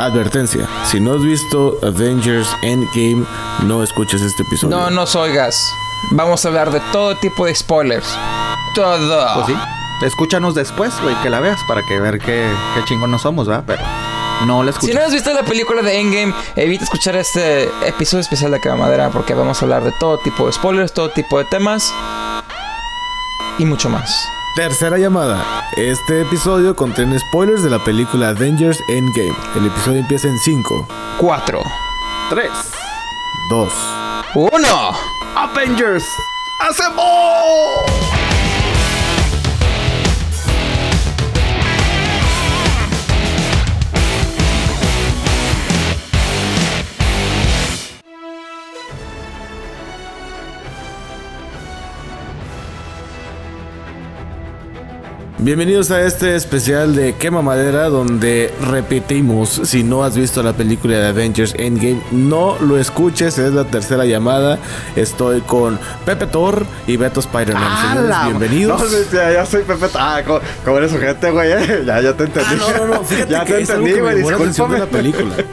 Advertencia, si no has visto Avengers Endgame, no escuches este episodio. No nos oigas. Vamos a hablar de todo tipo de spoilers. Todo. Pues sí. Escúchanos después, güey, que la veas para que ver qué, qué chingón no somos, ¿verdad? Pero no la Si escuches. no has visto la película de Endgame, evita escuchar este episodio especial de Cama Madera porque vamos a hablar de todo tipo de spoilers, todo tipo de temas y mucho más. Tercera llamada. Este episodio contiene spoilers de la película Avengers Endgame. El episodio empieza en 5, 4, Tres. 2, 1. Avengers. ¡Hacemos! Bienvenidos a este especial de Quema Madera donde repetimos, si no has visto la película de Avengers Endgame, no lo escuches, es la tercera llamada. Estoy con Pepe Thor y Beto Spider-Man. ¡Hala! bienvenidos. No, sí, ya, ya soy Pepe. Ah, como, como eres gente, güey. eh. Ya, ya te entendí. Ah, no, no, no, fíjate ya que te es entendí, güey. atención de Discúlpame. la película.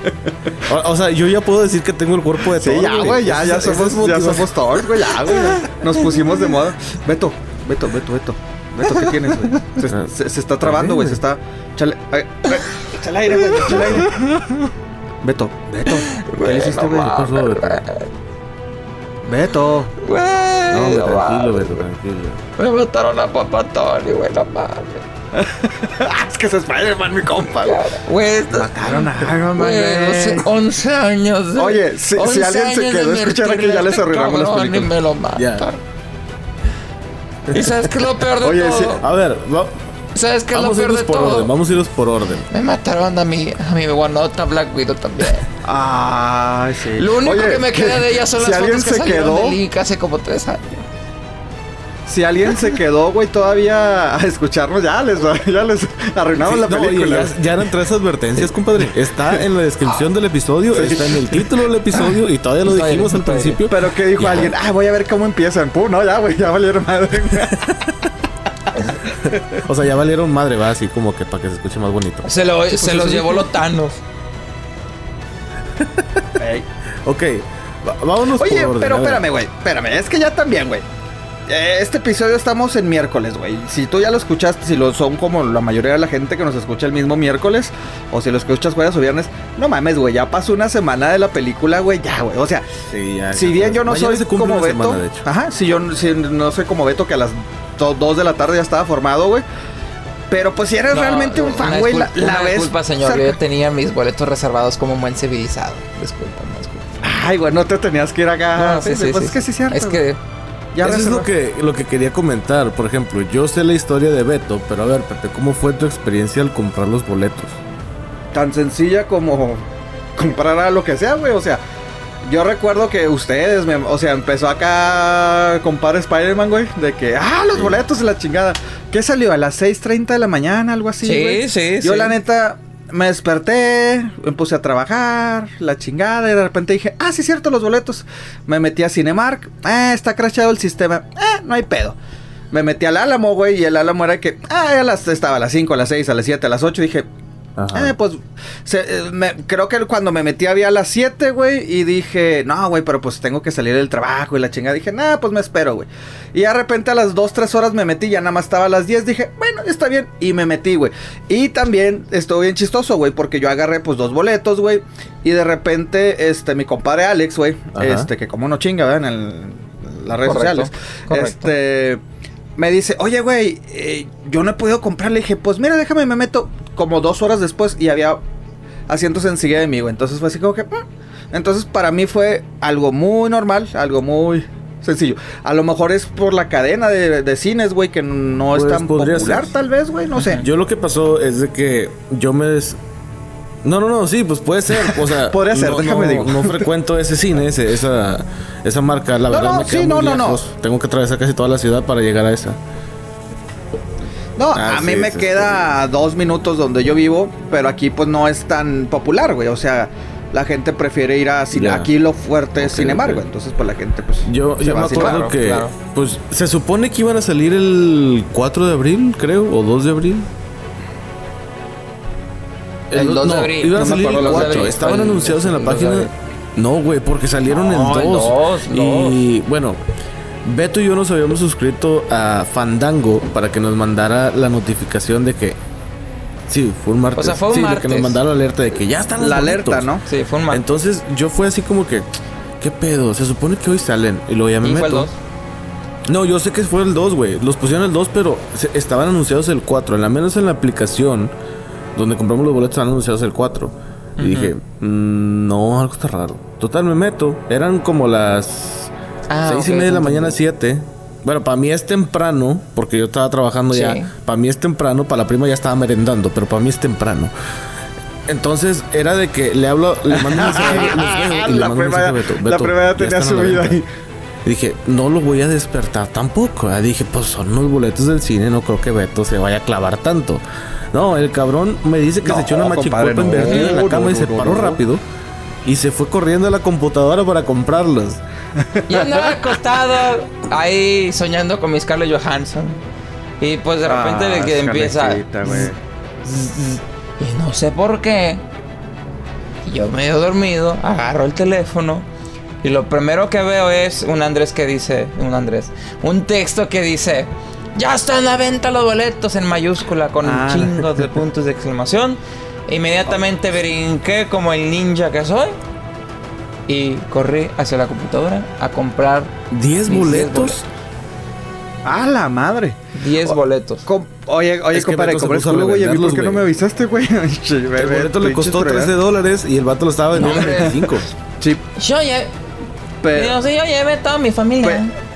O, o sea, yo ya puedo decir que tengo el cuerpo de Sí, Thor, ya, güey, ya, ya somos, ya somos Thor, güey, ya, güey. Nos pusimos de moda. Beto, Beto, Beto, Beto. Beto, ¿qué tienes, güey? Se, Ah. se- se está trabando, güey, se está... Chale, ay, ay, échale aire, güey, échale aire. Beto, Beto, ¿qué le hiciste, güey? ¿Qué pasó, Beto? Beto. Güey, No, güey, tranquilo. Beto, tranquilo. Me mataron a Papá Tony, güey, no mames. Es que es Spider-Man, mi compa, güey. Mataron a Iron Man, güey, güey. 11, 11 años. de- Oye, si- si 11 alguien se quedó a escuchar aquí, invertirle ya les este arruinamos las cabrón Y películas. me lo matan. Ya. ¿Y sabes qué es lo peor de Oye, todo? sí, A ver, va- ¿Sabes qué es lo vamos a peor de por todo? orden, vamos a irnos por orden. Me mataron a mi, a mi guanota Black Widow también. Ay, sí. Lo único Oye, que me queda de ella son si las fotos que se salieron quedó, de Link hace como tres años. Si alguien se quedó, güey, todavía a escucharnos, ya les, ya les arruinamos Sí, la no, película. ya, ya eran tres advertencias, compadre. Está en la descripción del episodio, está en el título del episodio y todavía lo Todavía, dijimos al principio. Pero que dijo Ya. alguien, ah, voy a ver cómo empiezan. Pum, no, ya, güey, ya valieron madre. O sea, ya valieron madre, va así como que para que se escuche más bonito. Se, lo, se pues los llevó dije. los Thanos. Ey. Ok, vámonos Oye, por orden. pero espérame, güey, espérame, es que ya también, güey. Eh, Este episodio estamos en miércoles, güey. Si tú ya lo escuchaste, si lo son como la mayoría de la gente que nos escucha el mismo miércoles, o si lo escuchas jueves o viernes, no mames, güey, ya pasó una semana de la película, güey, ya, güey. O sea, Sí, ya, si ya, bien yo no soy como una Beto, semana, de hecho. ajá, si yo si no soy como Beto que a las 2 de la tarde ya estaba formado, güey. Pero pues si eres No, realmente un fan, güey, la, disculpa- la una ves. Disculpa, señor. cerca. Yo ya tenía mis boletos reservados como un buen civilizado. Disculpa, disculpa. Ay, güey, no te tenías que ir acá. No, sí, sí, pues sí, es que sí es cierto. Es que ya Eso es lo que, lo que quería comentar. Por ejemplo, yo sé la historia de Beto, pero a ver, Pepe, ¿cómo fue tu experiencia al comprar los boletos? tan sencilla como comprar a lo que sea, güey. O sea, yo recuerdo que ustedes, me- o sea, empezó acá a comprar Spider-Man, güey. De que, ah, los Sí. boletos de la chingada. ¿Qué salió? A las 6:30 de la mañana, algo así, Sí, güey. sí, Yo, sí. la neta, me desperté, me puse a trabajar, la chingada, y de repente dije, ah, sí, cierto, los boletos. Me metí a Cinemark, eh, está crashado el sistema, eh, no hay pedo. Me metí al Álamo, güey, y el Álamo era que, ah, ya las, estaba a las 5, a las 6, a las 7, a las 8, dije, Ajá. eh, pues se- eh, me- creo que cuando me metí había a las 7, güey, y dije, no, güey, pero pues tengo que salir del trabajo y la chingada. Dije, nah, pues me espero, güey. Y de repente a las 2, 3 horas me metí, ya nada más estaba a las 10, dije, bueno, está bien, y me metí, güey. Y también estuvo bien chistoso, güey, porque yo agarré pues dos boletos, güey, y de repente, este, mi compadre Alex, güey, este, que como no chinga, ¿verdad? En, el- en las redes Correcto, sociales, correcto. este me dice, oye, güey, eh, yo no he podido comprar. Le dije, pues mira, déjame, me meto como dos horas después y había asientos enseguida de mí, güey. Entonces fue así como que... "Mm". Entonces para mí fue algo muy normal, algo muy sencillo. A lo mejor es por la cadena de, de cines, güey, que no es Pues, tan popular, ser. tal vez, güey, no sé. Yo lo que pasó es de que yo me... des- No, no, no, sí, pues puede ser. O sea, Podría ser, no, déjame no- digo. No frecuento ese cine, ese- esa, esa marca. La No, verdad no, me queda sí, muy no, no. Tengo que atravesar casi toda la ciudad para llegar a esa. No, Ah, a mí sí, me sí, queda dos minutos donde yo vivo, pero aquí pues no es tan popular, güey. O sea, la gente prefiere ir a cine. Aquí lo fuerte es Ok, Cinemark, ok. güey. Entonces pues la gente pues... Yo, se yo va me acuerdo que, claro. pues, se supone que iban a salir el 4 de abril, creo, o 2 de abril. El 2 de abril. Iban a salir el los de 4. abril. Estaban anunciados en la el 2 de página. No, güey, porque salieron No, en el 2. dos, Y bueno, Beto y yo nos habíamos suscrito a Fandango para que nos mandara la notificación de que. Sí, fue un martes. O sea, fue un sí, de que martes. nos mandara la alerta de que ya están los La boletos. alerta, ¿no? Sí, fue un mal. Entonces yo fue así como que. ¿Qué pedo? Se supone que hoy salen. Y luego ya me ¿Y fue el meto. 2? No, yo sé que fue el 2, güey. Los pusieron el 2, pero se- estaban anunciados el 4. En la menos en la aplicación donde compramos los boletos estaban anunciados el 4. Y dije, mm, no, algo está raro. Total, me meto. Eran como las Ah, seis ok, y media de la mañana, 7. Bueno, para mí es temprano, porque yo estaba trabajando Sí. ya. Para mí es temprano, para la prima ya estaba merendando, pero para mí es temprano. Entonces era de que le hablo, le mando un mensaje, los y le La mando un mensaje a Beto. la Beto, tenía están la su vida venta. ahí. Y dije, no lo voy a despertar tampoco. Ah, Dije, pues son unos boletos del cine, no creo que Beto se vaya a clavar tanto. No, el cabrón me dice que No, se echó una machicopa no. invertida en la No, cama y se no, paró no. rápido. Y se fue corriendo a la computadora para comprarlos. Yo andaba acostado ahí soñando con mi Scarlett Johansson. Y pues de repente Ah, el que empieza. Y no sé por qué. Yo medio dormido, agarro el teléfono. Y lo primero que veo es un Andrés que dice. Un Andrés. Un texto que dice. Ya están a la venta los boletos en mayúscula con Ah. chingos de puntos de exclamación. E inmediatamente brinqué como el ninja que soy. Y corrí hacia la computadora a comprar ¿10 Mis diez boletos? boletos. ¡Ah, la madre! 10 O- boletos. Com- oye, oye, Es que compadre, compré el a güey. ¿Y a mí por revenderlos, qué no me avisaste, güey? El boleto le costó fregadas. 13 dólares y el vato lo estaba vendiendo en hombre. 25. Sí, Yo ya. pero, Yo, sí, yo llevé toda mi familia. Pues,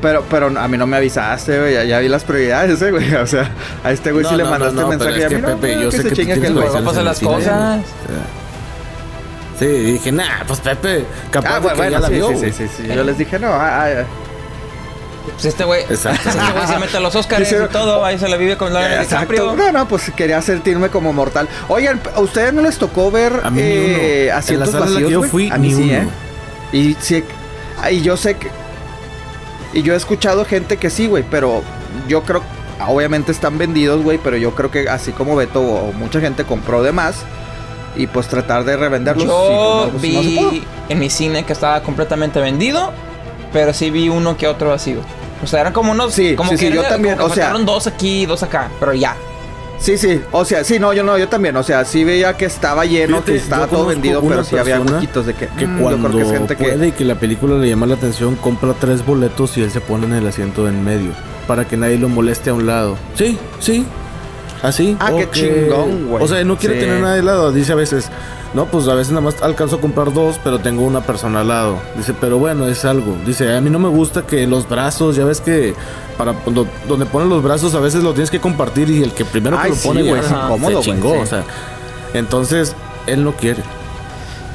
pero, pero a mí no me avisaste, güey. Ya, ya vi las prioridades, eh, güey. O sea, a este güey No, sí le no, mandaste no, no, mensaje pero y a es mí que, no, Pepe, güey, yo que sé se que tú chingue tienes aquel luego güey. pasan las cosas. Sí, y dije, nah, pues Pepe, capaz Ah, de bueno, que ya bueno, la sí, vio. sí, sí, sí, sí. Yo les dije, no, ah, ah, Pues este güey. Exacto. Este güey se mete a los Oscars Sí, sí. y todo. Ahí se la vive con Exacto. DiCaprio. No, no, pues quería sentirme como mortal. Oigan, ¿a ustedes no les tocó ver A mí eh, asientos En la sala en la vacíos, que yo fui, a mí ni sí, uno. ¿eh? Y sí, ah, y yo sé que y yo he escuchado gente que sí, güey, pero yo creo obviamente están vendidos, güey, pero yo creo que así como Beto o mucha gente compró de más y pues tratar de revenderlos. Yo sí, pues, no, pues, no vi en mi cine que estaba completamente vendido. Pero sí vi uno que otro vacío. O sea, eran como unos. Sí, como sí, que sí, eran yo también, como que o sea- dos aquí, dos acá. Pero ya. Sí, sí, o sea, sí, no, yo no, yo también, o sea, sí veía que estaba lleno, Fíjate, que estaba todo vendido, pero sí había huequitos de que, Que mm, cuando yo creo que es gente puede que y que la película le llama la atención, compra tres boletos y él se pone en el asiento en medio. Para que nadie lo moleste a un lado. Sí, sí. Así. Ah, qué o que- chingón, güey. O sea, no quiere Sí. tener nadie al lado. Dice a veces, no, pues a veces nada más alcanzo a comprar dos, pero tengo una persona al lado. Dice, pero bueno, es algo. Dice, a mí no me gusta que los brazos, ya ves que para cuando- donde ponen los brazos a veces los tienes que compartir y el que primero que Ay, lo sí, pone, güey, es se incómodo, güey, chingó. sí. O sea, entonces, él no quiere.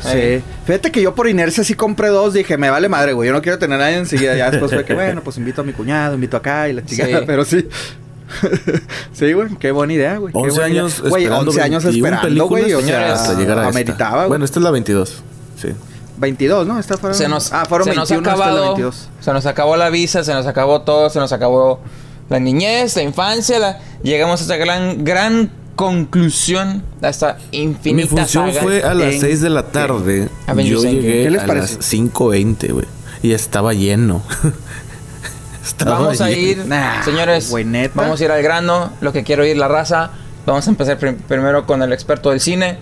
Sí. Fíjate que yo por inercia sí compré dos, dije, me vale madre, güey, yo no quiero tener a nadie enseguida. Ya después fue que, bueno, pues invito a mi cuñado, invito acá y la chingada, Sí. pero sí. sí, güey, qué buena idea, güey. qué 11 buena idea. años Güey, esperando 11 años 21 esperando, güey, o películas sea, hasta llegar a ameritaba, güey. Bueno, esta es la 22. Sí. 22, ¿no? Esta fueron... Se nos, ah, fueron se nos 21, ha esta es la acabado. 22. Se nos acabó la visa, se nos acabó todo, se nos acabó la niñez, la infancia. La, llegamos a esta gran, gran conclusión de esta infinita Mi función saga. fue a las en- 6 de la tarde. Avengers Yo llegué ¿Qué les a parece? las 5.20, güey. Y estaba lleno. estaba Vamos a ir, Nah, señores. Vamos a ir al grano. Lo que quiero ir la raza. Vamos a empezar prim- primero con el experto del cine.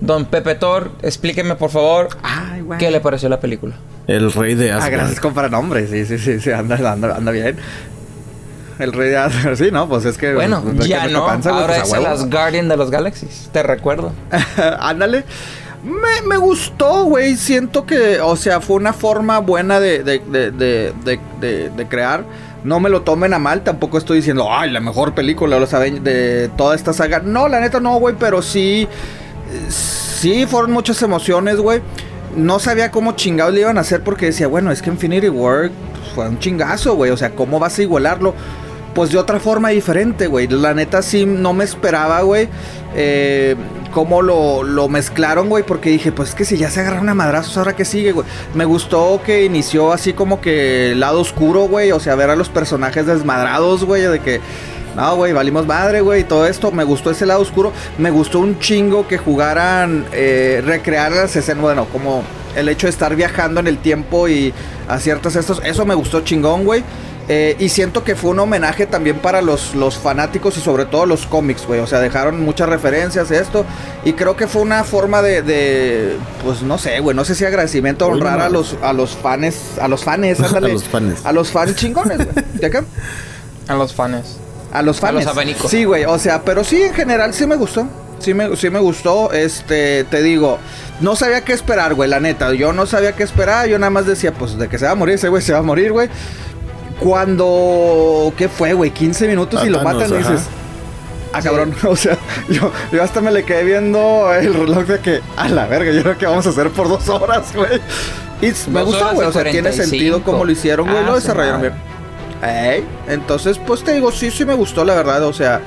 Don Pepe Tor, explíqueme por favor Ay, qué le pareció la película. El rey de Ah, Asgard. gracias, compra nombres. Sí, sí, sí, sí, anda, anda, anda bien. El rey de Asgard, sí, no, pues es que... Bueno, pues, ya que no. panza, Ahora pues, es el. Asgardian de los Galaxies. Te recuerdo. Ándale. Me, gustó, güey. Siento que, o sea, fue una forma buena de, de, de, de, crear. No me lo tomen a mal, tampoco estoy diciendo, ay, la mejor película de toda esta saga. No, la neta no, güey, pero sí. Sí, fueron muchas emociones, güey. No sabía cómo chingados le iban a hacer porque decía, bueno, es que Infinity War fue un chingazo, güey. O sea, ¿cómo vas a igualarlo? Pues de otra forma diferente, güey. La neta sí no me esperaba, güey. Eh, cómo lo, lo mezclaron, güey. Porque dije, pues es que si ya se agarraron a madrazos, ahora que sigue, güey. Me gustó que inició así como que lado oscuro, güey. O sea, ver a los personajes desmadrados, güey. De que no, güey, valimos madre, güey, todo esto. Me gustó ese lado oscuro. Me gustó un chingo que jugaran, eh, recrear las escenas, bueno, como el hecho de estar viajando en el tiempo y a ciertos estos. Eso me gustó chingón, güey. Eh, y siento que fue un homenaje también para los, los fanáticos y sobre todo los cómics, güey. O sea, dejaron muchas referencias a esto. Y creo que fue una forma de, de pues no sé, güey. No sé si agradecimiento honrar no. a los, a los fans, a los fans, ándale. A los fans. A los fans chingones, güey. ¿De acá? A los fans. A los A los fans. abanicos. Sí, güey. O sea, pero sí, en general sí me gustó. Sí me, sí me gustó. Este, te digo, no sabía qué esperar, güey, la neta. Yo no sabía qué esperar. Yo nada más decía, pues, de que se va a morir ese güey, se va a morir, güey. Cuando, ¿qué fue, güey? 15 minutos y lo matan y ajá. dices, ah, cabrón. O sea, yo, yo hasta me le quedé viendo el reloj de que, a la verga, yo creo que vamos a hacer por dos horas, güey. Y me gustó, güey. O sea, tiene 45. sentido cómo lo hicieron, güey. Ah, lo su desarrollaron bien. Ey, entonces, pues te digo, sí, sí me gustó, la verdad. O sea,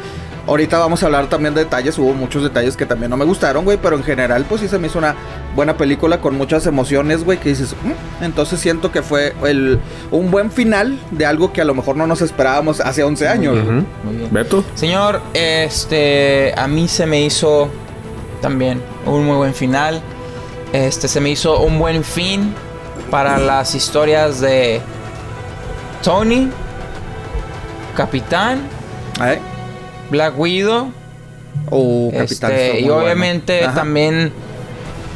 ahorita vamos a hablar también de detalles. Hubo muchos detalles que también no me gustaron, güey. Pero en general, pues sí se me hizo una buena película con muchas emociones, güey. Que dices, "Mm". entonces siento que fue el, un buen final de algo que a lo mejor no nos esperábamos hace 11 años. güey. Ujú. Muy bien. Beto. Señor, este, a mí se me hizo también un muy buen final. Este, se me hizo un buen fin para las historias de Tony, Capitán, Ey. Black Widow. Capitán. este, y bueno. obviamente también,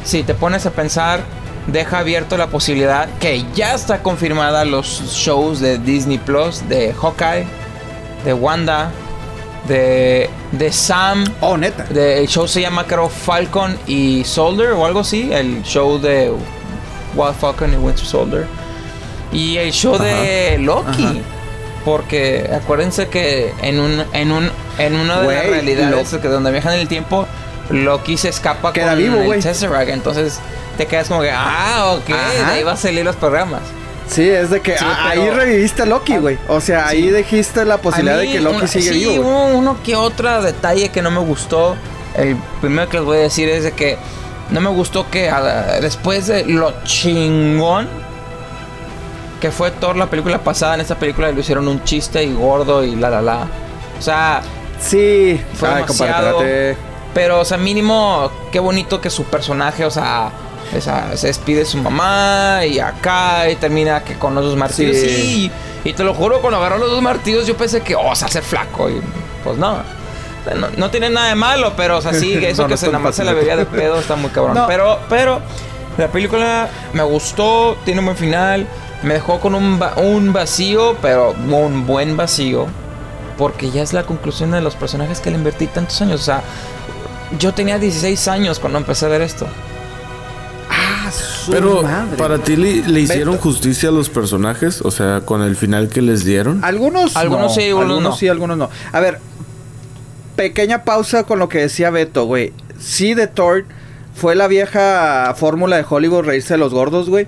si te pones a pensar, deja abierto la posibilidad que ya está confirmada los shows de Disney Plus, de Hawkeye, de Wanda, de, de Sam. Oh, neta. De- el show se llama creo Falcon y Soldier o algo así. El show de Wild Falcon y Winter Soldier. Y el show de Loki. Ajá. Porque acuérdense que en un, en un, en una de las realidades que donde viajan en el tiempo, Loki se escapa Queda con vivo, el. Tesseract. Entonces te quedas como que, ah, ok, Ajá. de ahí va a salir los programas. Sí, es de que Sí, ah, pero- ahí reviviste a Loki, güey. O sea, ahí Sí. dijiste la posibilidad A de mí, que Loki una- sigue sí, vivo, güey. hubo uno que otro detalle que no me gustó. El primero que les voy a decir es de que no me gustó que a- después de lo chingón que fue Thor la película pasada, en esta película le hicieron un chiste y gordo y la la la. O sea, Sí, Fue Ay, demasiado. pero o sea, mínimo qué bonito que su personaje, o sea, esa- se despide de su mamá y acá y termina que con los dos martillos. Sí. Y te lo juro, cuando agarró los dos martillos yo pensé que, oh, se hace flaco. Y pues no. No, no tiene nada de malo, pero o sea, sí, eso No, que se nada más se la veía de pedo está muy cabrón. Pero, pero, la película me gustó, tiene un buen final. Me dejó con un, un vacío, pero un buen vacío. Porque ya es la conclusión de los personajes que le invertí tantos años. O sea, yo tenía 16 años cuando empecé a ver esto. Ah, su Pero madre. para ti le, le hicieron Beto. justicia a los personajes, o sea, con el final que les dieron. Algunos, Algunos no, sí, algunos algunos no. sí, algunos no. A ver, pequeña pausa con lo que decía Beto, güey. Sí, de Thor fue la vieja fórmula de Hollywood reírse de los gordos, güey.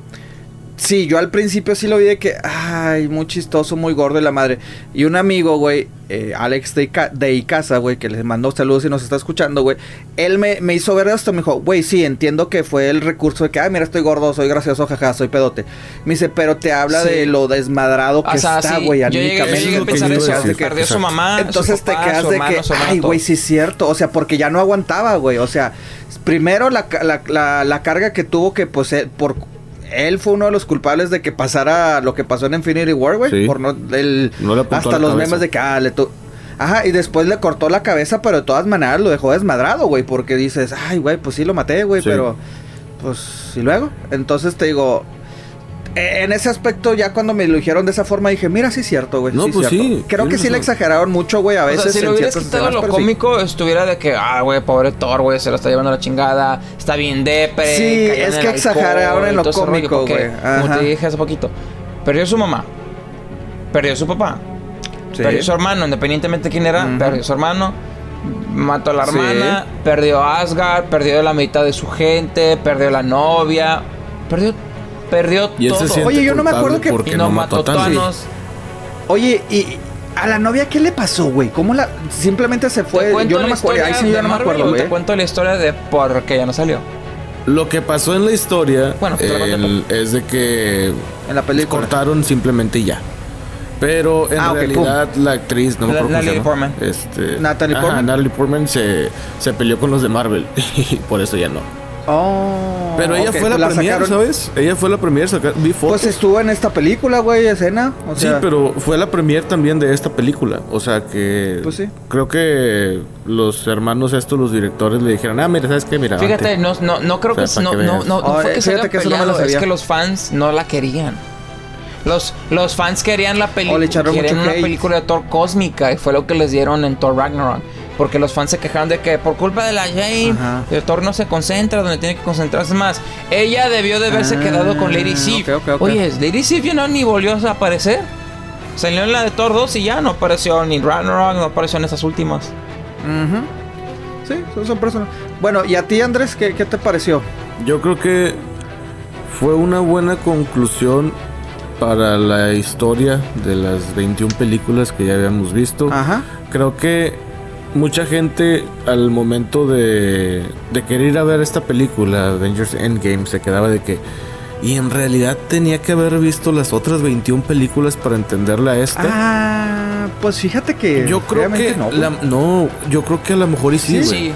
Sí, yo al principio sí lo vi de que, ay, muy chistoso, muy gordo y la madre. Y un amigo, güey, eh, Alex de, Ica- de Icaza, güey, que les mandó saludos y nos está escuchando, güey. Él me, me hizo ver esto, me dijo, güey, sí, entiendo que fue el recurso de que, ay, mira, estoy gordo, soy gracioso, jaja, soy pedote. Me dice, pero te habla Sí. de lo desmadrado que O sea, está, sí, güey, yo llegué, yo anímicamente. llegué a pensar eso. decir, que perdió su mamá, Entonces su te quedas su de que, ay, güey, sí es cierto. O sea, porque ya no aguantaba, güey. O sea, primero la, ca- la, la- la carga que tuvo que, pues, él- por... Él fue uno de los culpables de que pasara lo que pasó en Infinity War, güey. Sí. Por no... El, No le apuntó hasta los cabeza. memes de que, ah, le tu- Ajá, y después le cortó la cabeza, pero de todas maneras lo dejó desmadrado, güey. Porque dices, ay, güey, pues sí lo maté, güey, Sí. pero... Pues, ¿y luego? Entonces te digo... eh, En ese aspecto, ya cuando me lo dijeron de esa forma, dije, mira, sí es cierto, güey. No, sí es pues cierto". sí, Creo que sí le exageraron mucho, güey, a O veces. sea, si le en hubieras quitado lo sí. cómico, estuviera de que, ah, güey, pobre Thor, güey, se lo está llevando a la chingada, está bien depre. Sí, es que exageraron en lo cómico, güey. Como te dije hace poquito, perdió su mamá, perdió su papá, Sí. perdió su hermano, independientemente de quién era, Ujú. perdió su hermano, mató a la Sí. hermana, perdió a Asgard, perdió la mitad de su gente, perdió la novia, perdió, perdió Y él se todo. Oye, yo no me acuerdo que- porque y no, mató a Thanos. Oye, y a la novia, ¿qué le pasó, güey? ¿Cómo la.? Simplemente se fue. Yo no me acuerdo. Ahí sí yo no me acuerdo, güey. Te cuento la historia de por qué ya no salió. Lo que pasó en la historia Bueno, pues, el- es de que En la película. cortaron simplemente y ya. Pero en Ah, realidad la actriz, no me La- acuerdo cómo se Natalie. Portman. Este, Natalie ajá, Portman. Natalie Portman se, se peleó con los de Marvel y por eso ya no. Oh. Pero ella ok, fue la, pues premier, sacaron- ¿sabes? Ella fue la premier, saca- vi fotos. Pues estuvo en esta película, güey, escena. O sí, sea, pero fue la premier también de esta película. O sea que. Pues sí. Creo que los hermanos estos, los directores, le dijeron, ah, mira, ¿sabes qué? Mira. Fíjate, vente". no, no, no creo O sea, que no, que no, no, no Ah, fue que se haya que peleado, es que los fans no la querían. Los, los fans querían la O le película, echaron querían mucho una hate. película de Thor cósmica y fue lo que les dieron en Thor Ragnarok. Porque los fans se quejaron de que por culpa de la Jane, Ajá. el Thor no se concentra donde tiene que concentrarse más. Ella debió de haberse Ah, quedado con Lady Sif. ok, ok, ok. Oye, Lady Sif ya no ni volvió a aparecer. Salió en la de Thor 2 y ya no apareció ni Ragnarok, no apareció en esas últimas. Sí, son, son personas. Bueno, ¿y a ti, Andrés, qué, qué te pareció? Yo creo que fue una buena conclusión para la historia de las 21 películas que ya habíamos visto. Ajá. Creo que mucha gente al momento de, de querer ir a ver esta película, Avengers Endgame, se quedaba de que... Y en realidad tenía que haber visto las otras 21 películas para entenderla esta. Ah, pues fíjate que. yo creo que... no. la- no, yo creo que a lo mejor y sí, sí.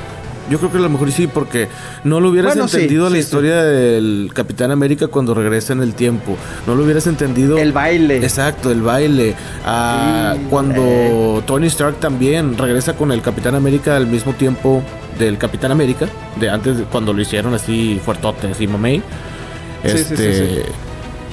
Yo creo que a lo mejor sí, porque no lo hubieras Bueno, entendido sí, la sí. historia del Capitán América cuando regresa en el tiempo. No lo hubieras entendido. El baile. Exacto, el baile. Ah, cuando Tony Stark también regresa con el Capitán América al mismo tiempo del Capitán América, de antes, cuando lo hicieron así fuertote, así mamey. Sí, sí, Este.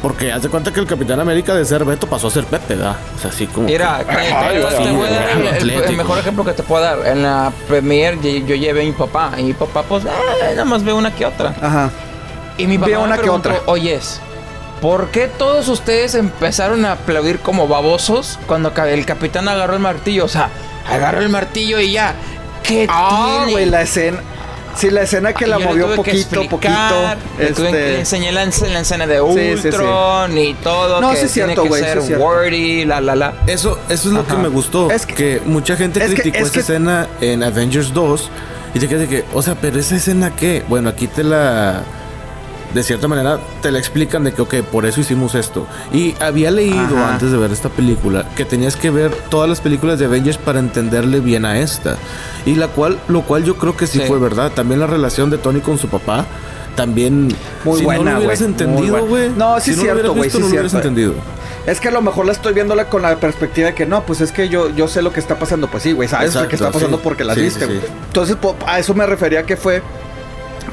Porque haz de cuenta que el Capitán América de ser Beto pasó a ser Pepe, ¿verdad? O sea, así como. Mira, que- te, voy a dar el- el, Atlético. el mejor ejemplo que te puedo dar. En la premier yo, yo llevé a mi papá. Y mi papá, pues, eh, nada más ve una que otra. Ajá. Y mi papá Ve me una que preguntó, otra. oyes, ¿por qué todos ustedes empezaron a aplaudir como babosos cuando el capitán agarró el martillo? O sea, agarró el martillo y ya. ¿Qué Ah, tiene? güey, la escena. Sí, la escena que la movió poquito, explicar, poquito. Tuve que- Este. enseñé la, la escena de Sí, sí, sí. Ultron y todo. No, que sí es tiene cierto, que güey, es cierto. wordy, la, la, la. Eso, eso es lo Ajá. que me gustó. Es que, que- mucha gente es que- criticó es esa que- escena en Avengers 2 y te quedas de que, o sea, pero esa escena qué? Bueno, aquí te la de cierta manera te la explican de que, ok, por eso hicimos esto. Y había leído Ajá. antes de ver esta película que tenías que ver todas las películas de Avengers para entenderle bien a esta. Y la cual, lo cual yo creo que sí, Sí. fue verdad. También la relación de Tony con su papá, también... Muy si buena, no lo hubieras entendido, güey. No, sí si no cierto, güey, visto, sí no cierto. entendido. Es que a lo mejor la estoy viéndola con la perspectiva de que no, pues es que yo, yo sé lo que está pasando. Pues sí, güey, sabes lo que está pasando sí. porque la Sí, viste. Entonces, a eso me refería que fue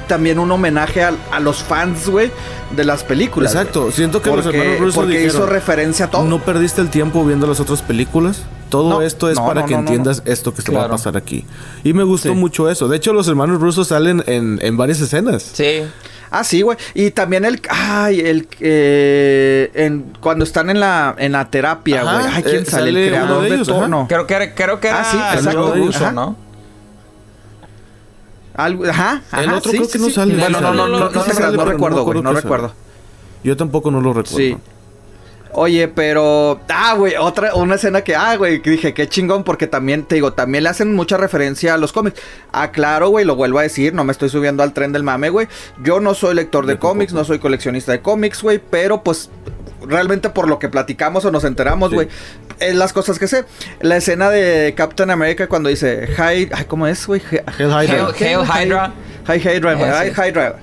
también un homenaje al- a, los fans, güey, de las películas. Exacto, siento que los Porque, hermanos Russo porque dijeron, hizo referencia a todo. No perdiste el tiempo viendo las otras películas. Todo No, esto es no, para no, que no, no, entiendas esto que se va a Claro. pasar aquí. Y me gustó Sí. mucho eso. De hecho, los hermanos rusos salen en, en varias escenas. Sí. Ah, sí, güey. Y también el. Ay, el. eh, en, cuando están en la, en la terapia, güey. Ay, ¿quién eh, sale? sale El creador de de, ellos, Thor, ajá. no. Creo que era, creo que era Ah, sí, exacto, Joe Russo, ajá. ¿no? Algo- ajá, ajá. El otro sí, creo que sí, no sale. Bueno, no, no, no, no, recuerdo, güey. No recuerdo. Yo tampoco no lo recuerdo. Sí. Oye, pero. Ah, güey, otra, una escena que. Ah, güey, que dije, qué chingón, porque también, te digo, también le hacen mucha referencia a los cómics. Ah, claro, güey, lo vuelvo a decir, no me estoy subiendo al tren del mame, güey. Yo no soy lector de cómics, tampoco. no soy coleccionista de cómics, güey, pero pues. Realmente por lo que platicamos o nos enteramos, Sí. Es las cosas que sé. La escena de Captain America cuando dice, hi, ay, ¿cómo es, güey? Hail Hydra. Hail- Hail Hydra. Hi Hydra, Hydra.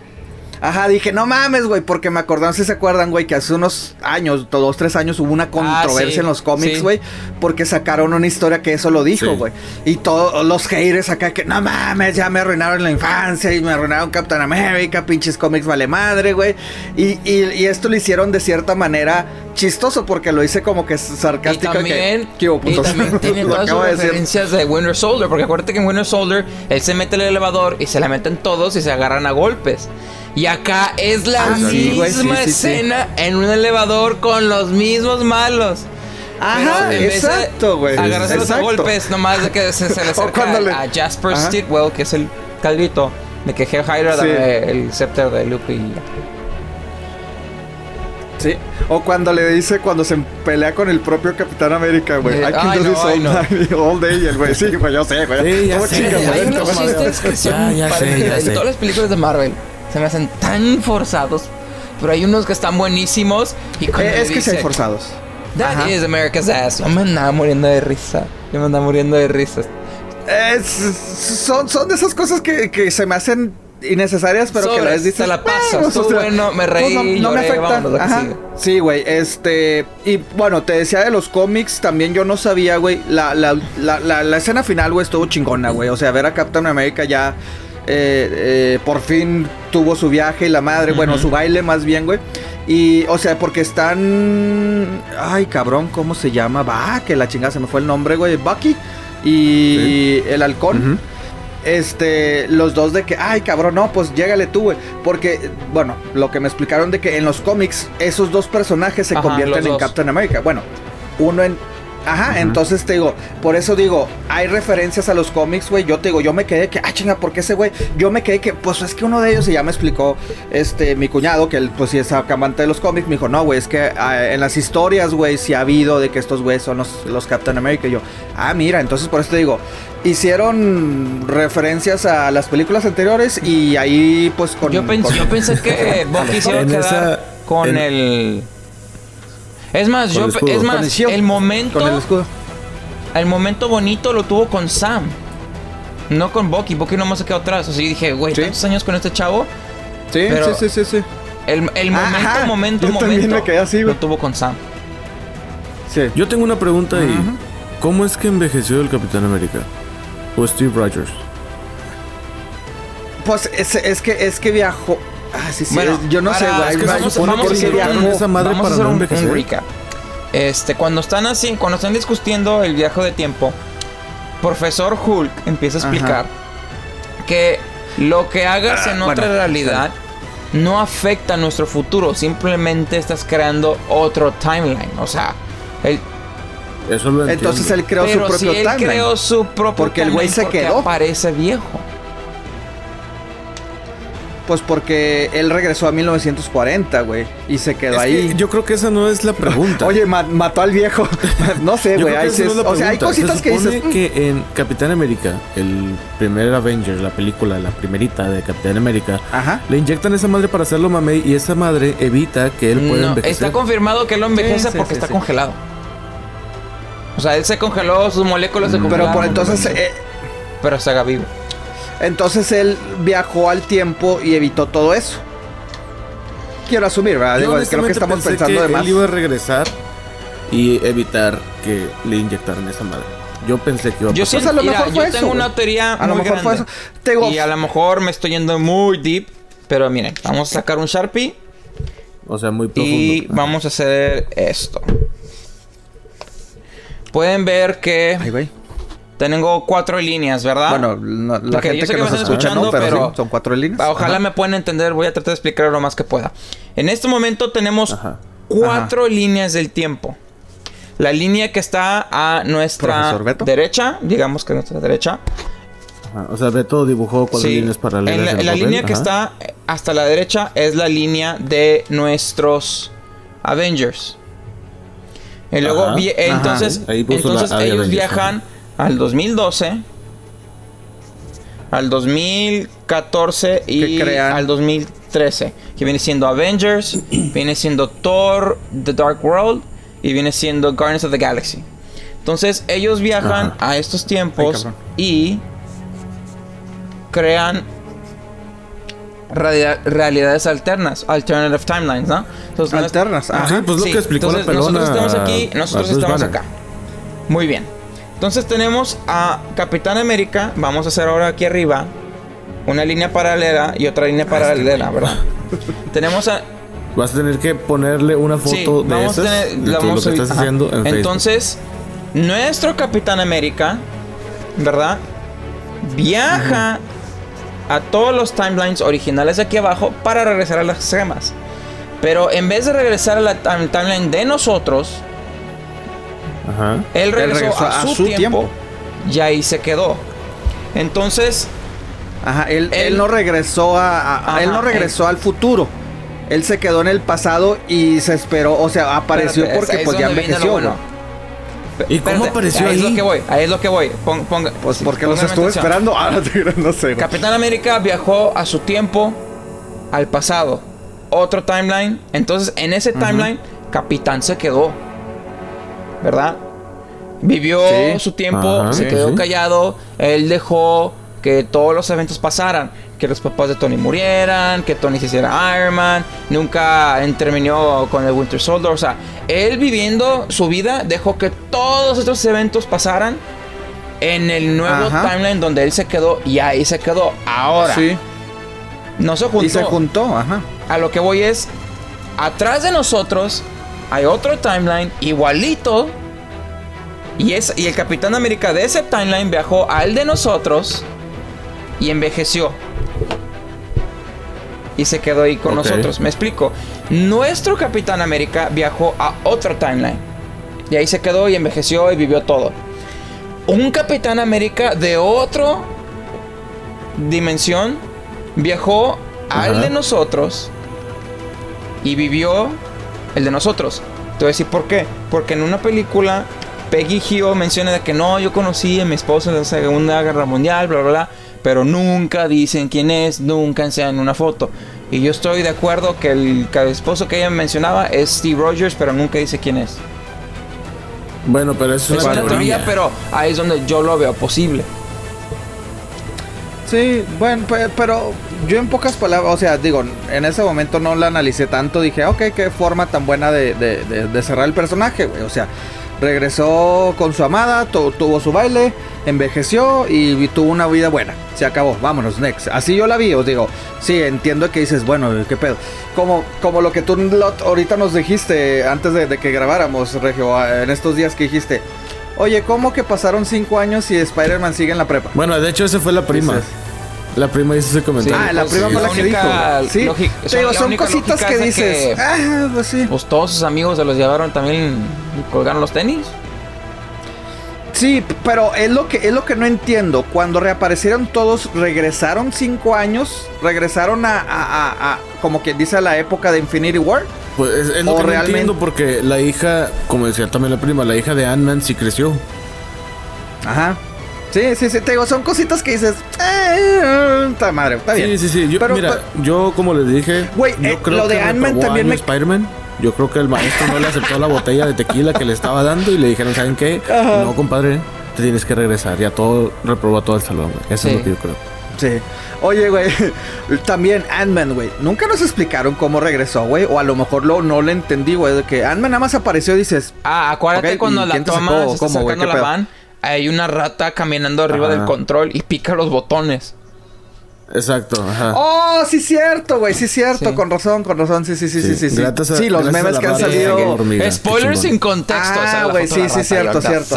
Ajá, dije, no mames, güey, porque me sé si se acuerdan, güey, que hace unos años, dos, tres años, hubo una controversia Ah, sí, en los cómics, sí. güey, porque sacaron una historia que eso lo dijo, güey. Y todos los haters acá que, no mames, ya me arruinaron la infancia y me arruinaron Captain America, pinches cómics vale madre, güey. Y, y, y esto lo hicieron de cierta manera chistoso, porque lo hice como que Y sarcástico. también, que, ¿Qué y también tiene Lo todas sus acabo de decir. referencias de Winter Soldier. Porque acuérdate que en Winter Soldier él se mete en el elevador y se la meten todos y se agarran a golpes. Y acá es la Ah, misma sí, sí. escena en un elevador con los mismos malos. Ajá, Pero exacto, güey. Agarrarse los golpes, nomás de que se, se le acerca a Jasper Ajá. Que es el caldrito, de que Sí. dame el scepter de Luke y. Sí. O cuando le dice, cuando se pelea con el propio Capitán América, güey. I can ay, do no, this ay, all, no. all day. Y el güey, sí, güey, yo sé, güey. Sí, ya ¿Cómo sé, chingas, ya güey? sé, Hay Te unos vas a- chistes que son Ya, ya sé, parecen- ya en sé. todas las películas de Marvel se me hacen tan forzados, pero hay unos que están buenísimos y cuando Eh, es que dice- forzados. That Ajá. is America's ass. Yo me andaba muriendo de risa. Yo me andaba muriendo de risa. Es- son, son de esas cosas que, que se me hacen innecesarias, pero que a la vez Sobres, dices. te la pasas, "Bueno, bueno, me reí, no, no me afecta. Ajá. sigue". Sí, güey. Este. Y bueno, te decía de los cómics, también yo no sabía, güey. La, la, la, la, la escena final, güey, estuvo chingona, güey. O sea, ver a Captain America ya. Eh, eh, por fin tuvo su viaje y la madre, bueno, su baile más bien, güey. Y, o sea, porque están. Ay, cabrón, ¿cómo se llama? Va, que la chingada se me fue el nombre, güey. Bucky y el halcón. Este, los dos de que, ay cabrón, no, pues llégale tú, güey. Porque, bueno, lo que me explicaron de que en los cómics esos dos personajes se Ajá, convierten en dos. Captain America. Bueno, uno en. Ajá, entonces te digo, por eso digo, hay referencias a los cómics, güey. Yo te digo, yo me quedé que, ah, chinga, ¿por qué ese güey? Yo me quedé que, pues es que uno de ellos, y ya me explicó, este, mi cuñado, que él, pues sí es amante de los cómics, me dijo, no, güey, es que ah, en las historias, güey, sí ha habido de que estos güeyes son los, los Captain America. Y yo, ah, mira, entonces por eso te digo, hicieron referencias a las películas anteriores y ahí, pues con. Yo, pens- con- yo pensé que a En quedar esa- con en- el. Es más, Con yo es más, el el momento, Con el escudo. el momento bonito lo tuvo con Sam. No con Bucky, Bucky nomás se quedó atrás. Así dije, güey, Sí. tantos años con este chavo. Sí, Pero- sí, sí, sí, sí. El, el momento, Ajá, momento, yo también momento. me quedé así, güey. lo tuvo con Sam. Sí. Yo tengo una pregunta ahí. ¿Cómo es que envejeció el Capitán América? O Steve Rogers. Pues es, es que es que viajó. Ah, sí, sí. Bueno, es- yo no sé, güey. es que no, vamos, a que hacer un, esa madre vamos a para hacer un- un recap. Este, cuando están así, cuando están discutiendo el viaje de tiempo, Profesor Hulk empieza a Ajá. explicar que lo que hagas Ah, en otra bueno, realidad no afecta a nuestro futuro, simplemente estás creando otro timeline. O sea, el, Eso lo entiendo. Entonces él creó pero su propio si él timeline. creó su propio Porque el güey se ¿por qué quedó. aparece viejo. Pues porque él regresó a 1940, güey. Y se quedó Es que ahí. yo creo que esa no es la pregunta. Oye, ma- mató al viejo. no sé, güey. no es- O sea, hay cositas Se que supone dices. "Mm". que en Capitán América, el primer Avenger, la película, la primerita de Capitán América, Ajá. le inyectan esa madre para hacerlo mamey y esa madre evita que él pueda No, envejecer. está confirmado que él lo envejece Sí, sí, porque sí, está sí. congelado. O sea, él se congeló, sus moléculas se Mm. Pero congelaron. por entonces. eh, Pero se haga vivo. Entonces él viajó al tiempo y evitó todo eso. Quiero asumir, ¿verdad? Yo Digo, creo que estamos pensé pensando que de más. Él iba a regresar y evitar que le inyectaran esa madre. Yo pensé que iba a Yo pasar. sí, a lo mira, mejor yo fue tengo eso, una teoría A lo muy mejor fue grande. eso. Te digo- Y a lo mejor me estoy yendo muy deep. Pero miren, vamos a sacar un Sharpie O sea, muy profundo. y Ah. vamos a hacer esto. Pueden ver que Ay, güey. Tengo cuatro líneas, ¿verdad? Bueno, no- la gente que, que nos escucha, escuchando, no, pero, pero- sí, son cuatro líneas. Ojalá Ajá. me puedan entender. Voy a tratar de explicar lo más que pueda. En este momento tenemos Ajá. cuatro líneas del tiempo. La línea que está a nuestra derecha, digamos que a nuestra derecha. O sea, Beto dibujó cuatro Sí. líneas paralelas. En la, en línea que está hasta la derecha es la línea de nuestros Avengers. Y luego, entonces, entonces ellos Avengers, viajan al 2012, al 2014 y al 2013. Que viene siendo Avengers, viene siendo Thor, The Dark World y viene siendo Guardians of the Galaxy. Entonces ellos viajan Ajá. a estos tiempos Ay, y crean realidad- realidades alternas, alternative timelines, ¿no? Entonces, Alternas, Ajá, pues lo que explicó la entonces, nosotros pelona estamos aquí, nosotros estamos acá. Muy bien. Entonces tenemos a Capitán América, vamos a hacer ahora aquí arriba una línea paralela y otra Ah, línea paralela, ¿verdad? tenemos a Vas a tener que ponerle una foto Sí, de vamos a esas, tener- de la lo que a- estás haciendo en Facebook. Entonces, nuestro Capitán América, ¿verdad? Viaja a todos los timelines originales de aquí abajo para regresar a las gemas. Pero en vez de regresar a la time- timeline de nosotros, Ajá. él regresó, regresó a, a su, su tiempo, tiempo. y ahí se quedó. Entonces, Ajá, él, Él- él no regresó a, a- Ajá, él no regresó al futuro. Él se quedó en el pasado y se esperó, o sea, apareció espérate, porque es pues ya envejeció, bueno. ¿Y cómo Espérate, apareció ahí? es ahí? lo que voy, ahí es lo que voy. Pon- ponga- Pues porque los estuve atención. esperando. Ah, no, te creas, no sé. Capitán América viajó a su tiempo al pasado. Otro timeline. Entonces, en ese timeline, Capitán se quedó. ¿Verdad? Vivió Sí. su tiempo, Ajá, se quedó sí. callado, él dejó que todos los eventos pasaran, que los papás de Tony murieran, que Tony se hiciera Iron Man, nunca intervino con el Winter Soldier, o sea, él viviendo su vida dejó que todos estos eventos pasaran en el nuevo Ajá. timeline donde él se quedó y ahí se quedó. Ahora, Sí. no se juntó. Y se juntó, ajá. A lo que voy es, atrás de nosotros hay otro timeline igualito. Y, es, y el Capitán América de ese timeline viajó al de nosotros y envejeció. Y se quedó ahí con nosotros. Me explico. Nuestro Capitán América viajó a otro timeline. Y ahí se quedó y envejeció y vivió todo. Un Capitán América de otro dimensión viajó al de nosotros y vivió el de nosotros. Te voy a decir por qué. Porque en una película Peggy Hill menciona de que no, yo conocí a mi esposo en la Segunda Guerra Mundial, bla, bla, bla. Pero nunca dicen quién es, nunca enseñan una foto. Y yo estoy de acuerdo que el, que el esposo que ella mencionaba es Steve Rogers, pero nunca dice quién es. Bueno, pero es Es una una teoría. pero ahí es donde yo lo veo posible. Sí, bueno, pe- pero yo en pocas palabras, o sea, digo, en ese momento no la analicé tanto, dije, ok, qué forma tan buena de, de- de- de cerrar el personaje, güey. O sea, regresó con su amada, tu- tuvo su baile, envejeció y tuvo una vida buena. Se acabó, vámonos, next. Así yo la vi, os digo, sí, entiendo que dices, bueno, qué pedo. Como, como lo que tú Lot, ahorita nos dijiste antes de, de que grabáramos, Regio, en estos días que dijiste, oye, ¿cómo que pasaron cinco años y Spider-Man sigue en la prepa? Bueno, de hecho, esa fue la prima. La prima hizo ese comentario. Ah, la pues, prima fue la la que única dijo. Sí, lógica- te digo, son cositas que dices. que- Ah, pues sí. Pues todos sus amigos se los llevaron también y colgaron los tenis. Sí, pero es lo que es lo que no entiendo. Cuando reaparecieron todos, regresaron cinco años, regresaron a, a- a- a- como quien dice a la época de Infinity War. Pues es, es lo O que no realmente- entiendo porque la hija, como decía también la prima, la hija de Ant-Man sí creció. Ajá. Sí, sí, sí. Te digo, son cositas que dices. Eh, está madre, está bien. Sí, sí, sí. Yo, Pero- mira, pero- yo como les dije, Güey, yo eh, creo lo de Ant-Man también me- Spider-Man. Yo creo que el maestro no le aceptó la botella de tequila que le estaba dando y le dijeron, ¿saben qué? Ajá. No, compadre, te tienes que regresar. Ya todo reprobó todo el salón, güey. Eso Sí. es lo que yo creo. Sí. Oye, güey, también Ant-Man, güey. Nunca nos explicaron cómo regresó, güey. O a lo mejor lo, no le entendí, güey. De que Ant-Man nada más apareció y dices, Ah, acuérdate Ok, cuando ¿y la toma sacando ¿Qué la van, hay una rata caminando arriba Ajá. del control y pica los botones. Exacto, ajá. Oh, sí cierto, güey, sí cierto, Sí. con razón, con razón, sí, sí, sí, sí, sí, sí. A- Sí, los memes que han salido. hormiga, Spoilers sin contexto. Ah, o sea, güey, foto de sí, sí, cierto, cierto.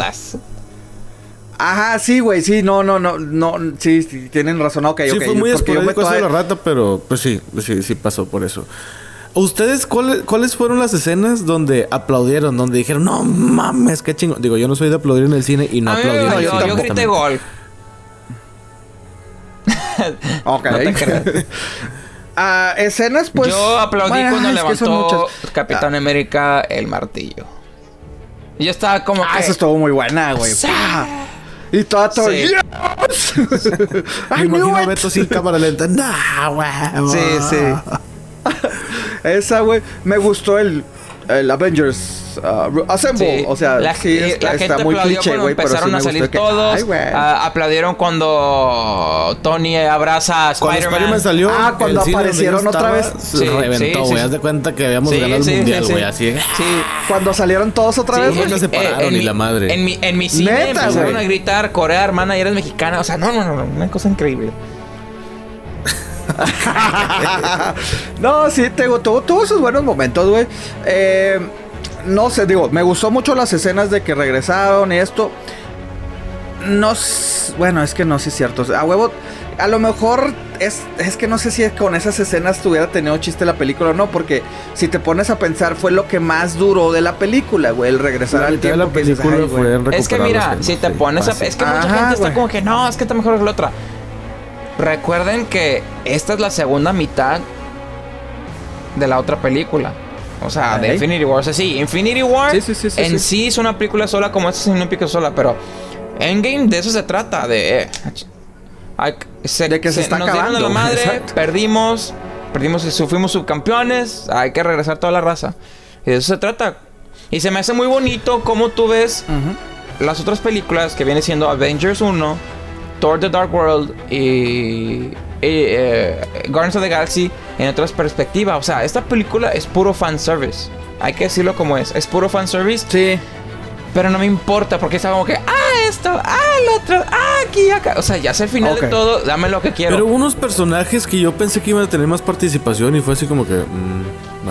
Ajá, sí, güey, sí, no, no, no, no, sí, sí, tienen razón, ok, Sí, ok. fue muy porque yo me esporádico eso de la rata, pero pues sí, sí, sí pasó por eso. ¿Ustedes cuáles, cuáles fueron las escenas donde aplaudieron, donde dijeron, no mames, qué chingo? Digo, yo no soy de aplaudir en el cine y no aplaudí. valió, cine yo grité gol. Ok. No te creas. Ah, escenas, pues. yo aplaudí bueno, cuando levantó. Capitán América el martillo. Y yo estaba como Ah, que... esa estuvo muy buena, güey. Y todo, todo. Sí. ¡Yes! Me imagino a. Beto sin cámara lenta. Nah, güey. Sí, sí. Esa, güey. Me gustó el, el Avengers uh, Assemble. Sí. O sea, la, sí, eh, está, la está gente muy aplaudió cliché, cuando güey. Pero sí empezaron me a salir gustó que. todos. Ay, güey. Ah, aplaudieron cuando Tony abraza a Cuando Spider-Man. Salió, Ah, cuando aparecieron otra vez. se Sí, reventó, sí, güey. sí. Haz de cuenta que habíamos Sí, ganado sí, el mundial, sí, güey. sí. Así. Sí. Cuando salieron todos otra Sí, vez, no se pararon en ni mi- la madre. En mi, en mi cine Neta, empezaron güey. a gritar, Corea, hermana, y eres mexicana. O sea, no, no, no, una cosa increíble. no, sí, te digo, tuvo, tuvo sus buenos momentos, güey. Eh, no sé, digo, me gustó mucho las escenas de que regresaron y esto. No, bueno, es que no, sí es cierto. A huevo, a lo mejor es, es que no sé si con esas escenas tuviera tenido chiste la película o no, porque si te pones a pensar, fue lo que más duró de la película, güey, el regresar La al tiempo. la Es que mira, si te pones a... Es que mucha gente está como que no, es que está mejor que la otra. Recuerden que esta es la segunda mitad de la otra película. O sea, de. Infinity War. O sea, sí, Infinity War Sí, sí, sí, sí, en sí. es una película sola como esta es una película sola, pero Endgame de eso se trata, de... eh, se, De que se está nos dieron a la acabando, madre, exacto. perdimos, perdimos, fuimos subcampeones, hay que regresar toda la raza. Y de eso se trata. Y se me hace muy bonito cómo tú ves las otras películas que viene siendo Avengers 1, Thor The Dark World y, eh, Guardians of the Galaxy en otras perspectivas. O sea, esta película es puro fanservice. Hay que decirlo como es. Es puro fanservice. Sí. Pero no me importa porque está como que, ah, esto, ah, el otro, ah, aquí, acá. O sea, ya es el final de todo, dame lo que quiero. Pero unos personajes que yo pensé que iban a tener más participación y fue así como que.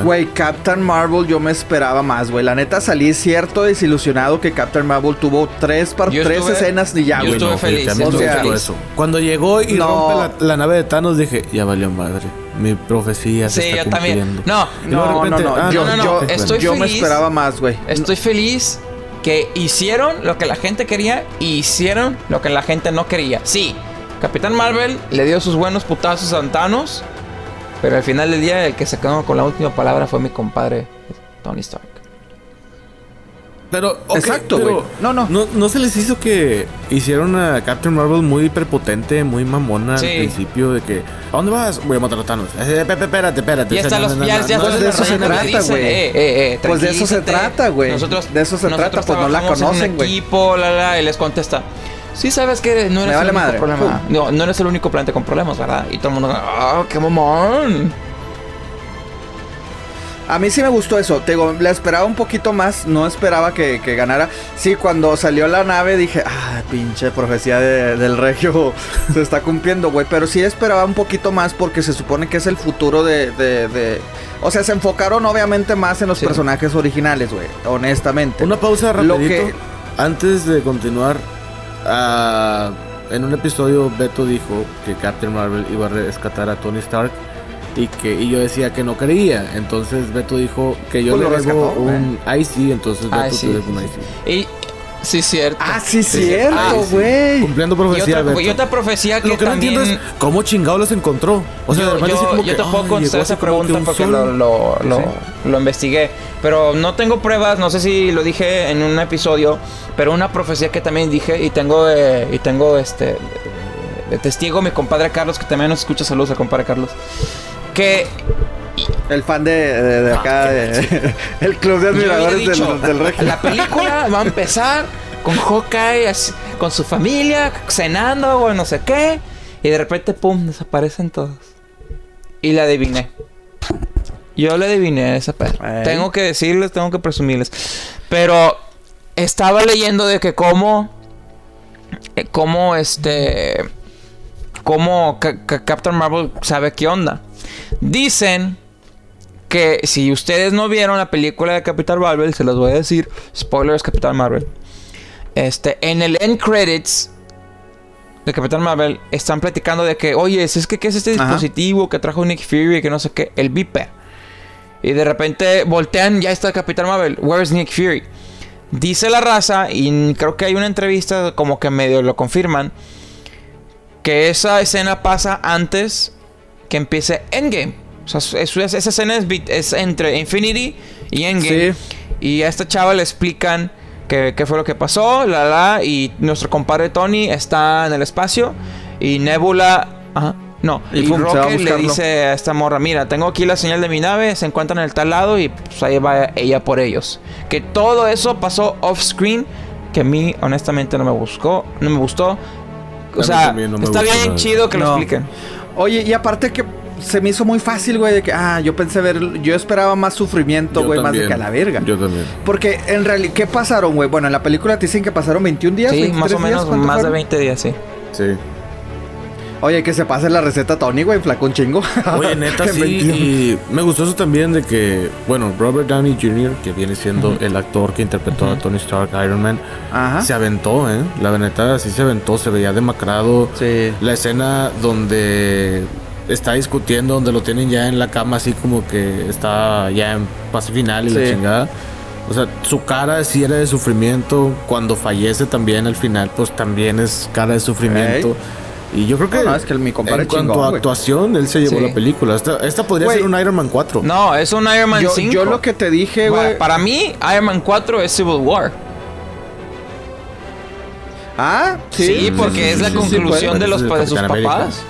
Güey, Captain Marvel yo me esperaba más, güey. La neta salí cierto desilusionado que Captain Marvel tuvo tres, tres escenas y ya, güey. Yo estuve feliz. Eso. Cuando llegó y rompe la, nave de Thanos dije, ya valió madre. Mi profecía se sí, está yo también. No, no, no, no, ah, yo, no, no, Estoy yo me esperaba más, güey. Estoy feliz que hicieron lo que la gente quería y hicieron lo que la gente no quería. Sí, Capitán Marvel le dio sus buenos putazos a Thanos, pero al final del día el que se quedó con la última palabra fue mi compadre Tony Stark. Pero, exacto, güey. No, no, no. se les hizo que hicieron a Captain Marvel muy prepotente, muy mamona al principio de que, ¿a dónde vas? Voy a matar a Thanos. Eh, espérate, espérate. Y hasta los ya, ya Pues de eso se trata, güey. Pues de eso se trata, güey. Nosotros, de eso se trata, pues no la conocen, güey. equipo, la, la, y les contesta. Sí sabes que no eres el único problema. No, no eres el único planeta con problemas, ¿verdad? Y todo el mundo, ¡ah, qué mamón! A mí sí me gustó eso. Te digo, la esperaba un poquito más. No esperaba que, ganara. Sí, cuando salió la nave dije, ah, pinche profecía del regio se está cumpliendo, güey. Pero sí esperaba un poquito más porque se supone que es el futuro de. O sea, se enfocaron obviamente más en los personajes originales, güey. Honestamente. Una pausa rapidito. Antes de continuar. Ah, en un episodio Beto dijo que Captain Marvel iba a rescatar a Tony Stark y que y yo decía que no creía. Entonces Beto dijo que yo pues le debo un IC, entonces Beto te debo un IC. Y Sí, cierto. Ah, sí, cierto, güey. Cumpliendo profecía. Y otra, profecía que, Lo que también... no entiendo es cómo chingados los encontró. O sea, yo, yo, yo te puedo contestar esa pregunta porque lo, lo, lo, lo, investigué. Pero no tengo pruebas, no sé si lo dije en un episodio, pero una profecía que también dije y tengo, eh, y tengo este, de testigo mi compadre Carlos, que también nos escucha. Saludos al compadre Carlos que el fan de, acá, el club de admiradores del, del La película va a empezar con Hawkeye con su familia, cenando o no sé qué. Y de repente, pum, desaparecen todos. Y la adiviné. Yo le adiviné esa perra. Tengo que decirles, tengo que presumirles. Pero estaba leyendo de que cómo. Eh, cómo este. Cómo Captain Marvel sabe qué onda. Dicen que si ustedes no vieron la película de Capitán Marvel, se los voy a decir. Spoilers, Capitán Marvel. Este, en el end credits de Capitán Marvel están platicando de que, oye, es que qué es este dispositivo que trajo Nick Fury, que no sé qué, el Viper. Y de repente voltean, ya está Capitán Marvel, where's Nick Fury? Dice la raza, y creo que hay una entrevista como que medio lo confirman, que esa escena pasa antes que empiece Endgame. O sea, esa escena es, entre Infinity y Endgame. Y a esta chava le explican qué, fue lo que pasó, la la, y nuestro compadre Tony está en el espacio y Nebula, ajá, no, y, Rocket le dice a esta morra, mira, tengo aquí la señal de mi nave, se encuentran en el tal lado y pues ahí va ella por ellos. Que todo eso pasó off screen, que a mí honestamente no me buscó, no me gustó. O sea, está bien chido que lo expliquen. Oye, y aparte que se me hizo muy fácil, güey, de que, ah, yo pensé ver, yo esperaba más sufrimiento, güey, más de que a la verga. Yo también. Porque en realidad, ¿qué pasaron, güey? Bueno, en la película te dicen que pasaron 21 días. Sí, más o menos, más de 20 días, sí. Sí. Oye, que se pase la receta Tony, güey, flaco un chingo. Oye, neta, sí. Y me gustó eso también de que, bueno, Robert Downey Jr., que viene siendo el actor que interpretó a Tony Stark, Iron Man, se aventó, ¿eh? La neta sí se aventó, se veía demacrado. Sí. La escena donde está discutiendo, donde lo tienen ya en la cama, así como que está ya en pase final y la chingada. O sea, su cara sí era de sufrimiento. Cuando fallece también al final, pues también es cara de sufrimiento. Y yo creo que, no, es que mi compadre en cuanto a actuación, él se llevó la película. Esta, podría ser un Iron Man 4. No, es un Iron Man yo, 5. Yo lo que te dije, güey. Para mí, Iron Man 4 es Civil War. Ah, sí. Sí, porque es la conclusión de, los, de sus papás.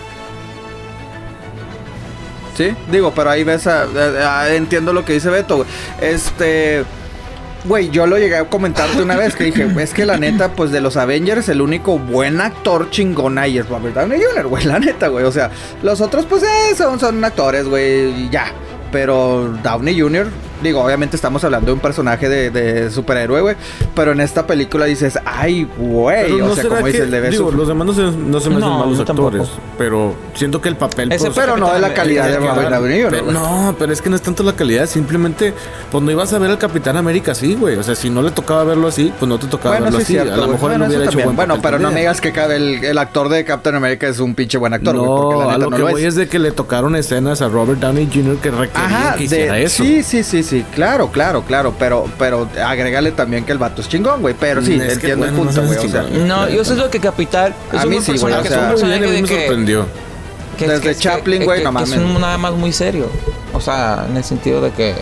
Sí, digo, pero ahí ves, entiendo lo que dice Beto. Este... Güey, yo lo llegué a comentarte una vez que dije, es que la neta, pues de los Avengers, el único buen actor chingón ahí es Robert Downey Jr., güey, la neta, güey. O sea, los otros, pues, eh, son, son actores, güey, ya. Pero Downey Jr., digo, obviamente estamos hablando de un personaje de, de superhéroe, güey. Pero en esta película dices, ay, güey. Pero O no sea, como dice que- el de digo, Beso. los demás no se, no se me hacen No, malos actores. tampoco. Pero siento que el papel. Ese pues, Pero no de la calidad de el Robert. Downey güey. No, pero es que no es tanto la calidad. Simplemente, pues no ibas a ver al Capitán América así, güey. O sea, si no le tocaba verlo así, pues no te tocaba Bueno, verlo sí, así. cierto, a lo mejor Bueno, él eso hubiera hecho también. buen Bueno, pero no me digas que cabe el, el actor de Captain America es un pinche buen actor, güey. No, porque la a lo no que lo voy es. es de que le tocaron escenas a Robert Downey Jr. que requerían que hiciera eso. sí, sí, sí, sí, claro, claro, claro, pero, pero agrégale también que el vato es chingón, güey, pero sí, Mm, que, entiendo el bueno, no punto, güey, o sea. No, yo sé lo que Capital es A mí sí, güey, o sea, es un personaje de me sorprendió. que Desde que Chaplin, güey, no que es mames. un nada más muy serio. O sea, en el sentido de que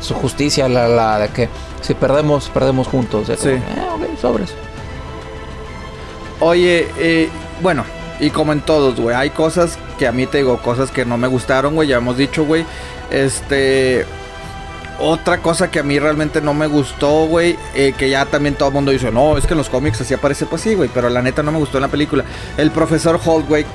su justicia, la, la de que si perdemos, perdemos juntos. De como, Sí. eh, ok, sobres. Oye, eh, bueno, y como en todos, güey, hay cosas que a mí te digo, cosas que no me gustaron, güey, ya hemos dicho, güey. Este. Otra cosa que a mí realmente no me gustó, güey, eh, que ya también todo el mundo dice, no, es que en los cómics así aparece, pues sí, güey, pero la neta no me gustó en la película. El profesor Holt, güey.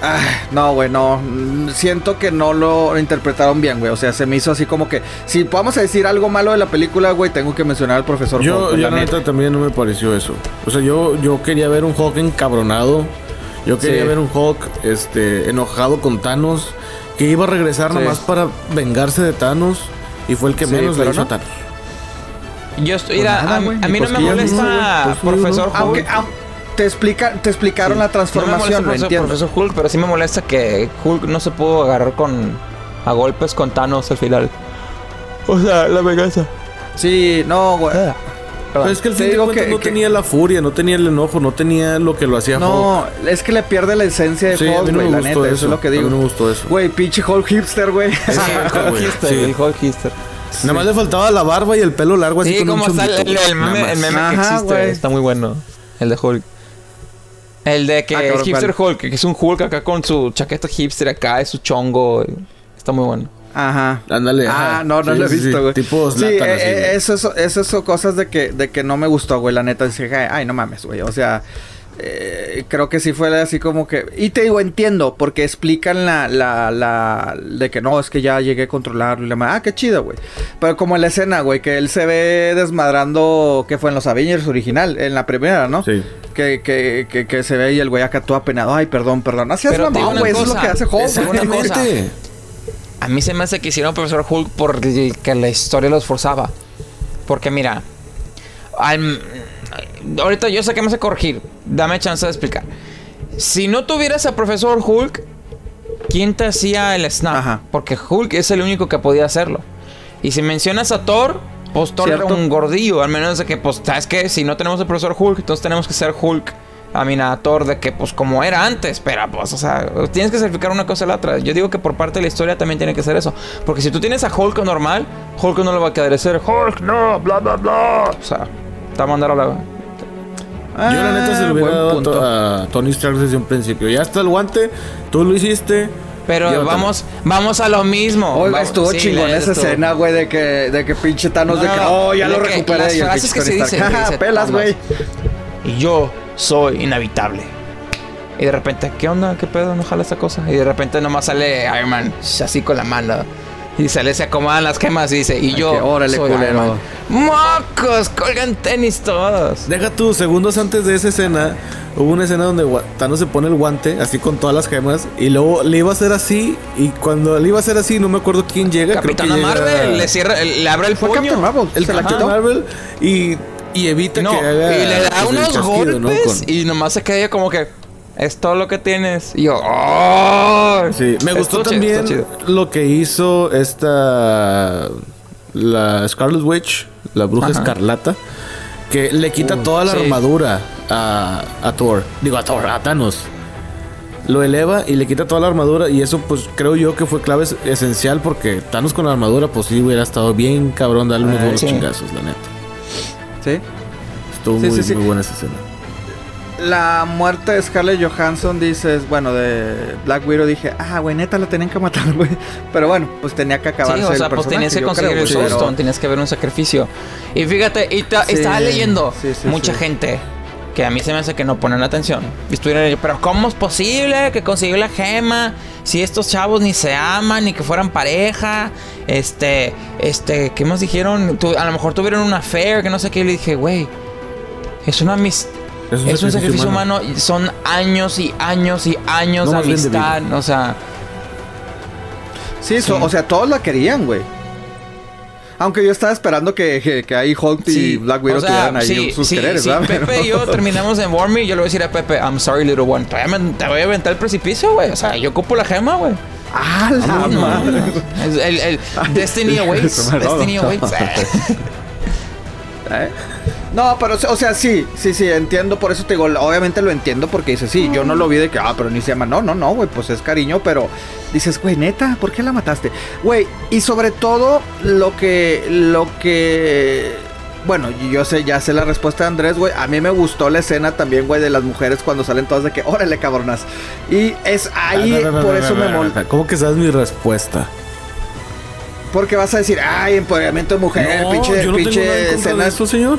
Ah, no, güey, no. mm, Siento que no lo interpretaron bien, güey. O sea, se me hizo así como que. Si vamos a decir algo malo de la película, güey, tengo que mencionar al profesor Yo, yo la neta. neta también no me pareció eso. O sea, yo, yo quería ver un Hulk encabronado. Yo quería Sí. ver un Hulk este, enojado con Thanos. Que iba a regresar Sí. nada más para vengarse de Thanos. Y fue el que Sí, menos le pero hizo no. a Thanos. Yo estoy, Pues mira, nada, a, a mí no me cosquillas, molesta no, güey, pues, Profesor Hulk. Aunque, au- te, explica, te explicaron la No me molesta transformación, lo profesor, entiendo. profesor Hulk, pero sí me molesta que Hulk no se pudo agarrar con a golpes con Thanos al final. O sea, la venganza. Sí, no, güey. Pero es que al Te fin de digo cuentas que- no que- tenía la furia, no tenía el enojo, no tenía lo que lo hacía Hulk. No, es que le pierde la esencia de Sí, Hulk, no la neta, eso. eso es lo que A mí digo. no me gustó eso. Güey, pinche Hulk hipster, güey. Exacto, güey. Hipster, Sí. el Hulk hipster. Nada más le faltaba la barba y el pelo largo así Sí, con un como el, chonguito, el- el meme, el meme que existe. güey. Está muy bueno. El de Hulk. El de que Ah, es hipster ¿cuál? Hulk, que es un Hulk acá con su chaqueta hipster acá, es su chongo. Está muy bueno. Ajá. Ándale. Ah, ajá. no, no Sí, lo he sí, sí. visto, güey. Tipo Sí, eh, así, eh, eso, eso, eso son cosas de que, de que no me gustó, güey, la neta. Dije, ay, ay, no mames, güey. O sea, eh, creo que sí fue así como que... Y te digo, entiendo, porque explican la, la, la... De que no, es que ya llegué a controlarlo y la ma- Ah, qué chido, güey. Pero como en la escena, güey, que él se ve desmadrando... Que fue en los Avengers original, en la primera, ¿no? Sí. Que, que, que, que se ve y el güey acá todo apenado. Ay, perdón, perdón. Así es mamón, güey. Eso es lo que hace Hulk. Exactamente. A mí se me hace que hicieron Profesor Hulk porque que la historia los forzaba. Porque mira, al- ahorita yo sé que me hace corregir. Dame chance de explicar. Si no tuvieras a Profesor Hulk, ¿quién te hacía el snap? Ajá. Porque Hulk es el único que podía hacerlo. Y si mencionas a Thor, pues Thor era un gordillo. Al menos de que, pues, ¿sabes qué? Si no tenemos al Profesor Hulk, entonces tenemos que ser Hulk. A Thor de que, pues, como era antes. Pero, pues, o sea, tienes que sacrificar una cosa a la otra. Yo digo que por parte de la historia también tiene que ser eso. Porque si tú tienes a Hulk normal, Hulk no le va a quedar ser Hulk, no, bla, bla, bla. O sea, te va a mandar a la. Ah, Yo la neta se lo hubiera buen dado punto. to- a Tony Stark desde un principio. Ya está el guante, tú lo hiciste. Pero vamos, vamos a lo mismo. Vamos- estuvo sí, chingón esa estuvo. escena, güey, de que, de que pinche Thanos No, de que, no, oh, ya de lo que recuperé. las y el frases que se dicen, que "Ja, dice pelas, Thanos". güey. Y yo soy inhabitable. Y de repente, ¿qué onda? ¿Qué pedo? No jala esta cosa. Y de repente nomás sale Iron Man así con la mano. Y sale, se acomodan las gemas y dice, y yo que, órale, soy culero. Iron Man. ¡Mocos! Colgan tenis todos. Deja tú, segundos antes de esa escena, hubo una escena donde Thanos se pone el guante, así con todas las gemas, y luego le iba a hacer así, y cuando le iba a hacer así, no me acuerdo quién llega. creo que Capitana llega- Marvel le cierra, le abre el Fue puño. Captain Marvel. El se la Capitán quitó. Marvel, y, y evita No, que haga. y le da unos chasquido, ¿no? golpes Con- y nomás se queda como que es todo lo que tienes. Y yo, ¡oh! Sí, me gustó también chido. lo que hizo esta. La Scarlet Witch, la bruja Ajá. escarlata, que le quita Uh, toda la sí. armadura a, a Thor. Digo, a Thor, a Thanos. Lo eleva y le quita toda la armadura. Y eso, pues creo yo que fue clave es- esencial porque Thanos con la armadura, pues sí hubiera estado bien cabrón darle unos buenos sí. chingazos, la neta. Sí. Estuvo Sí, muy, sí, sí. muy buena esa escena. la muerte de Scarlett Johansson, dices, bueno, de Black Widow, dije, ah, güey, neta la tenían que matar, güey. Pero bueno, pues tenía que acabarse Sí, o sea, el pues tenías que personaje, yo conseguir creo, el pero- tenías que ver un sacrificio. Y fíjate, y estaba leyendo sí, sí, mucha sí. gente que a mí se me hace que no ponen atención. Y estuvieron ahí, pero ¿cómo es posible que consiguió la gema? Si estos chavos ni se aman, ni que fueran pareja. Este, este, ¿qué más dijeron? Tu- a lo mejor tuvieron una affair, que no sé qué. Y le dije, güey, es una amistad. Es Es un sacrificio humano. y son años y años y años No, de bien de amistad. O sea, Sí, so- Sí. o sea, todos la querían, güey. Aunque yo estaba esperando que, que, que ahí Hulk y Black Widow o sea, tuvieran ahí sí, sus sí, quereres, sí. Pepe y yo terminamos en War Me, yo le voy a decir a Pepe, I'm sorry, little one. Te voy a, aventar el precipicio, güey. O sea, yo ocupo la gema, güey. ¡Ah, la No, madre! no. Es El, el Destiny Awaits. Destiny. Awaits. ¿Eh? No, pero, o sea, sí, sí, sí, entiendo, por eso te digo, obviamente lo entiendo porque dices, sí, yo no lo vi de que, ah, pero ni se llama, no, no, no, güey, pues es cariño, pero dices, güey, neta, ¿por qué la mataste? Güey, y sobre todo, lo que, lo que, bueno, yo sé, ya sé la respuesta de Andrés, güey, a mí me gustó la escena también, güey, de las mujeres cuando salen todas de que, órale, cabronas, y es ahí, Ah, no, no, no, por eso me no, mol... no. ¿Cómo que sabes mi respuesta? Porque vas a decir, ay, empoderamiento de mujer, pinche, yo no tengo pinche nada en contra de escenas. eso, señor.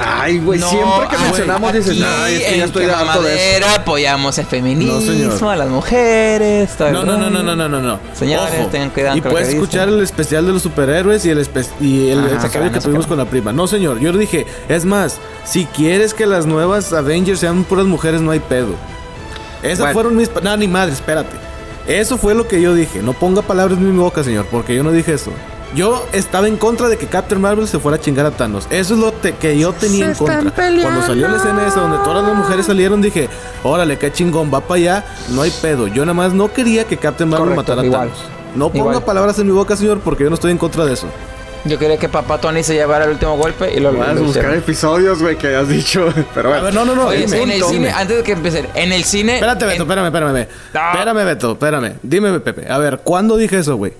Ay, güey, No, siempre que ah, mencionamos dices, aquí ay, es que en ya estoy harto de eso. Apoyamos el feminismo, No, a las mujeres. todo el No, no, no, no, no, no, no. Señores, tengan cuidado Y puedes que escuchar el especial de los superhéroes y el, y el Ajá, que tuvimos con la prima. No, señor, yo le dije, es más, si quieres que las nuevas Avengers sean puras mujeres, no hay pedo. Esas Bueno. fueron mis... No, ni madre, espérate. Eso fue lo que yo dije. No ponga palabras en mi boca, señor, porque yo no dije eso. Yo estaba en contra de que Captain Marvel se fuera a chingar a Thanos. Eso es lo te- que yo tenía en contra. Cuando salió la escena esa donde todas las mujeres salieron, dije, órale, qué chingón, va para allá, no hay pedo. Yo nada más no quería que Captain Marvel Correcto, matara a. Thanos. No ponga Igual. palabras en mi boca, señor, porque yo no estoy en contra de eso. Yo quería que papá Tony se llevara el último golpe y lo, Vas a buscar hicieron. episodios, güey, que has dicho. Pero A bueno. ver, no, no, no. Oye, en el cine, antes de que empiece, en el cine. Espérate, Beto, en- espérame, espérame. No. Espérame, Beto, espérame. Dime, Pepe. A ver, ¿cuándo dije eso, güey?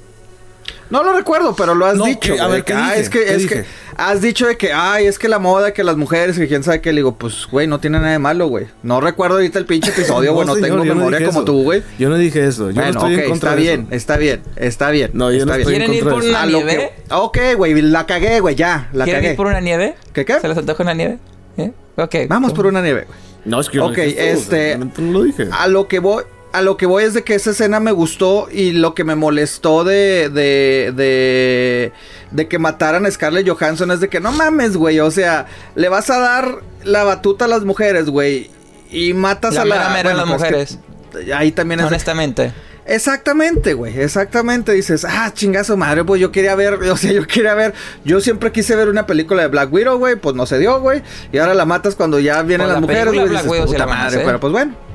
No lo recuerdo, pero lo has No, dicho. A ver, ¿qué ah, dije? es que, ¿Qué es dije? que has dicho de que, ay, es que la moda, que las mujeres, que quién sabe qué. Le digo, pues, güey, no tiene nada de malo, güey. No recuerdo ahorita el pinche episodio, güey. No, señor, tengo memoria como eso. tú, güey. Yo no dije eso. Yo Bueno, no estoy ok, en contra está de bien, eso. está bien, está bien. No, yo no está estoy bien. en ¿Quieren ir por de eso. una nieve? que- Ok, güey, la cagué, güey, ya, la ¿Quieren cagué. ir por una nieve? ¿Qué, qué? ¿Se les antoja una nieve? ¿Eh? Ok. Vamos por una nieve, güey. No, es que yo no Ok, este- No lo dije. A lo que voy, a lo que voy es de que esa escena me gustó y lo que me molestó de, de, de, de que mataran a Scarlett Johansson es de que no mames, güey, o sea, le vas a dar la batuta a las mujeres, güey, y matas La a la... mera mera de las pues, mujeres. que- ahí también es... Honestamente. Exactamente, güey, exactamente. Dices, ah, chingazo madre, pues yo quería ver, o sea, yo quería ver, yo siempre quise ver una película de Black Widow, güey, pues no se dio, güey. Y ahora la matas cuando ya vienen Pues las la mujeres, güey. Black Widow la a madre, pero pues bueno.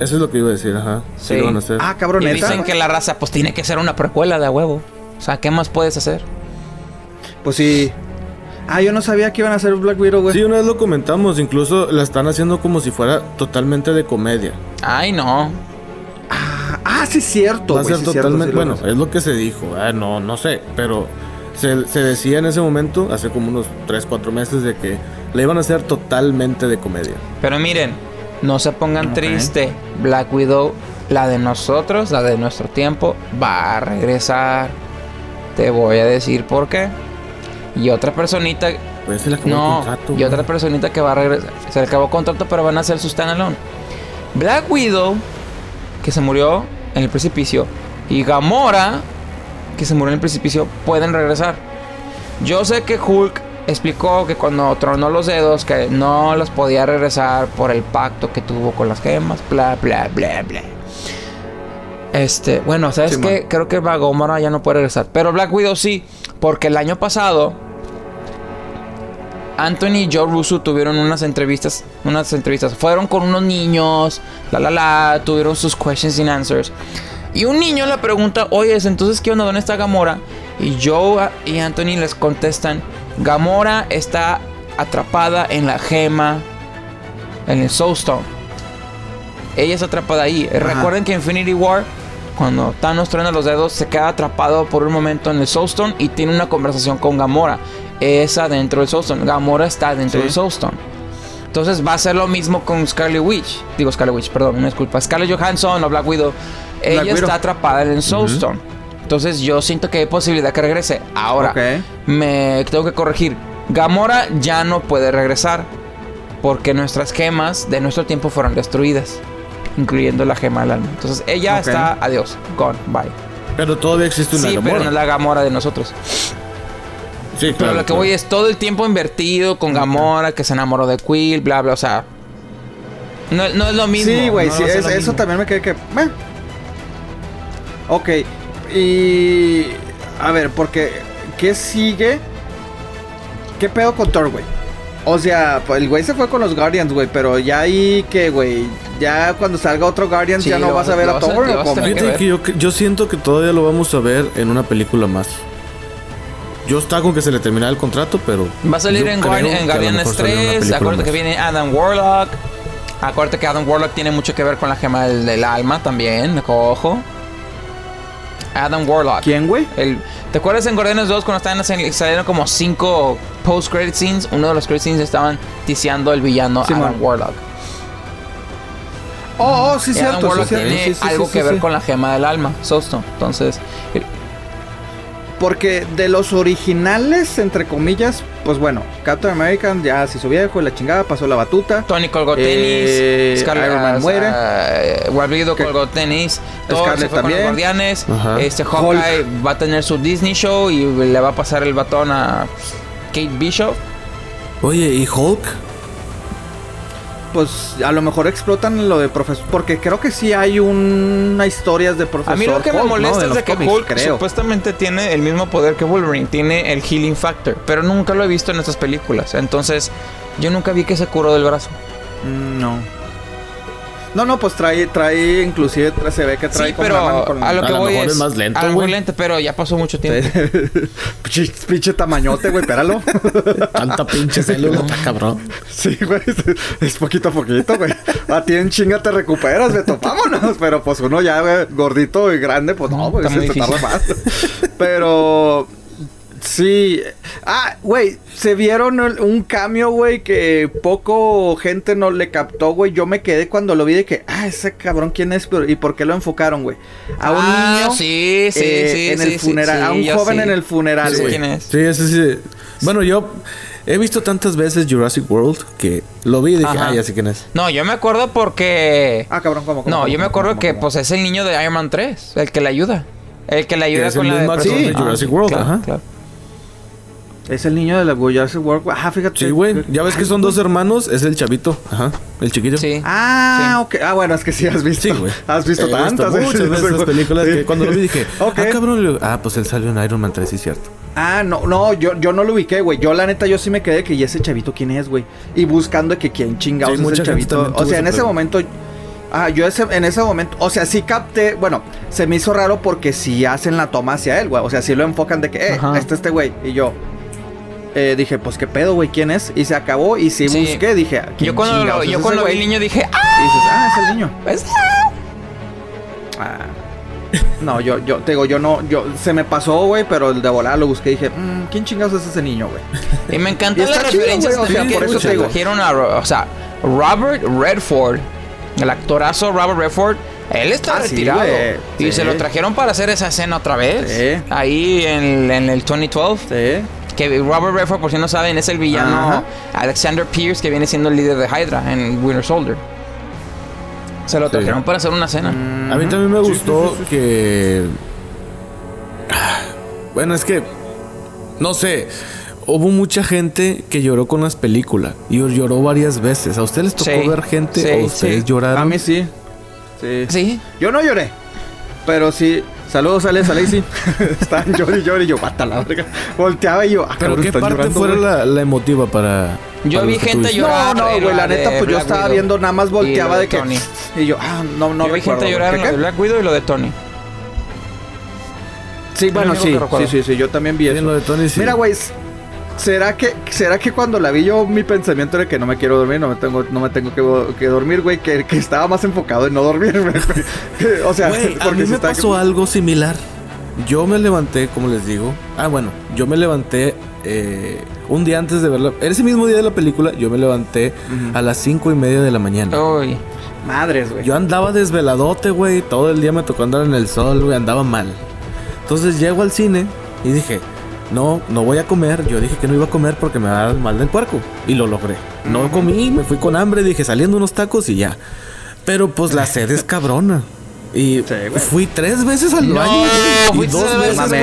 Eso es lo que iba a decir, ajá. Sí, Sí. lo van a hacer. Ah, cabrón, Y dicen que la raza, pues tiene que ser una precuela de a huevo. O sea, ¿qué más puedes hacer? Pues sí. Ah, yo no sabía que iban a hacer Black Widow, güey. Sí, una vez lo comentamos, incluso la están haciendo como si fuera totalmente de comedia. Ay, no. Ah, ah, sí, cierto. Va a ser sí, cierto, totalmente, sí bueno, es lo que se dijo, ah, no, no sé, pero se, se decía en ese momento, hace como unos 3, 4 meses, de que la iban a hacer totalmente de comedia. Pero miren, no se pongan triste. Black Widow, la de nosotros, la de nuestro tiempo, va a regresar. Te voy a decir por qué. Y otra personita, Pues se le acabó el no, contrato. y otra personita que va a regresar. Se le acabó contrato, pero van a hacer su standalone. Black Widow, que se murió en el precipicio, y Gamora, que se murió en el precipicio, pueden regresar. Yo sé que Hulk explicó que cuando tronó los dedos, que no los podía regresar por el pacto que tuvo con las gemas, bla, bla, bla, bla. Este, bueno, ¿sabes Sí, qué? Creo que Gamora ya no puede regresar. Pero Black Widow sí, porque el año pasado Anthony y Joe Russo tuvieron unas entrevistas, unas entrevistas, fueron con unos niños, la la la, tuvieron sus questions and answers. Y un niño le pregunta, oye, entonces qué onda, ¿dónde está Gamora? Y Joe y Anthony les contestan, Gamora está atrapada en la gema, en el Soulstone. Ella está atrapada ahí. Ajá. Recuerden que Infinity War, cuando Thanos truena los dedos, se queda atrapado por un momento en el Soulstone y tiene una conversación con Gamora. Esa dentro del Soulstone. Gamora está dentro Sí. del Soulstone. Entonces va a ser lo mismo con Scarlet Witch. Digo Scarlet Witch, perdón, una disculpa. Scarlett Johansson o Black Widow. Ella está atrapada en Soulstone. Entonces yo siento que hay posibilidad que regrese. Ahora, me tengo que corregir. Gamora ya no puede regresar. Porque nuestras gemas de nuestro tiempo fueron destruidas. Incluyendo la gema del alma. Entonces ella está, adiós, gone, bye. Pero todavía existe una Sí, pero Gamora. no es la Gamora de nosotros. Sí, Pero claro, lo que claro. voy es todo el tiempo invertido con Gamora, que se enamoró de Quill, bla, bla, o sea. No, no es lo mismo. Sí, güey, no sí, es- eso mismo. también me quedé que. meh. Ok, y. A ver, porque. ¿Qué sigue? ¿Qué pedo con Thor, güey? O sea, pues el güey se fue con los Guardians, güey, pero ya ahí que, güey, ya cuando salga otro Guardians Sí, ya no vas a ver a Thor o a que Fíjate ver. que yo, yo siento que todavía lo vamos a ver en una película más. Yo está con que se le terminara el contrato, pero. Va a salir en, Guardi- en una 3. película Acuérdate que viene Adam Warlock. Acuérdate que Adam Warlock tiene mucho que ver con la gema del, del alma también. Ojo. Adam Warlock. ¿Quién, güey? El, ¿Te acuerdas en Guardianes 2 cuando estaban sal- salieron como cinco post-credit scenes? Uno de los credit scenes estaban ticiando el villano Sí, Adam man. Warlock. Oh, oh, sí, Y cierto. Adam Warlock tiene Sí, sí, algo que ver con la gema del alma, Soulstone. Entonces, Porque de los originales, entre comillas, pues bueno, Captain America ya se hizo viejo y la chingada, pasó la batuta. Tony colgó tenis, Eh, Scarlett Iron Man muere. Uh, Guardido Que- colgó tenis, Scarlett con los guardianes, Ajá. este Hawkeye va a tener su Disney show y le va a pasar el batón a Kate Bishop. Oye, ¿y Hulk? Pues a lo mejor explotan lo de profesor. Porque creo que sí hay una historias de profesor. A mí lo que me molesta es de que Hulk creo. supuestamente tiene el mismo poder que Wolverine, tiene el healing factor, pero nunca lo he visto en estas películas. Entonces, yo nunca vi que se curó del brazo. Mm, No. No, no, pues trae, trae, inclusive se ve que trae Sí, con la mano pero con a lo A que lo voy mejor es, es más lento, a güey. lento, pero ya pasó mucho tiempo. pinche, pinche tamañote, güey, espéralo. Tanta pinche célula, está cabrón. sí, güey, es, es poquito a poquito, güey. A ti en chinga te recuperas, Beto, vámonos. Pero pues uno ya, güey, gordito y grande, pues no, güey, se muy te tarda difícil. más. Pero sí. Ah, güey, se vieron el- un cambio, güey, que poco gente no le captó, güey. Yo me quedé cuando lo vi de que, ah, ese cabrón, ¿quién es? Pero, ¿Y por qué lo enfocaron, güey? A un Ah, niño sí, sí, eh, sí, en sí, el sí, funeral, sí, a un joven sí. en el funeral, güey. quién es. Sí, ese sí. Bueno, yo he visto tantas veces Jurassic World que lo vi y dije, Ajá. ah, ya sé quién es. No, yo me acuerdo porque... Ah, cabrón, ¿cómo? cómo, no, cómo, yo me acuerdo cómo, que cómo? pues es el niño de Iron Man 3, el que le ayuda. El que le ayuda con el la depresión. de Jurassic World, claro, ajá. claro. Es el niño de la Jurassic World. güey. Ah, fíjate. Sí, güey. Ya ves que son dos hermanos. Es el chavito. Ajá. El chiquillo. Sí. Ah, ok. Ah, bueno, es que sí has visto. Sí, güey. Has visto He tantas. muchas veces esas películas Sí. que cuando lo vi dije, Ok. ah, cabrón. Ah, pues él salió en Iron Man 3, sí, cierto. Ah, no, no, yo, yo no lo ubiqué, güey. Yo la neta, yo sí me quedé que, ¿y ese chavito quién es, güey? Y buscando de que quién chingados Sí, es mucha el chavito. O sea, en ese momento. Ah, yo ese, en ese momento, o sea, sí capté, bueno, se me hizo raro porque sí hacen la toma hacia él, güey. O sea, sí lo enfocan de que, eh, Ajá. este este güey. Y yo eh, dije, pues qué pedo, güey, ¿quién es? Y se acabó y Sí. busqué, dije, ¿quién Yo cuando, lo- yo cuando vi el niño dije, ¡ah! Y dices, ah, es el niño. es- Ah. No, yo, yo, te digo, yo no, yo, se me pasó, güey, pero el de volar lo busqué y dije, mmm, ¿quién chingados es ese niño, güey? Y me Y encantan está las chido, referencias güey, o sea, también por que eso te digo. a, o sea, Robert Redford, el actorazo Robert Redford, él está Ah, retirado. y Sí. se lo trajeron para hacer esa escena otra vez. Sí. Ahí en, en el 2012. Sí. Que Robert Redford, por si no saben, es el villano Ajá. Alexander Pierce, que viene siendo el líder de Hydra en Winter Soldier. Se lo Sí. trajeron para hacer una escena. A mí también me gustó sí, sí, sí. que. Ah, Bueno, es que. No sé. Hubo mucha gente que lloró con las películas. Y lloró varias veces. ¿A ustedes les tocó Sí. ver gente Sí, o ustedes sí. lloraron? A mí sí. Sí. Sí. Yo no lloré. Pero sí. Saludos, Alex, Alexi. Estaban llori, llori. Y yo, pata la verga. Volteaba y yo, ah, ¿Pero cabrón, qué parte llorando, fuera la, la emotiva para. Yo para vi gente llorar. No, no, güey, la de neta, pues yo Black estaba Widow. viendo, nada más Y volteaba de que. Tony. Y yo, ah, no, no Yo vi gente llorar en lo de Black Widow y lo de Tony. Sí, bueno, sí, sí, sí, sí, yo también vi eso. lo de Tony sí. Mira, güey, ¿será que, ¿será que cuando la vi yo mi pensamiento era que no me quiero dormir, no me tengo, no me tengo que, que dormir, güey? Que, que estaba más enfocado en no dormir, güey. o sea, Güey, a porque mí se me está- pasó algo similar. Yo me levanté, como les digo. Ah, bueno, yo me levanté eh, un día antes de verla. Ese mismo día de la película, yo me levanté a las cinco y media de la mañana. Uy. Madres, güey. Yo andaba desveladote, güey. Todo el día me tocó andar en el sol, güey. Andaba mal. Entonces llego al cine y dije, no, no voy a comer. Yo dije que no iba a comer porque me va a dar mal del puerco. Y lo logré. No comí, me fui con hambre, dije saliendo unos tacos y ya. Pero pues la sed es cabrona. Y Sí, fui tres veces al No, baño. y dos ver veces cuando-.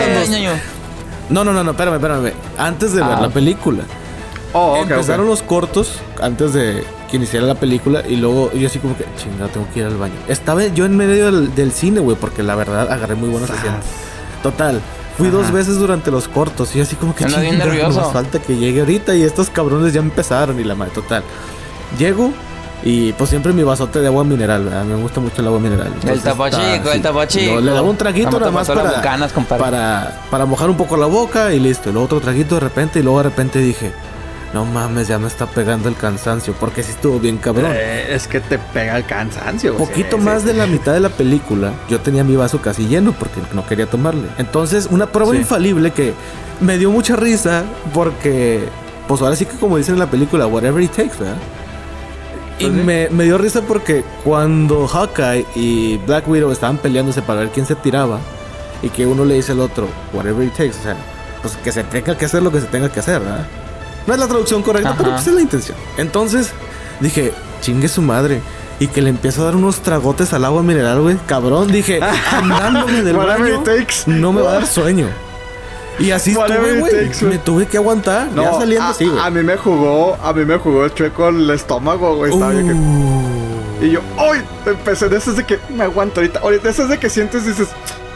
No, no, no, no, espérame, espérame. Antes de ver Ah. la película. Oh, ok, Empezaron ok. los cortos antes de que iniciara la película y luego yo así como que, chingada, tengo que ir al baño. Estaba yo en medio del, del cine, güey, porque la verdad agarré muy buenos asientos. Total, fui Ajá. dos veces durante los cortos y así como que, Anda bien nervioso. nomás falta que llegue ahorita y estos cabrones ya empezaron y la madre, total. Llego y pues siempre mi vasote de agua mineral, ¿verdad? Me gusta mucho el agua mineral. Entonces, Topo está Chico, el así. Topo Chico. No, le daba un traguito nada más para, bucanas, para, para mojar un poco la boca y listo. Y luego otro traguito de repente y luego de repente dije, no mames, ya me está pegando el cansancio porque sí estuvo bien cabrón. Eh, es que te pega el cansancio. Poquito Sí, más sí, de sí. la mitad de la película, yo tenía mi vaso casi lleno porque no quería tomarle. Entonces, una prueba infalible que me dio mucha risa porque, pues ahora sí que como dicen en la película, whatever it takes, ¿verdad? Y Pues me, me dio risa porque cuando Hawkeye y Black Widow estaban peleándose para ver quién se tiraba y que uno le dice al otro, whatever it takes, o sea, pues que se tenga que hacer lo que se tenga que hacer, ¿verdad? No es la traducción correcta, Ajá. pero pues es la intención. Entonces dije, chingue su madre. Y que le empiezo a dar unos tragotes al agua mineral, güey. Cabrón, dije, andándome del baño, no me va a dar sueño. Y así estuve, güey. Me tuve que aguantar. ya saliendo a, así, güey. a mí me jugó, a mí me jugó el chueco el estómago, güey. Estaba yo que- Uh. Y yo, ¡ay! Empecé de esas de que me aguanto ahorita. Ahorita de esas de que sientes y dices,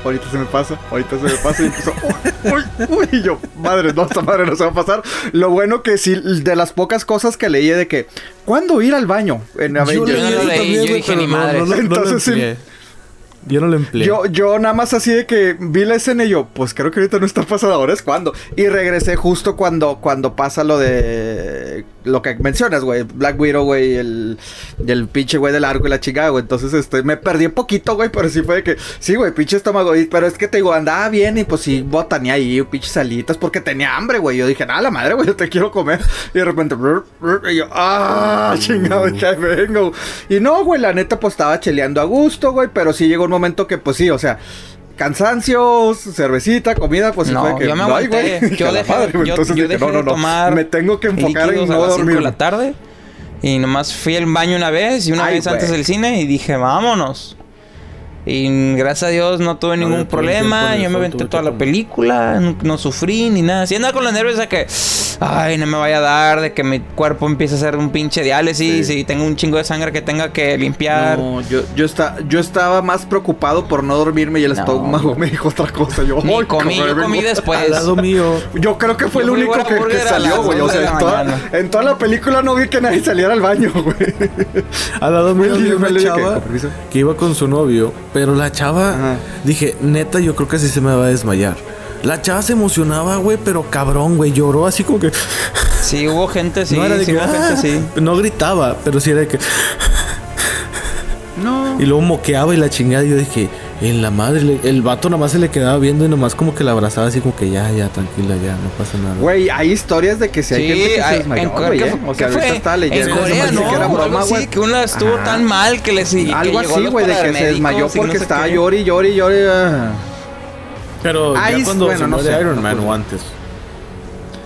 ahorita se me pasa, ahorita se me pasa. Y empezó, ¡uy! ¡uy! ¡uy! Y yo, madre, no, esta madre no se va a pasar. Lo bueno que sí, de las pocas cosas que leí de que, ¿cuándo ir al baño? En Yo Avengers. leí, yo güey, dije, ni madres. no no Entonces sí. empleé. Yo no lo empleé. Yo, yo nada más así de que vi la escena y yo, pues creo que ahorita no está pasando, ahora es cuando. Y regresé justo cuando, cuando pasa lo de lo que mencionas, güey. Black Widow, güey, el, el pinche güey del arco y la chingada, güey. Entonces, este, me perdí un poquito, güey, pero sí fue de que, sí, güey, pinche estómago. y- pero es que te digo, andaba bien y pues sí, botané ahí, pinches salitas, porque tenía hambre, güey. Yo dije, nada, la madre, güey, yo te quiero comer. Y de repente, brr, brr, y yo, ah, chingado, que vengo. Y no, güey, la neta, pues estaba cheleando a gusto, güey, pero sí llegó un momento que, pues sí, o sea. Cansancio, cervecita, comida, pues No, fue que yo me ay, aguanté. güey, Yo dejé, madre, yo, Entonces yo dije, dejé no, no, de tomar me tengo que enfocar en no a las 5 de dormir. la tarde. Y nomás fui al baño una vez y una Ay, vez antes del cine y dije, vámonos. Y gracias a Dios no tuve No ningún problema. Yo me aventé toda la película, no, no sufrí ni nada. Si andaba con los nervios de que, ay, no me vaya a dar, de que mi cuerpo empiece a hacer un pinche diálisis Sí. y tengo un chingo de sangre que tenga que limpiar. No, yo, yo, está, yo estaba más preocupado por no dormirme y el No. estómago me dijo otra cosa. Yo, Ni "Ay, comí, yo comí vengo". después. Al lado mío. Yo creo que fue Yo el único que, salió, güey. O sea, en toda, en toda la película no vi que nadie saliera al baño, güey. Al lado mío que, chava que iba con su novio, pero la chava, Ajá. dije, neta, yo creo que así se me va a desmayar. La chava se emocionaba, güey, pero cabrón, güey, lloró así como que... Sí, hubo gente, sí, no era de sí que, hubo gente, "Ah". sí. No gritaba, pero sí era de que... No. Y luego moqueaba y la chingada. Y yo dije, en la madre, el vato nada más se le quedaba viendo y nomás como que la abrazaba así como que ya, ya, tranquila, ya, no pasa nada. Güey, hay historias de que si hay Sí, gente que hay- se desmayó, en Corea, güey. ¿qué eh. O sea, ¿Qué ahorita fue? estaba leyendo. En Corea, ¿no? que era broma, güey. que una estuvo Ajá. tan mal que le siguió. Algo así, güey, de que se desmayó porque estaba llori, llori, llori. ah. Pero ya cuando bueno, se no muere sé, Iron no Man o antes.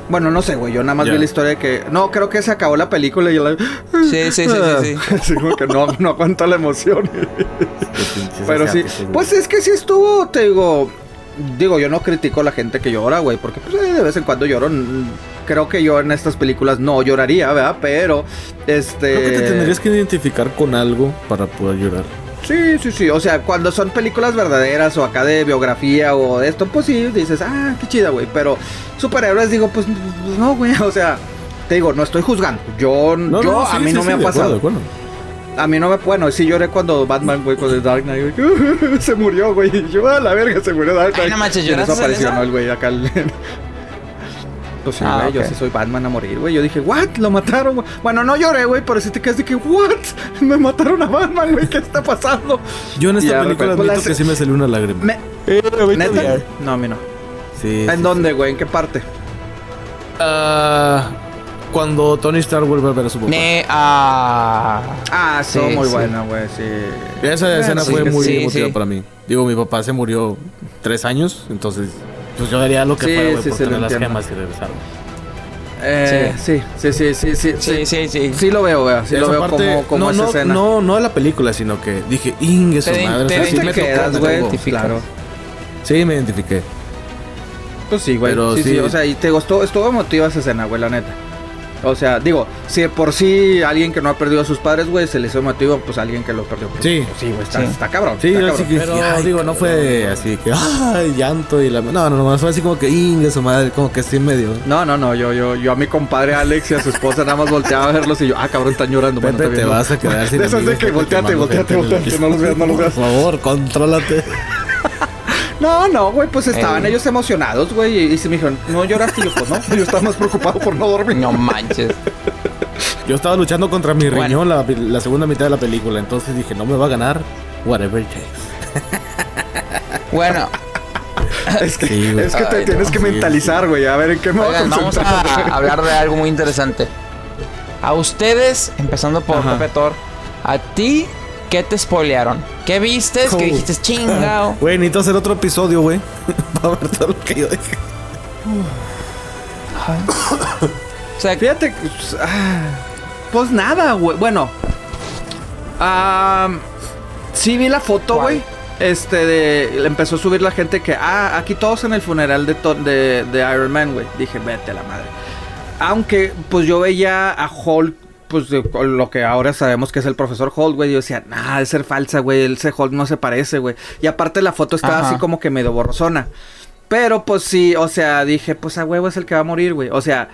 Bueno, no sé, güey. Yo nada más vi la historia de que. No, creo que se acabó la película y yo la. Sí, sí, sí, sí, sí. Así como que no, no aguanto la emoción. Pero sí. Pues es que sí estuvo, te digo. Digo, yo no critico a la gente que llora, güey. Porque pues, eh, de vez en cuando lloro. mm, Creo que yo en estas películas no lloraría, ¿verdad? Pero. Este. Creo que te tendrías que identificar con algo para poder llorar. Sí, sí, sí. O sea, cuando son películas verdaderas o acá de biografía o de esto, pues sí, dices, ah, qué chida, güey. Pero superhéroes, digo, pues, pues, no, güey. O sea, te digo, no estoy juzgando. Yo, yo a sí, mí sí, no sí, me ha de acuerdo, pasado. de acuerdo. A mí no me. Bueno, sí lloré cuando Batman, güey, con el Dark Knight, güey. se murió, güey. Y yo, a la verga, se murió Dark Ay, Knight. no manches, ¿lloraste? ¿no? El güey acá. el- Pues sí, Ah, güey, yo sí soy Batman a morir, güey. Yo dije, ¿what? Lo mataron, güey. Bueno, no lloré, güey, pero sí te quedas de que, ¿what? Me mataron a Batman, güey, ¿qué está pasando? Yo en esta ya, película admito la- que sí me salió una lágrima. Me... ¿Neta? No, a mí no. Sí. ¿En sí, dónde, güey? ¿En qué parte? Ah, cuando Tony Stark vuelve a ver a su papá. Ne- ah. Ah, sí, Sí, muy sí. buena, güey, sí. Esa escena sí, fue muy sí, emotiva sí. para mí. Digo, mi papá se murió tres años, entonces pues yo haría lo que Sí, fuera, güey, sí, por tener las entiendo. gemas y regresar. Eh, sí, sí, sí, sí, sí. Sí, sí, sí. Sí lo veo, güey. Sí lo veo parte- como, como no, esa no, escena. no, no a la película, sino que dije, Inge, su Te- madre. te- o sea, Sí sí te me quedas, güey. Claro. Sí, me identifiqué. Pues sí, güey. Pero sí, sí, sí. O sea, y te gustó, estuvo emotiva esa escena, güey, la neta. O sea, digo, si de por sí alguien que no ha perdido a sus padres, güey, se le hizo emotivo, pues alguien que lo perdió. Pues, Sí. pues sí, güey, está, Sí. está cabrón. Sí, está yo cabrón. sí que Pero, ay, digo, no fue así que, ay, llanto y la... No, no, no, fue así como que, Inge, su madre, como que sí medio. No, no, no, yo, yo, yo a mi compadre Alex y a su esposa nada más volteaba a verlos y yo, ah, cabrón, están llorando. Bueno, te vas a quedar sin De esas de que volteate, volteate, volteate, no los veas, no los veas. Por favor, contrólate. No, no, güey, pues estaban ellos emocionados, güey, y, se me dijeron, no lloraste, y yo, pues no, yo estaba más preocupado por no dormir. No manches. Yo estaba luchando contra mi Bueno. riñón la, la segunda mitad de la película, entonces dije, no me va a ganar, whatever it takes. Bueno, Es que, Sí, es que te Ay, tienes no, que sí, mentalizar, güey, a ver en qué me voy a oigan, vamos a hablar de algo muy interesante. A ustedes, empezando por. Pepe Tor, a ti, ¿qué te spoilearon? ¿Qué viste? ¿Qué dijiste? Chingao. Güey, necesito hacer otro episodio, güey. Para ver todo lo que yo dije. O sea, Fíjate, pues, ah, pues nada, güey. Bueno, ah, sí vi la foto, güey. Este, de, le empezó a subir la gente que, ah, aquí todos en el funeral de, To- de, de Iron Man, güey. Dije, vete a la madre. Aunque, pues yo veía a Hulk, pues con lo que ahora sabemos que es el profesor Hulk, güey. Yo decía, nah, de ser falsa, güey. Ese Hulk no se parece, güey. Y aparte la foto estaba Ajá. así como que medio borrosona. Pero pues sí, o sea, dije, pues a huevo es el que va a morir, güey. O sea,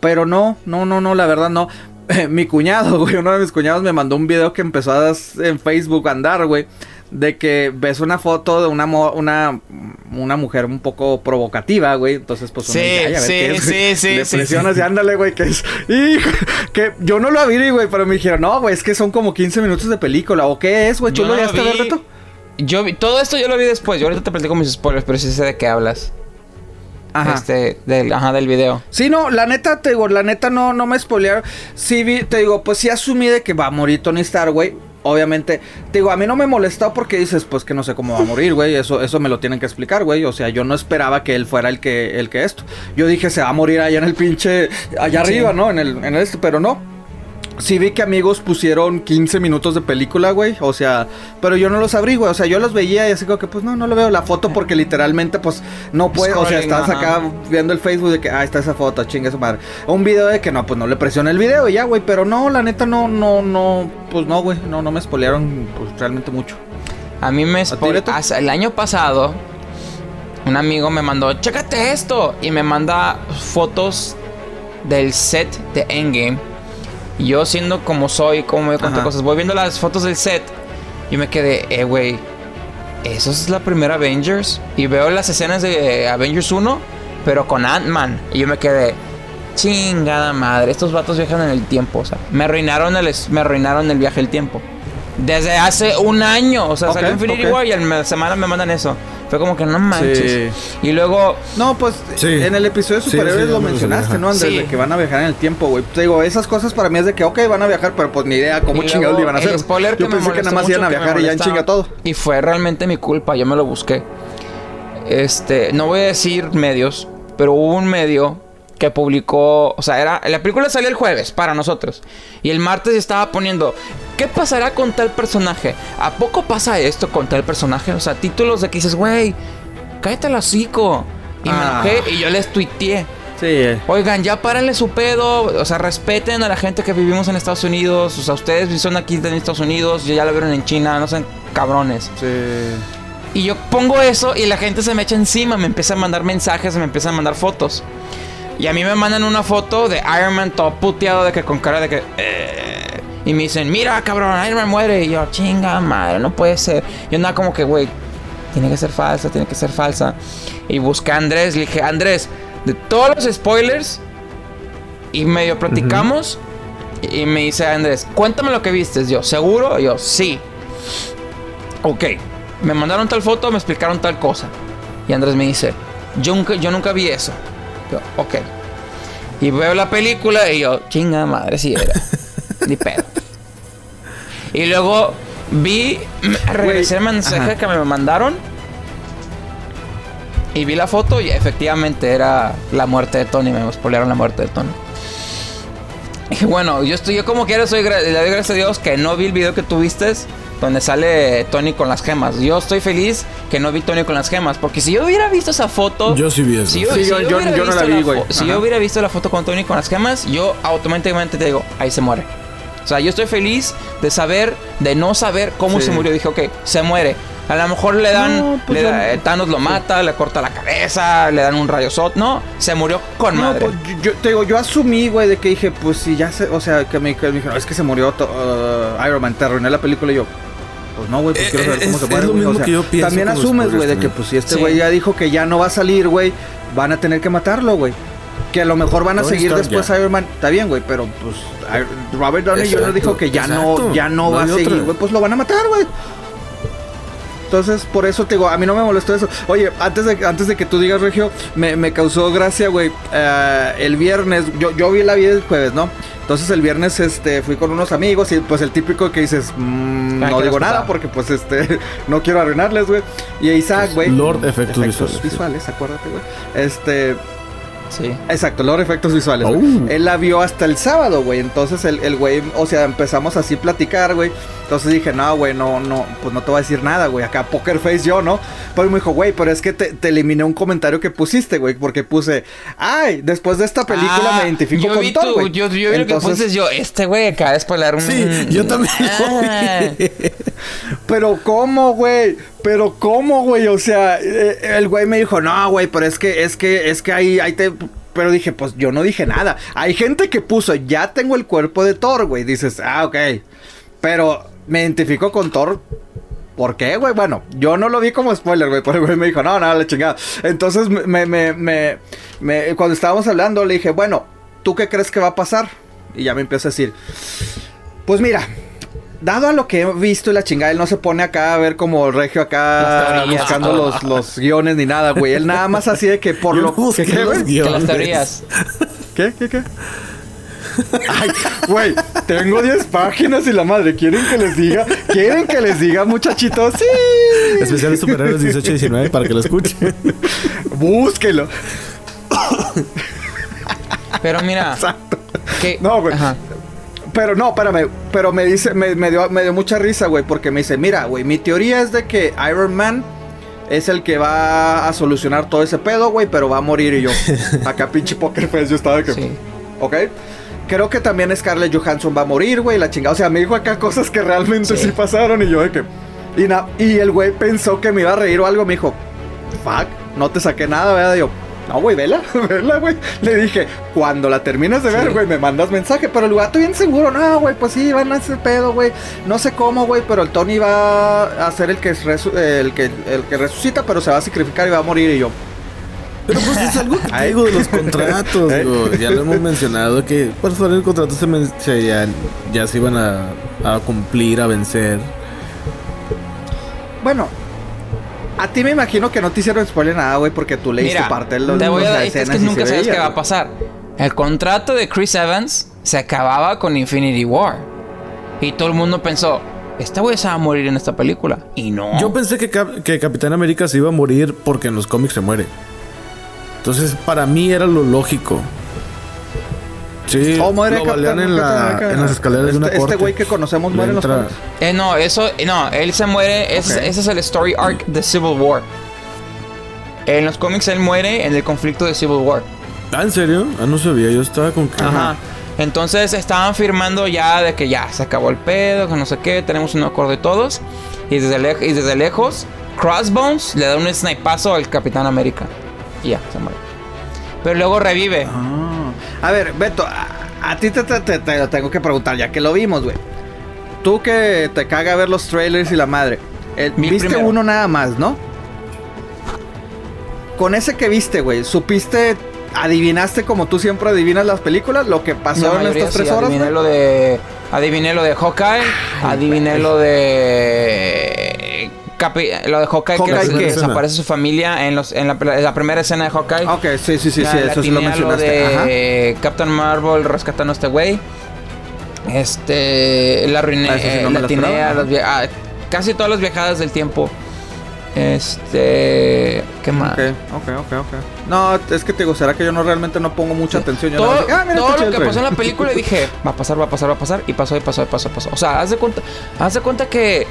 pero no, no, no, no, la verdad no. Mi cuñado, güey, uno de mis cuñados me mandó un video que empezó a en Facebook a andar, güey. De que ves una foto de una mo- una, una mujer un poco provocativa, güey. Entonces, pues uno Sí, dice, "Ay, a ver sí, qué es", sí, sí, Le sí, presionas sí. y ándale, güey, que es. Que yo no lo vi, güey, pero me dijeron, no, güey, es que son como 15 minutos de película. ¿O qué es, güey? ¿Tú Yo lo no lo llegaste a ver, vi. Beto? yo vi, todo esto yo lo vi después. Yo ahorita te platico mis spoilers, pero sí sé de qué hablas. Ajá. Este, del, ajá, del video. Sí, no, la neta, te digo, la neta no, no me spoilearon. Sí vi, te digo, pues sí asumí de que va a morir Tony Stark, güey. Obviamente, te digo, a mí no me molestó porque dices, pues que no sé cómo va a morir, güey. Eso, eso me lo tienen que explicar, güey. O sea, yo no esperaba que él fuera el que, el que esto. Yo dije, se va a morir allá en el pinche, allá Sí. arriba, ¿no? En el, en el este, pero no. Sí vi que amigos pusieron 15 minutos de película, güey. O sea, pero yo no los abrí, güey. O sea, yo los veía y así como que, pues no, no lo veo la foto porque literalmente, pues no puede. O sea, Scrolling, estás ajá. acá viendo el Facebook de que, ah, está esa foto, chingue su madre. Un video de que no, pues no le presioné el video y ya, güey. Pero no, la neta, no, no, no, pues no, güey. No, no me spoilearon, pues realmente mucho. A mí me ti, spoil- Beto? hasta el año pasado, un amigo me mandó, chécate esto. Y me manda fotos del set de Endgame. Yo siendo como soy, como me cuento cosas, voy viendo las fotos del set. Y me quedé, eh, güey, ¿eso es la primera Avengers? Y veo las escenas de eh, Avengers 1, pero con Ant-Man. Y yo me quedé, chingada madre, estos vatos viajan en el tiempo. O sea, me arruinaron el, me arruinaron el viaje del tiempo. Desde hace un año, o sea, salió Infinity. War y a la semana me mandan eso. Fue como que no manches. Y luego, No, pues Sí. en el episodio de superhéroes sí, lo me mencionaste. ¿no, Andrés? Sí. De que van a viajar en el tiempo, güey. Te digo, esas cosas para mí es de que, ok, van a viajar, pero pues ni idea cómo chingados iban a hacer. spoiler Yo que me pensé que nada más iban a me viajar y ya en chinga todo. Y fue realmente mi culpa, yo me lo busqué. Este, no voy a decir medios, pero hubo un medio que publicó, o sea, era la película salió el jueves para nosotros y el martes estaba poniendo ¿Qué pasará con tal personaje? ¿A poco pasa esto con tal personaje? O sea, títulos de que dices, güey, cállate el hocico. Y Ah. me enojé y yo les tuiteé. Sí, eh. Oigan, ya párenle su pedo. O sea, respeten a la gente que vivimos en Estados Unidos. O sea, ustedes son aquí en Estados Unidos. Ya la vieron en China. No sean cabrones. sí. Y yo pongo eso y la gente se me echa encima. Me empieza a mandar mensajes, me empieza a mandar fotos. Y a mí me mandan una foto de Iron Man todo puteado de que con cara de que... eh, y me dicen, mira cabrón, Iron Man muere. Y yo, chinga madre, no puede ser. Yo andaba como que, güey, tiene que ser falsa, tiene que ser falsa. Y busqué a Andrés, le dije, Andrés, de todos los spoilers, y medio platicamos, y me dice Andrés, cuéntame lo que viste. Yo, ¿seguro? yo, sí. Ok, me mandaron tal foto, me explicaron tal cosa. Y Andrés me dice, yo nunca, yo nunca vi eso. Yo, ok. Y veo la película y yo, chinga madre, si era. Ni pedo. Y luego vi, regresé el mensaje ajá. que me mandaron. Y vi la foto y efectivamente era la muerte de Tony. Me spoilearon la muerte de Tony. Y dije, bueno, yo estoy, yo como quiera soy le doy gracias a Dios que no vi el video que tuviste donde sale Tony con las gemas. Yo estoy feliz que no vi Tony con las gemas. Porque si yo hubiera visto esa foto. Yo sí vi eso. Si yo, Sí, si yo- no la visto vi, güey. Si Ajá. yo hubiera visto la foto con Tony con las gemas, yo automáticamente te digo, ahí se muere. O sea, yo estoy feliz de saber, de no saber cómo Sí. se murió. Dije, ok, se muere. A lo mejor le dan, No, pues le da- eh, Thanos lo mata, le corta la cabeza, le dan un rayo sot. No, se murió con No, madre. pues yo, yo- te digo, yo asumí, güey, de que dije, pues si ya se, o sea, que me, que me dijeron, es que se murió to- uh, Iron Man, te arruiné la película y yo. Pues no, güey, pues Eh, quiero saber eh, cómo es- se muere. es lo güey, o mismo sea, que yo pienso También asumes, güey, de que pues si este Sí. güey ya dijo que ya no va a salir, güey, van a tener que matarlo, güey. Que a lo mejor van a Tony seguir Stark después ya. Iron Man. Está bien, güey, pero pues Robert Downey Jr. Dijo que ya no, ya no, no va a seguir, güey, pues lo van a matar, güey. Entonces, por eso te digo, a mí no me molestó eso. Oye, antes de, antes de que tú digas, Regio, me, me causó gracia, güey. eh, el viernes, yo, yo vi la vida el jueves, ¿no? Entonces el viernes este, fui con unos amigos y pues el típico que dices, mm, Ah, no digo nada porque pues este, no quiero arruinarles, güey. Y Isaac, güey. Lord Efectos Visuales. visuales, acuérdate, güey. Este, Sí. Exacto, los efectos visuales. Oh. Él la vio hasta el sábado, güey. Entonces el, el güey, o sea, empezamos así a platicar, güey. Entonces dije, no, güey, no, no, pues no te voy a decir nada, güey. Acá poker face yo, ¿no? Pero me dijo, güey, pero es que te, te eliminé un comentario que pusiste, güey. Porque puse, ay, después de esta película Ah, me identifico yo con vi Thor, tu- güey. Yo, yo vi lo que pusiste yo, este güey acaba de spoiler un... Sí, yo también. Ah. Pero ¿cómo, güey? Pero ¿cómo, güey? O sea, eh, el güey me dijo, no, güey, pero es que, es que, es que ahí, ahí te... Pero dije, pues yo no dije nada. Hay gente que puso, ya tengo el cuerpo de Thor, güey. Dices, ah, ok. Pero me identifico con Thor. ¿Por qué, güey? Bueno, yo no lo vi como spoiler, güey. Pero el güey me dijo, no, no, la chingada. Entonces, me, me, me, me- cuando estábamos hablando, le dije, bueno, ¿tú qué crees que va a pasar? Y ya me empieza a decir, pues mira, dado a lo que he visto y la chingada, él no se pone acá a ver como Regio acá buscando los, los guiones ni nada, güey. Él nada más así de que por Yo lo no busqué ¿Qué, qué, los güey? Que las guiones. teorías. ¿Qué? ¿Qué? ¿Qué? Ay, güey, tengo 10 páginas y la madre, ¿quieren que les diga? ¿Quieren que les diga, muchachitos? Sí. Especiales superhéroes 18 y 19 para que lo escuchen. Búsquelo. Pero mira, Exacto. que... No, güey. Ajá. Pero no, espérame, pero me dice, me, me dio, me dio mucha risa, güey, porque me dice, mira, güey, mi teoría es de que Iron Man es el que va a solucionar todo ese pedo, güey, pero va a morir y yo. Acá pinche poker face, yo estaba de que, Sí. ¿ok? Creo que también Scarlett Johansson va a morir, güey, la chingada. O sea, me dijo acá cosas que realmente sí, Sí. pasaron y yo de que... Y, na- y el güey pensó que me iba a reír o algo, me dijo, fuck, no te saqué nada, ¿verdad? Y yo, no, güey, vela, vela, güey. Le dije, cuando la termines de ver, Sí. güey, me mandas mensaje. Pero el gato bien seguro, no, güey, pues sí, van a hacer pedo, güey. No sé cómo, güey, pero el Tony va a ser el que, resu- el, que, el que resucita, pero se va a sacrificar y va a morir. Y yo, Pero pues es algo que te digo de los contratos, digo, ya lo hemos mencionado que por favor el contrato se, men- se- ya, ya se iban a, a cumplir, a vencer. bueno. A ti me imagino que no te hicieron spoiler nada, güey, porque tú leíste Mira, parte de los te voy a. Es que nunca sabes veía, qué va a pasar. El contrato de Chris Evans se acababa con Infinity War. Y todo el mundo pensó, este güey se va a morir en esta película. Y no. Yo pensé que, Cap- que Capitán América se iba a morir porque en los cómics se muere. Entonces, para mí era lo lógico. Sí, Oh, muere lo Capitán balean en, la- en las escaleras de una Este- corte. Este güey que conocemos Le muere en los cómics. Eh, no, eso, no, él se muere, ese, Ok. ese es el story arc de Civil War. En los cómics él muere en el conflicto de Civil War. Ah, ¿en serio? Ah, no sabía. Yo estaba con que... Ajá. Entonces estaban firmando ya de que ya se acabó el pedo, que no sé qué, tenemos un acuerdo de todos. Y desde, lej- y desde lejos, Crossbones le da un snipazo al Capitán América. Y ya, se muere. Pero luego revive. Ah. A ver, Beto, a, a ti te, te- te- te lo tengo que preguntar, ya que lo vimos, güey. Tú que te caga ver los trailers y la madre. el- Viste primero. uno nada más, ¿no? con ese que viste, güey, supiste, adivinaste como tú siempre adivinas las películas, lo que pasó La en estas sí, tres horas, adiviné lo de adiviné lo de Hawkeye, adiviné lo de Capi- lo de Hawkeye, Hawkeye, que ¿qué? desaparece su familia en los en la, en la primera escena de Hawkeye. Ah, Ok, sí, sí, sí, La- sí, eso sí lo mencionaste. Ajá. de Captain Marvel rescatando a este güey. Este, la arruiné, Ah, sí no la lo atiné esperaba, a ajá. las via- a casi todas las viajadas del tiempo. Este, ¿qué más? Ok, ok, ok, ok. No, es que te digo, será que yo no realmente no pongo mucha atención. Yo todo digo, ah, mira, todo lo que pasó en la película dije, va a pasar, va a pasar, va a pasar. Y pasó, y pasó, y pasó, y pasó. O sea, haz de cuenta, haz de cuenta que.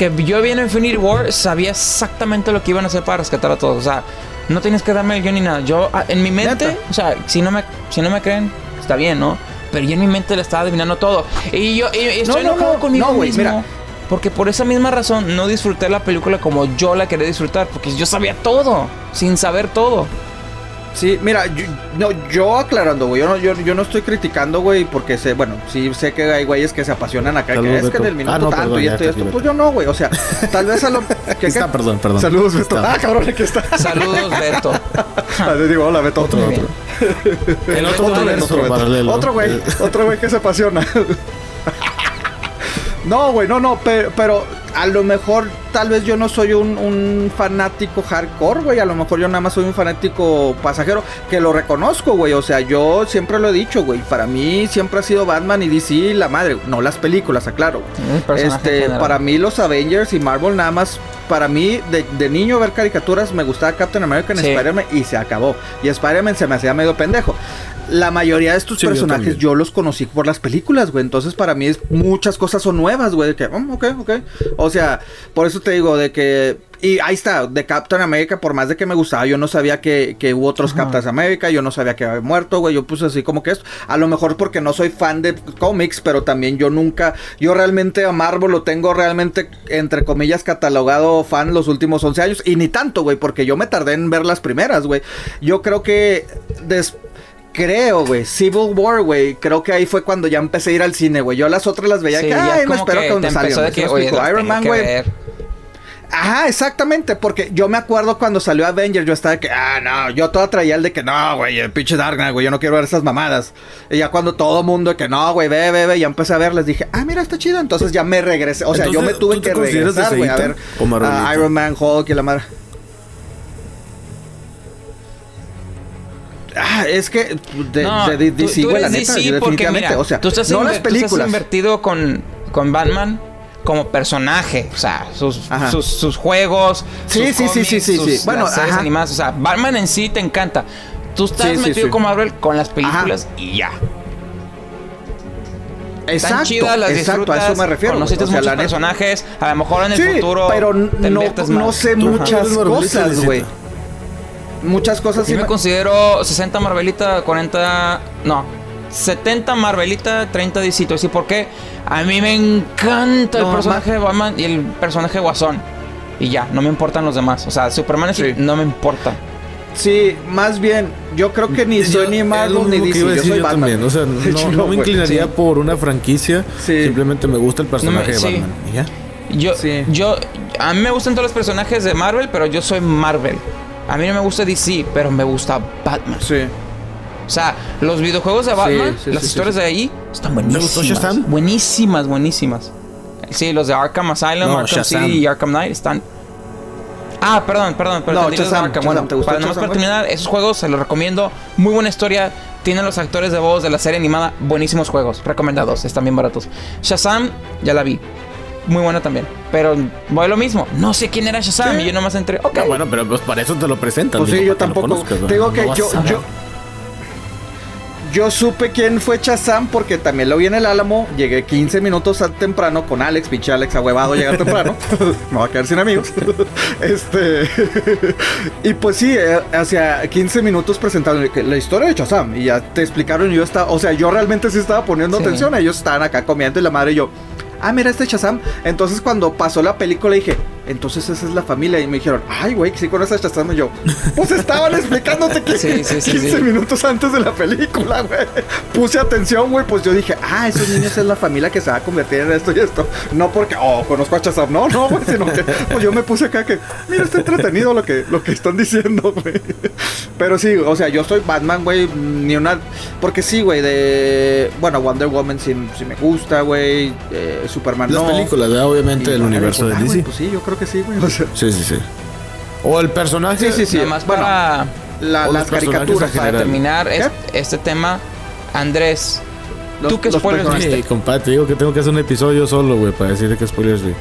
Que yo vi en Infinity War, sabía exactamente lo que iban a hacer para rescatar a todos. O sea, no tienes que darme el guion ni nada. Yo, ah, en mi mente, ¿Neta? o sea, si no, me, si no me creen, está bien, ¿no? Pero yo en mi mente le estaba adivinando todo. Y yo y- y estoy No, no, enojado no, conmigo no, güey, mismo. mira. Porque por esa misma razón no disfruté la película como yo la quería disfrutar. Porque yo sabía todo, sin saber todo. Sí, mira, yo, no, yo aclarando, güey, yo no, yo, yo no estoy criticando, güey, porque sé, bueno, sí sé que hay güeyes que se apasionan acá, Saludos, que es que en Beto. el minuto Ah, no, tanto perdón, y ya, esto y esto, pues yo no, güey, o sea, tal vez a lo... ¿qué, Aquí está, perdón, perdón. Saludos, Beto. Está. Ah, cabrón, aquí está. Saludos, Beto. Ah, te digo, hola, Beto. Otro, Muy otro. El otro, Otro, universo otro, Beto. paralelo. Otro güey, Eh, otro güey que se apasiona. No, güey, no, no, pero, pero a lo mejor tal vez yo no soy un, un fanático hardcore, güey. A lo mejor yo nada más soy un fanático pasajero que lo reconozco, güey. O sea, yo siempre lo he dicho, güey. Para mí siempre ha sido Batman y DC la madre. No las películas, aclaro. En Este, general. para mí los Avengers y Marvel nada más, para mí de, de niño ver caricaturas me gustaba Captain America y Sí. Spider-Man y se acabó. Y Spider-Man se me hacía medio pendejo. La mayoría de estos Sí, personajes yo, los conocí por las películas, güey. Entonces para mí es, muchas cosas son nuevas, güey. de Que, mm, ok, ok. O sea, por eso te digo de que... Y ahí está, de Captain America, por más de que me gustaba, yo no sabía que, que hubo otros Captain America, yo no sabía que había muerto, güey. Yo puse así como que esto. A lo mejor porque no soy fan de cómics, pero también yo nunca, yo realmente a Marvel lo tengo realmente, entre comillas, catalogado fan los últimos 11 años. Y ni tanto, güey, porque yo me tardé en ver las primeras, güey. Yo creo que... Creo, güey, Civil War, güey. Creo que ahí fue cuando ya empecé a ir al cine, güey. Yo las otras las veía Sí, que, ay, me espero que, te donde empezó salgan. de ¿sí que, me oye, explico? las Iron Man, güey. Ajá, exactamente, porque yo me acuerdo cuando salió Avengers, yo estaba de que, ah, no, yo toda traía el de que, no, güey, el pinche Dark Knight, güey, yo no quiero ver esas mamadas. Y ya cuando todo mundo de que, no, güey, ve, ve, ve, ya empecé a ver, les dije, ah, mira, está chido, entonces ya me regresé, o sea, yo me tuve ¿tú te que regresar, güey, a ver a Iron Man, Hulk y la madre. Ah, es que de, No, de- de tú- DC, tú güey, la neta, DC definitivamente, mira, o sea, tú estás, no las tú estás películas. invertido con, con Batman como personaje, o sea, sus, Ajá. sus, sus juegos, Sí, sus sí, sí, sí, cómics, sí, sus- sí. Bueno, las series ajá. animadas, o sea, Batman en sí te encanta. Tú estás Sí, sí, metido sí. con Marvel con las películas y ya. Exacto, chidas, las exacto, a eso me refiero. Conociste o sea, muchos neta- personajes, a lo mejor en el Sí, futuro pero te no, inviertes no más. sé Ajá. muchas cosas, güey. Muchas cosas sí Yo me me- considero 60 Marvelita, 40. No, 70 Marvelita, 30 DC. ¿Y por qué? A mí me encanta el personaje de Batman y el personaje de Guasón. Y ya, no me importan los demás. O sea, Superman sí, Sí. no me importa. Sí, más bien, yo creo que ni soy Yo- ni Marvel ni DC, yo soy yo Batman. también. O sea, no, no me inclinaría Sí. por una franquicia. Sí. Simplemente me gusta el personaje de Batman. ¿Y ya? Yo, Sí. yo, a mí me gustan todos los personajes de Marvel, pero yo soy Marvel. A mí no me gusta DC, pero me gusta Batman. Sí. O sea, los videojuegos de Batman, sí, las sí, historias sí, de ahí están buenísimas. Shazam? Buenísimas, buenísimas. Sí, los de Arkham Asylum, No, Arkham Shazam. City y Arkham Knight están. Ah, perdón, perdón, perdón. No, los Shazam, Arkham. Shazam, Bueno, ¿te gustó para, nomás para terminar, esos juegos se los recomiendo. Muy buena historia. Tienen los actores de voz de la serie animada. Buenísimos juegos. Recomendados. Están bien baratos. Shazam, ya la vi. Muy buena también. Pero voy lo mismo. No sé quién era Shazam. Sí. Y yo nomás entré. Ok. Bueno, pero pues para eso te lo presentan. Pues sí, yo tampoco. conozcas, que No yo, yo, yo supe quién fue Chazam porque también lo vi en el Álamo. Llegué 15 minutos temprano con Alex, pinche Alex ahuevado llegar temprano. Me va a quedar sin amigos. este. y pues sí, eh, hacia 15 minutos presentaron la historia de Chazam. Y ya te explicaron. Y yo estaba. O sea, yo realmente sí estaba poniendo Sí. atención. Ellos estaban acá comiendo y la madre y yo. Ah, mira este Shazam. Entonces cuando pasó la película dije, entonces esa es la familia. Y me dijeron, ay, güey, que a Shazam. Y yo, pues estaban explicándote que Sí, sí, sí, 15 sí. minutos antes de la película, güey. Puse atención, güey, pues yo dije, ah, esos niños es la familia que se va a convertir en esto y esto. No porque, oh, conozco a Shazam. No, no, güey, sino que pues yo me puse acá que, mira, está entretenido lo que, lo que están diciendo, güey. Pero sí, o sea, yo soy Batman, güey, ni una... Porque sí, güey, de... Bueno, Wonder Woman sí, sí me gusta, güey. eh, Superman Las no. películas, ¿verdad? obviamente, del universo de DC. Pues sí, yo creo que sí, güey. O sea, Sí, sí, sí. O el personaje. Sí, sí, sí. Nada más bueno, para, la- las caricaturas. para terminar ¿Qué? es- este tema, Andrés, Los- ¿tú qué spoilers viste? Sí, compadre, te digo que tengo que hacer un episodio solo, güey, para decirte que spoilers vi.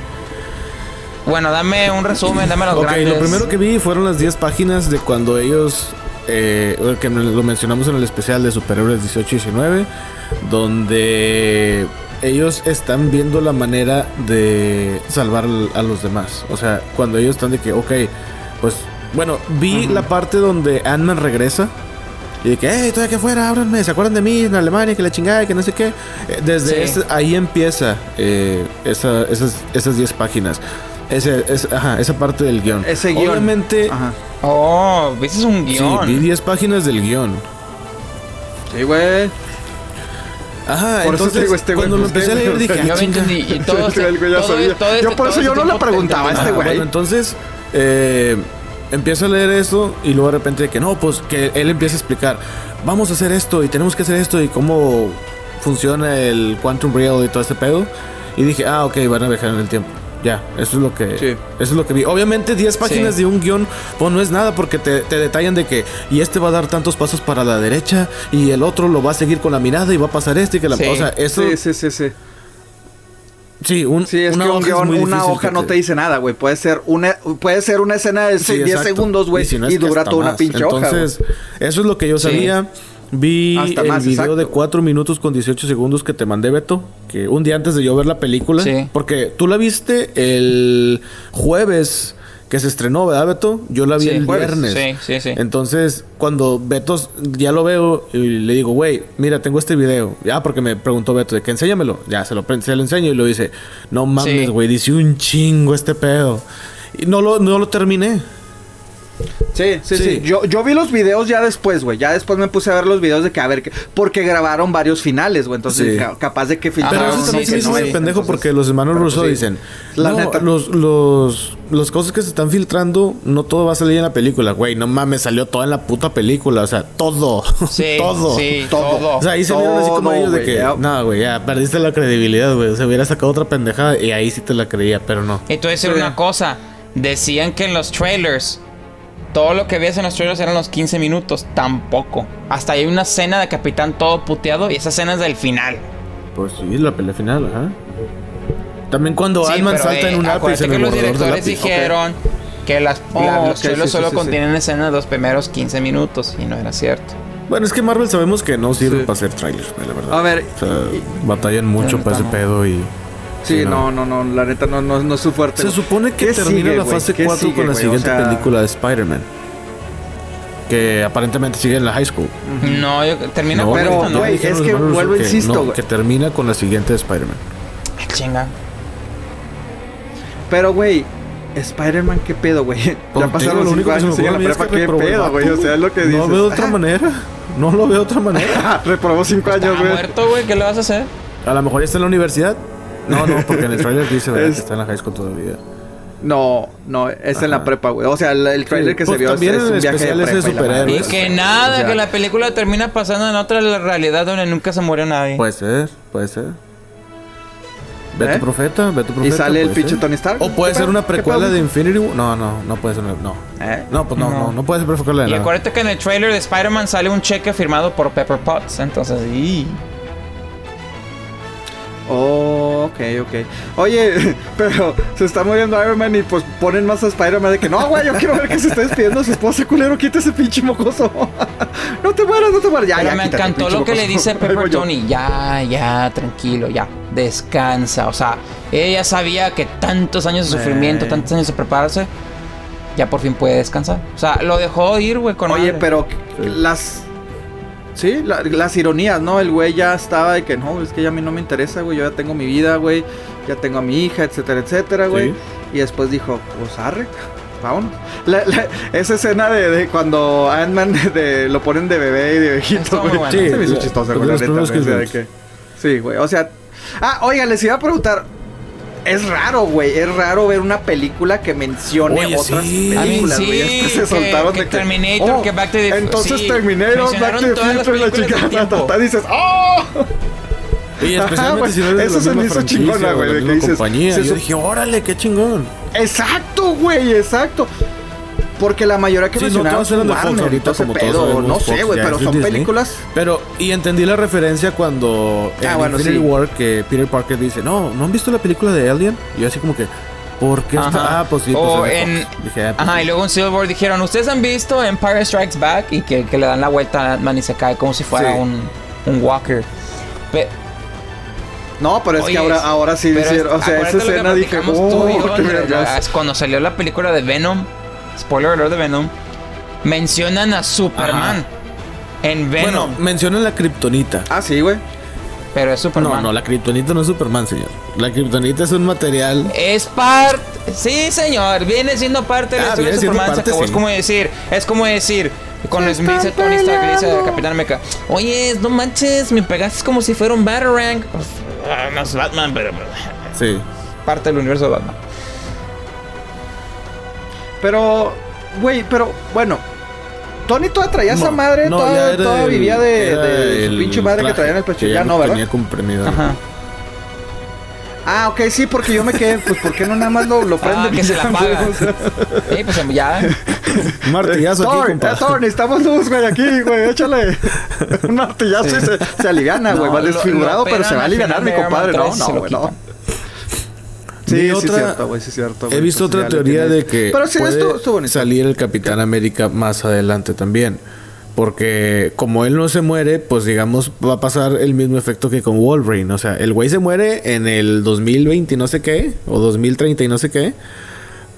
Bueno, dame un resumen, dame los Ok, grandes. lo primero que vi fueron las 10 páginas de cuando ellos, eh, que lo mencionamos en el especial de Superhéroes 18-19, donde ellos están viendo la manera de salvar al- a los demás. O sea, cuando ellos están de que, ok, pues, bueno, vi la parte donde Ant-Man regresa. Y de que, hey, estoy aquí afuera, ábranme, ¿se acuerdan de mí en Alemania? Que la chingada, que no sé qué. Eh, Desde Sí. ese- ahí empieza eh, esa- esas, esas 10 páginas. Ese, es- ajá, esa parte del guion. Ese guion. Obviamente, Ajá. Oh, viste un sí, guion. vi 10 páginas del guion. Sí, güey. Ajá, Por eso entonces te digo, este güey, cuando lo pues, empecé a leer dije, Yo ah, me chinga. entendí. Y todo, Sí, el güey ya todo- sabía. todo este- Yo por todo eso este yo no le preguntaba a este güey. Bueno, entonces eh, empiezo a leer esto y luego de repente de que no, pues que él empieza a explicar, vamos a hacer esto y tenemos que hacer esto y cómo funciona el Quantum Real y todo este pedo. Y dije, ah, ok, van a viajar en el tiempo. Ya, eso es lo que Sí. eso es lo que vi. Obviamente 10 páginas Sí. de un guion, pues no es nada porque te, te detallan de que y este va a dar tantos pasos para la derecha y el otro lo va a seguir con la mirada y va a pasar este y que la, Sí. o sea, eso Sí, sí, sí, sí. sí, un, Sí, es una que un hoja guion, una hoja no te dice nada, güey. Puede ser una, puede ser una escena de Sí, 10 exacto. segundos, güey, y, si no que dura toda una pinche hoja. güey. Entonces, eso es lo que yo Sí. Vi Hasta el más, video exacto. de 4 minutos con 18 segundos que te mandé, Beto. Que un día antes de yo ver la película. Sí. Porque tú la viste el jueves que se estrenó, ¿verdad, Beto? Yo la vi Sí, el jueves. viernes. Sí, sí, sí. Entonces, cuando Beto ya lo veo y le digo, güey, mira, tengo este video. Ya, porque me preguntó Beto de que enséñamelo. Ya, se lo, pre- se lo enseño y lo dice, no mames, Sí. güey, dice un chingo este pedo. Y no lo, no lo terminé. Sí, sí, sí, Sí. Yo, yo vi los videos ya después, güey. Ya después me puse a ver los videos de que, a ver, que, porque grabaron varios finales, güey. Entonces, Sí. ca- capaz de que Pero filtraron. eso Ah, también sí, se me sí, hizo sí. medio pendejo Entonces, porque los hermanos pero Russo sí. dicen, La no, neta. los, los, las cosas que se están filtrando, no todo va a salir en la película. Güey, no mames, salió todo en la puta película. O sea, todo. Sí, todo. sí, Todo. O sea, ahí se vieron así como ellos de que, ya. no, güey, ya perdiste la credibilidad, güey. O sea, hubiera sacado otra pendejada y ahí sí te la creía, pero no. Y a decir Sí. una cosa. Decían que en los trailers, todo lo que veías en los trailers eran los 15 minutos. Tampoco. Hasta hay una escena de Capitán todo puteado y esa escena es del final. Pues sí, la pelea final, ajá. También cuando Sí, pero, salta eh, en un lápiz acuérdate en que el los borrador de directores lápiz. dijeron que las, Oh, la- los trailers sí, sí, solo sí, contienen escenas de los primeros 15 minutos y no era cierto. Bueno, es que Marvel sabemos que no sirve Sí. para hacer trailers, la verdad. A ver, O sea, batallan mucho para ese pedo y... sí, sí, no, no, no, la neta no, no, no es su fuerte. Se supone que ¿Qué termina sigue, la fase ¿Qué 4 sigue, con la siguiente O sea- película de Spider-Man. Que aparentemente sigue en la high school. No, yo, termina No, con pero, es que vuelvo, que insisto, no, güey. que termina con la siguiente de Spider-Man. Chinga. Pero, güey, Spider-Man, ¿qué pedo, güey? Ya Pues, pasaron los cinco años, sigue en la prepa, ¿qué pedo, güey? O sea, es lo que dices. No veo de otra manera. No lo veo de otra manera. Reprobó cinco Está años, güey. muerto, güey. ¿Qué le vas a hacer? A lo mejor ya está en la universidad. No, no, porque en el trailer dice ¿verdad? Es- que está en la high school todavía. No, no, es en la prepa, güey. O sea, el, el trailer Sí, que pues, se vio es, también es un viaje de ese de prepa y superhéroes. que nada, O sea- que la película termina pasando en otra realidad donde nunca se murió nadie. Puede ser, puede ser. Ve ¿Eh? tu profeta, ve tu profeta. Y sale el pinche. Tony Stark. O puede ¿Qué ser una ¿Qué precuela de Infinity War. No, no, no puede ser. una- No. ¿Eh? No, pues no, No. no, no, puede ser precuela de y nada. acuérdate que en el trailer de Spider-Man sale un cheque firmado por Pepper Potts. Entonces, y... Oh, ok, ok. Oye, pero se está muriendo Iron Man y pues ponen más a Spider-Man de que no, güey, yo quiero ver que se está despidiendo a su esposa, culero, quita ese pinche mocoso. no te mueras, no te mueras. Ya, Pero ya, me quítate, encantó lo que le dice Pepper. Tony. Ya, ya, tranquilo, ya. Descansa. O sea, ella sabía que tantos años de sufrimiento, Eh. tantos años de prepararse, ya por fin puede descansar. O sea, lo dejó ir, güey, con Oye, madre. pero las. Sí, la- las ironías, ¿no? El güey ya estaba de que no, es que ya a mí no me interesa, güey. Yo ya tengo mi vida, güey. Ya tengo a mi hija, etcétera, etcétera, güey. Sí. Y después dijo, pues arre, vámonos. La- la- esa escena de, de cuando Ant-Man de, lo ponen de bebé y de viejito, güey. Se me hizo chistosa, güey, Sí, güey, o sea... Ah, oiga, les iba a preguntar... Es raro, güey, es raro ver una película que mencione Oye, otras sí. películas, güey. sí, Es que se soltaron que de que... Terminator, que Back to the- Entonces sí, Terminator, Back to the Future, la ta, dices, ¡oh! Y Ajá, si no eso la se me hizo chingona, güey, de que dices, compañía. se Yo dije, órale, qué chingón. Exacto, güey, exacto. Porque la mayoría que Sí, no mencionaron de son Warner, ahorita, todo ese pedo, no sé, güey, pero son Disney. películas... Pero, y entendí la referencia cuando en Ah, bueno, Infinity sí. War que Peter Parker dice, no, ¿no han visto la película de Alien? Y yo así como que, ¿por qué está? Ah, pues sí, O pues es de en-. Dije, ah, pues Ajá, sí. y luego en War dijeron, ¿ustedes han visto Empire Strikes Back? Y que, que le dan la vuelta a Ant-Man y se cae como si fuera un, un walker. Pe- No, pero es Oye, que ahora, ahora sí pero o sea, esa escena dije, platicamos tú y yo, oh, Cuando salió la película de Venom, spoiler alert de Venom, mencionan a Superman en Venom. Bueno, mencionan la kriptonita. Ah, sí, güey. pero es Superman. No, no, la kriptonita no es Superman, señor. La kriptonita es un material. Es parte. Sí, señor. Viene siendo parte de la Ah, historia de Superman. se parte, acabó. sí. Es como decir. Es como decir. Con me dice Tony Stark, dice. Capitán América. Oye, no manches, me pegaste como si fuera un Batarang. Pues, ah, no es Batman, pero Sí. Parte del universo de Batman. Pero, güey, pero, bueno. Tony todavía traía esa madre, no, toda, toda el- vivía de, su pinche madre que traía en el pecho. Ya no, ¿verdad? Tenía comprimido. Ajá. Ah, ok, sí, porque yo me quedé, pues, ¿por qué no nada más lo, lo prende? Ah, que se la apaga. Sí, pues ya. Un martillazo aquí, Thor, compa. eh, Thor, necesitamos luz, güey, aquí, güey, échale un martillazo y se, se aliviana, güey, No, va desfigurado, pero se va a operan al alivianar, final mi compadre, no, 3 y se no, güey, no. Sí, otra- es cierto, güey, sí, es cierto. He güey, visto otra teoría de que Pero sí, puede esto salir el Capitán América más adelante también. Porque como él no se muere, pues digamos, va a pasar el mismo efecto que con Wolverine. O sea, el güey se muere en el 2020 y no sé qué, o 2030 y no sé qué.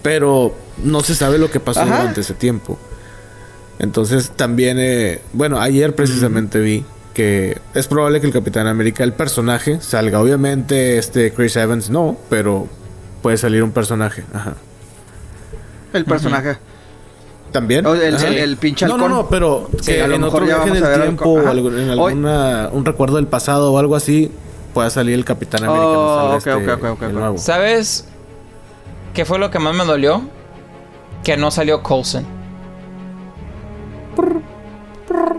Pero no se sabe lo que pasó Ajá. durante ese tiempo. Entonces también, eh, bueno, ayer precisamente vi que es probable que el Capitán América, el personaje, salga. Obviamente este Chris Evans no, pero puede salir un personaje. Ajá. El personaje. ¿También? O el- el- el pinche No, no, no, pero Sí, que a lo en mejor otro viaje en vamos a el tiempo o algo- en Hoy- alguna, un recuerdo del pasado o algo así, pueda salir el Capitán América. Oh, este, ok, ok, ok, el ok. nuevo. ¿Sabes qué fue lo que más me dolió? Que no salió Coulson.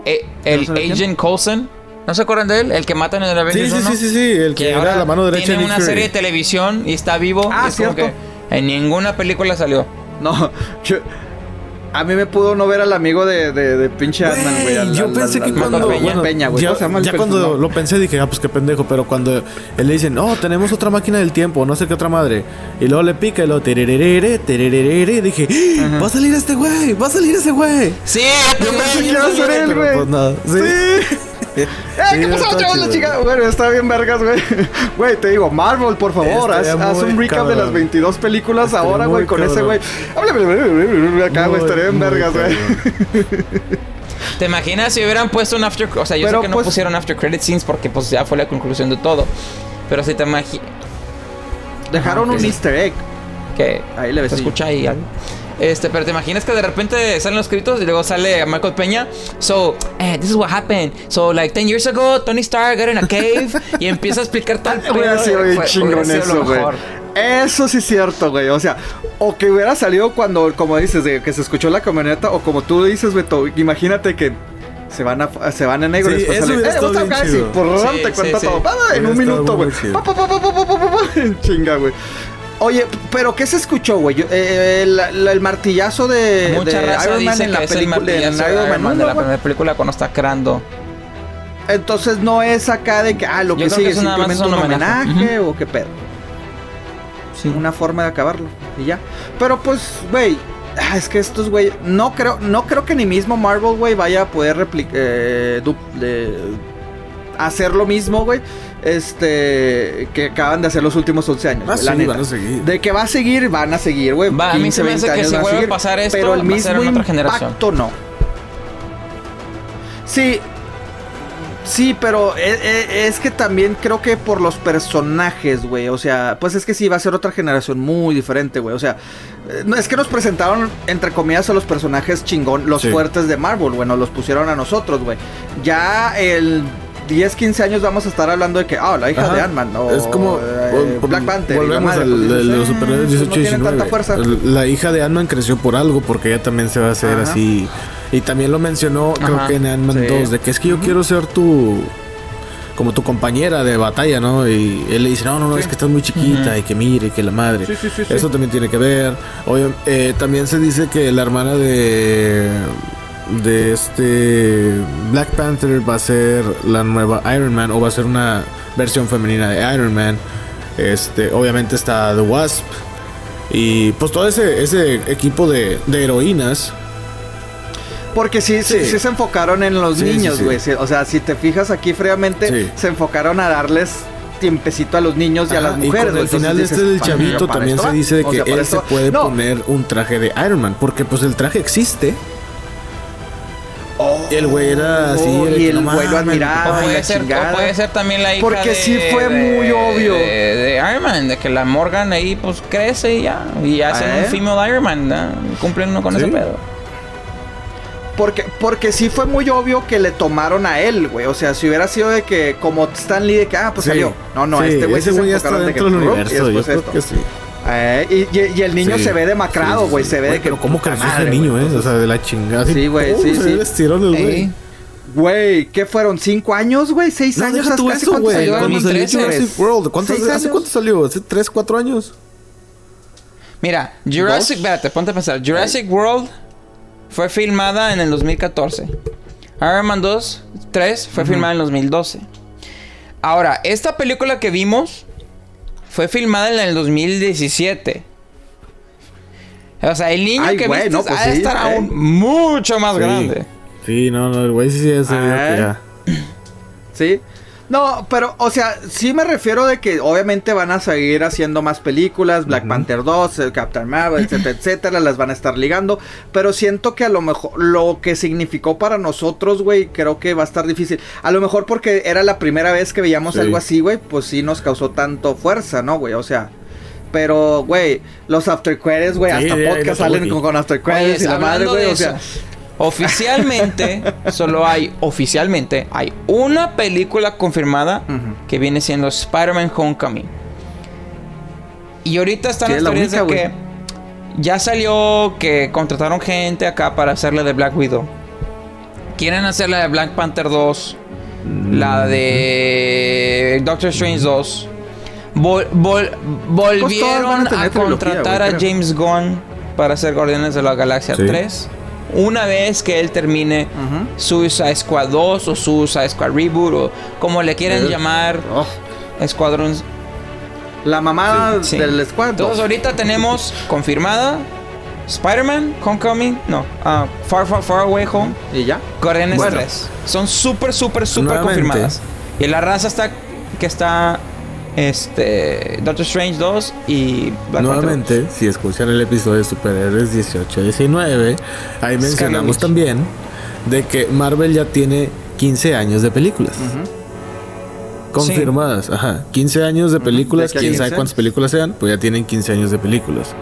Eh, el. Agent Coulson. ¿No se acuerdan de él? El que matan en el Avengers sí, 1? sí, sí, sí, el que, que era la mano derecha de tiene una Fury. serie de televisión y está vivo. Ah, como cierto. que en ninguna película salió. No, yo- a mí me pudo no ver al amigo de, de, de pinche Ant-Man, güey. yo al- pensé al- que al- cuando Peña. bueno, Peña, güey. ya, ¿Cómo se llama el ya cuando lo pensé dije, ah, pues qué pendejo, pero cuando él le dicen, no, tenemos otra máquina del tiempo, no sé qué otra madre, y luego le pica y luego tererere, tererere, dije, ¡Ah! va a salir este güey, va a salir ese güey. Sí, Yo pensé que iba a ser él, Pero, güey. pues, nada, sí. Sí. ¡Eh, qué pasó, está chavos, la chica! Bueno, está bien vergas, güey. Güey, te digo, Marvel, por favor, haz, un recap de las cabrón. 22 películas Estaría ahora, güey, con ese güey. Acá, güey, estaría bien vergas, güey. ¿Te imaginas si hubieran puesto un after... O sea, yo Pero, sé que no pues- pusieron after credit scenes porque pues ya fue la conclusión de todo. Pero si te imaginas... Dejaron Ajá, un easter egg. que Ahí le ves. se escucha ahí algo. Este, pero te imaginas que de repente salen los créditos y luego sale Michael Peña. So, eh, this is what happened. So, like 10 years ago, Tony Stark got in a cave y empieza a explicar tal Hubiera sido bien chingón eso, güey. Eso sí es cierto, güey. O sea, o que hubiera salido cuando, como dices, de que se escuchó la camioneta, o como tú dices, Beto, imagínate que se van a, se van a negro sí, y después salen. Eh, casi, por sí, te cuenta sí, todo. En un minuto, güey. Chinga, güey. Oye, pero ¿qué se escuchó, güey? Eh, la- el martillazo de, Mucha de raza Iron Man en la película en martillazo de Iron Iron Man Man de la primera película cuando está creando. Entonces no es acá de que, ah, lo Yo que sigue que simplemente es un homenaje. o qué pedo. Una forma de acabarlo y ya. Pero pues, güey, ah, es que estos güey, no creo, no creo que ni mismo Marvel, güey, vaya a poder replicar, hacer lo mismo, güey. Este, que acaban de hacer los últimos 11 años. Ah, güey, la sí, neta. van a seguir. De que va a seguir, van a seguir, güey. Va, a mí se me hace que 20 si van vuelve a seguir, pasar esto, pero el va a ser mismo en otra generación. impacto no. Sí, Sí, pero e- e- es, que también creo que por los personajes, güey. O sea, pues es que sí, va a ser otra generación muy diferente, güey. O sea, eh, no, es que nos presentaron, entre comillas, a los personajes chingón, los Sí. fuertes de Marvel, güey. Nos los pusieron a nosotros, güey. Ya el 10, 15 años vamos a estar hablando de que, ah, la hija Ajá. de Ant-Man. o, es como eh, Black Panther. y la Volvemos madre, al pues, de los superhéroes pues, 18 no tienen 19. tanta fuerza. La hija de Ant-Man creció por algo porque ella también se va a hacer Ajá. así. Y también lo mencionó, creo Ajá. que en Ant-Man Sí. 2, de que es que yo quiero ser tu. Como tu compañera de batalla, ¿no? Y él le dice, no, no, no, Sí. es que estás muy chiquita Ujú. y que mire, y que la madre. Sí, sí, sí, sí. Eso también tiene que ver. Oye, eh, también se dice que la hermana de de este Black Panther va a ser la nueva Iron Man o va a ser una versión femenina de Iron Man. Este, obviamente está The Wasp y pues todo ese ese equipo de, de heroínas. Porque sí, sí, Sí. sí se enfocaron en los Sí, niños, güey. O sea, si te fijas aquí fríamente, se enfocaron a darles tiempecito a los niños y a las Ajá, y mujeres. güey. final Entonces este del dices, "Para- chavito también se va". dice de O que sea, para él se puede No, poner un traje de Iron Man porque pues el traje existe. Oh, El güey era así, oh, y el no güey lo. O admiraba y puede, ser, o puede ser también la hija Porque de, sí fue de- muy obvio. De, de Iron Man, de que la Morgan ahí pues crece y ya. Y hacen ¿Eh? un female Iron Man, ¿no? Cumplen uno con Sí. ese pedo. Porque, porque sí fue muy obvio que le tomaron a él, güey. O sea, si hubiera sido de que, como Stan Lee, de que, ah, pues Sí. salió. No, no, Sí, este güey se güey ya está enfocaron de que, dentro del y universo. Yo después creo esto. que sí. Eh, y, y- y el niño Sí. se ve demacrado, Sí, sí, güey. sí. Se ve de que. Pero ¿cómo creció ese niño, eh? O sea, de la chingada. Sí, güey, sí, se sí. güey. Ey. Güey, ¿qué fueron? ¿Cinco años, güey? ¿Seis No, años? ¿Hace eso, cuánto güey. salió? Cuando salió 2013. Jurassic World. ¿cuánto- ¿Seis ¿Hace años? cuánto salió? ¿Hace 3, 4 años? Mira, Jurassic, espérate, ponte a pensar. Jurassic World fue filmada en el 2014. Iron Man 2, 3 fue filmada en el 2012. Ahora, esta película que vimos fue filmada en el 2017. O sea, el niño Ay, que güey, viste no, pues ha de sí, estar eh. aún mucho más Sí. grande. Sí, no, no, el güey sí ya se vio Ah. que ya. Sí. No, pero, o sea, sí me refiero de que obviamente van a seguir haciendo más películas, Black Panther 2, el Captain Marvel, etcétera, etcétera, las van a estar ligando, pero siento que a lo mejor lo que significó para nosotros, güey, creo que va a estar difícil. A lo mejor porque era la primera vez que veíamos Sí. algo así, güey, pues sí nos causó tanto fuerza, ¿no, güey? O sea, pero, güey, los after credits, güey, Sí, hasta podcast salen con, con after Oye, y la madre, güey, o sea, Oficialmente, solo hay, oficialmente, hay una película confirmada que viene siendo Spider-Man Homecoming. Y ahorita están las es la teorías de que ya salió que contrataron gente acá para hacerle de Black Widow. Quieren hacer la de Black Panther 2, la de Doctor Strange 2. Vol- vol- Pues volvieron a contratar a. James Gunn para hacer Guardianes de la Galaxia Sí. 3. Una vez que él termine Ujú. Suicide Squad 2 o Suicide Squad Reboot o como le quieran llamar, oh, Escuadrón la mamá Sí. del squad. Entonces ahorita tenemos confirmada Spider-Man, Homecoming, no, ah, Far Far Far Away Home, Y ya. Guardianes Bueno. 3. Son súper, súper, súper confirmadas. Y la raza está que está este Doctor Strange 2 y Black Panther Nuevamente, si escuchan el episodio de Superhéroes 18-19, ahí mencionamos también de que Marvel ya tiene 15 años de películas. Confirmadas, ajá. 15 años de películas, ¿De quién sabe 15? cuántas películas sean, pues ya tienen 15 años de películas.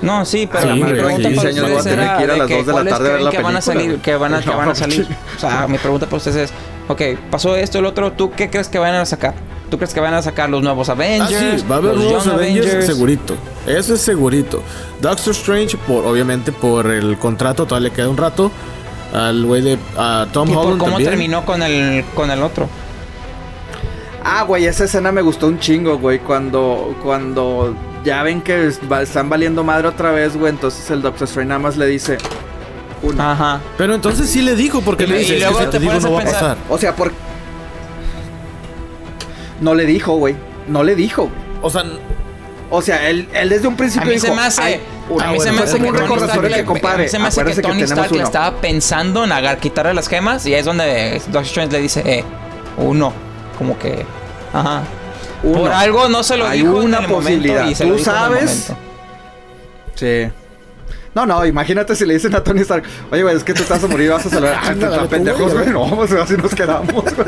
No, sí, pero Sí, mi pregunta 15 para ustedes era que ir a de las que dos de la ¿cuáles tarde a ver la que van a película? salir, que van a, que van a salir. O sea, mi pregunta para ustedes es, ok, pasó esto, el otro, ¿tú qué crees que van a sacar? ¿Tú crees que van a sacar los nuevos Ah, Avengers? sí, va a haber los nuevos Avengers, segurito. Eso es segurito. Doctor Strange, por, obviamente por el contrato, todavía le queda un rato. Al güey de a Tom ¿Y por cómo también. terminó con el, con el otro? Ah, güey, esa escena me gustó un chingo, güey. Cuando, cuando ya ven que están valiendo madre otra vez, güey. Entonces el Doctor Strange nada más le dice. Uno. Aja. Pero entonces sí le dijo, porque Y- le y dice, "Es que luego te te digo no a va a pasar. O sea, por. No le dijo, güey. No le dijo. O sea, O sea, él, él desde un A principio mí dijo. se me hace, "Ay, una". a mí se me hace como un Tony recordatorio Stark, que, compadre, a mí se me hace que Tony Stark le estaba pensando en agar, quitarle las gemas y ahí es donde Doctor Strange le dice, eh, uno, como que, ajá. Uno. Por algo no se lo Hay dijo una en el momento posibilidad. y se Tú lo dijo en el sabes. Sí. No, no, imagínate si le dicen a Tony Stark, oye, güey, es que tú te vas a morir vas a salvar. Ah, güey, güey. No, pues así nos quedamos, güey.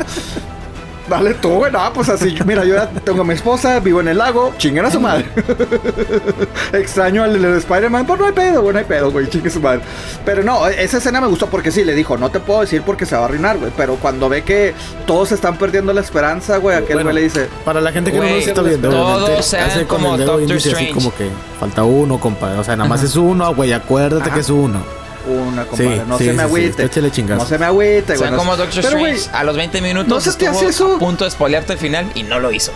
Dale tú, güey. No, pues así. Mira, yo ya tengo a mi esposa, vivo en el lago. Chinguen a su madre. Extraño al, al Spider-Man. Pues no hay pedo, güey. No hay pedo, güey. Chingue su madre. Pero no, esa escena me gustó porque sí, le dijo, no te puedo decir porque se va a arruinar, güey. Pero cuando ve que todos están perdiendo la esperanza, güey, aquel Bueno, güey le dice, Para la gente que no nos está viendo, todos hace como el dedo Doctor índice así Strange. como que falta uno, compadre. O sea, nada más es uno, güey. Acuérdate Ajá. que es uno. Una, compadre. Sí, no sí, se me sí, agüite. échale chingazo. no se me agüite, O güey. sea, no como se- Doctor Pero, güey, Strange, a los 20 minutos ¿no se te hace eso? a punto de spoilearte el final y no lo hizo.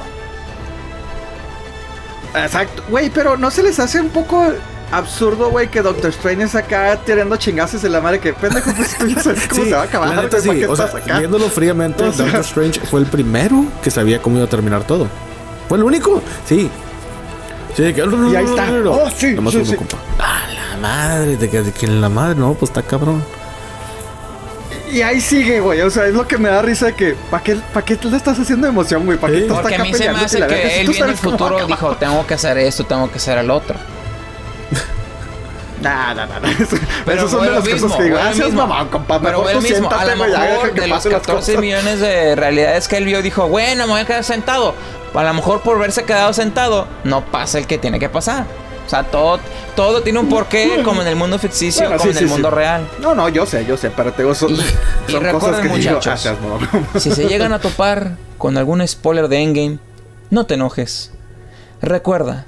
Exacto, güey, pero ¿no se les hace un poco absurdo, güey, que Doctor Strange es acá tirando chingazos en la madre? Que pendejo, pues tú ya sabes cómo Sí, se va a acabar, la neta güey, ¿para sí. qué O sea, acá? viéndolo fríamente, O sea- Doctor Strange fue el primero que sabía cómo iba a terminar todo. Fue el único. Sí. Sí, que- Y ahí está. Oh, sí, Nomás sí, uno, compa. Ah, madre. De que, de que la madre, no, pues está cabrón. Y ahí sigue, güey, o sea, es lo que me da risa de que, ¿para qué, pa' qué le estás haciendo emoción, güey? ¿Para qué Sí. Porque a mí se me hace? Si que él viendo el futuro dijo, tengo que hacer esto, tengo que hacer el otro. Nah, nah, nah. Eso- Pero Esas son de lo las mismo, cosas que digo, gracias, mamá, compa, Pero mejor tú el mismo. A lo mejor que de los pasen las 14 cosas. millones de realidades que él vio, dijo, bueno, me voy a quedar sentado. A lo mejor por verse quedado sentado, no pasa el que tiene que pasar. O sea, todo, todo tiene un porqué, como en el mundo ficticio, Bueno, como sí, en el sí, mundo sí. real. No, no, yo sé, yo sé, pero te digo, son, Y- y son cosas que muchachos, ah. Si se llegan a topar con algún spoiler de Endgame, no te enojes. Recuerda,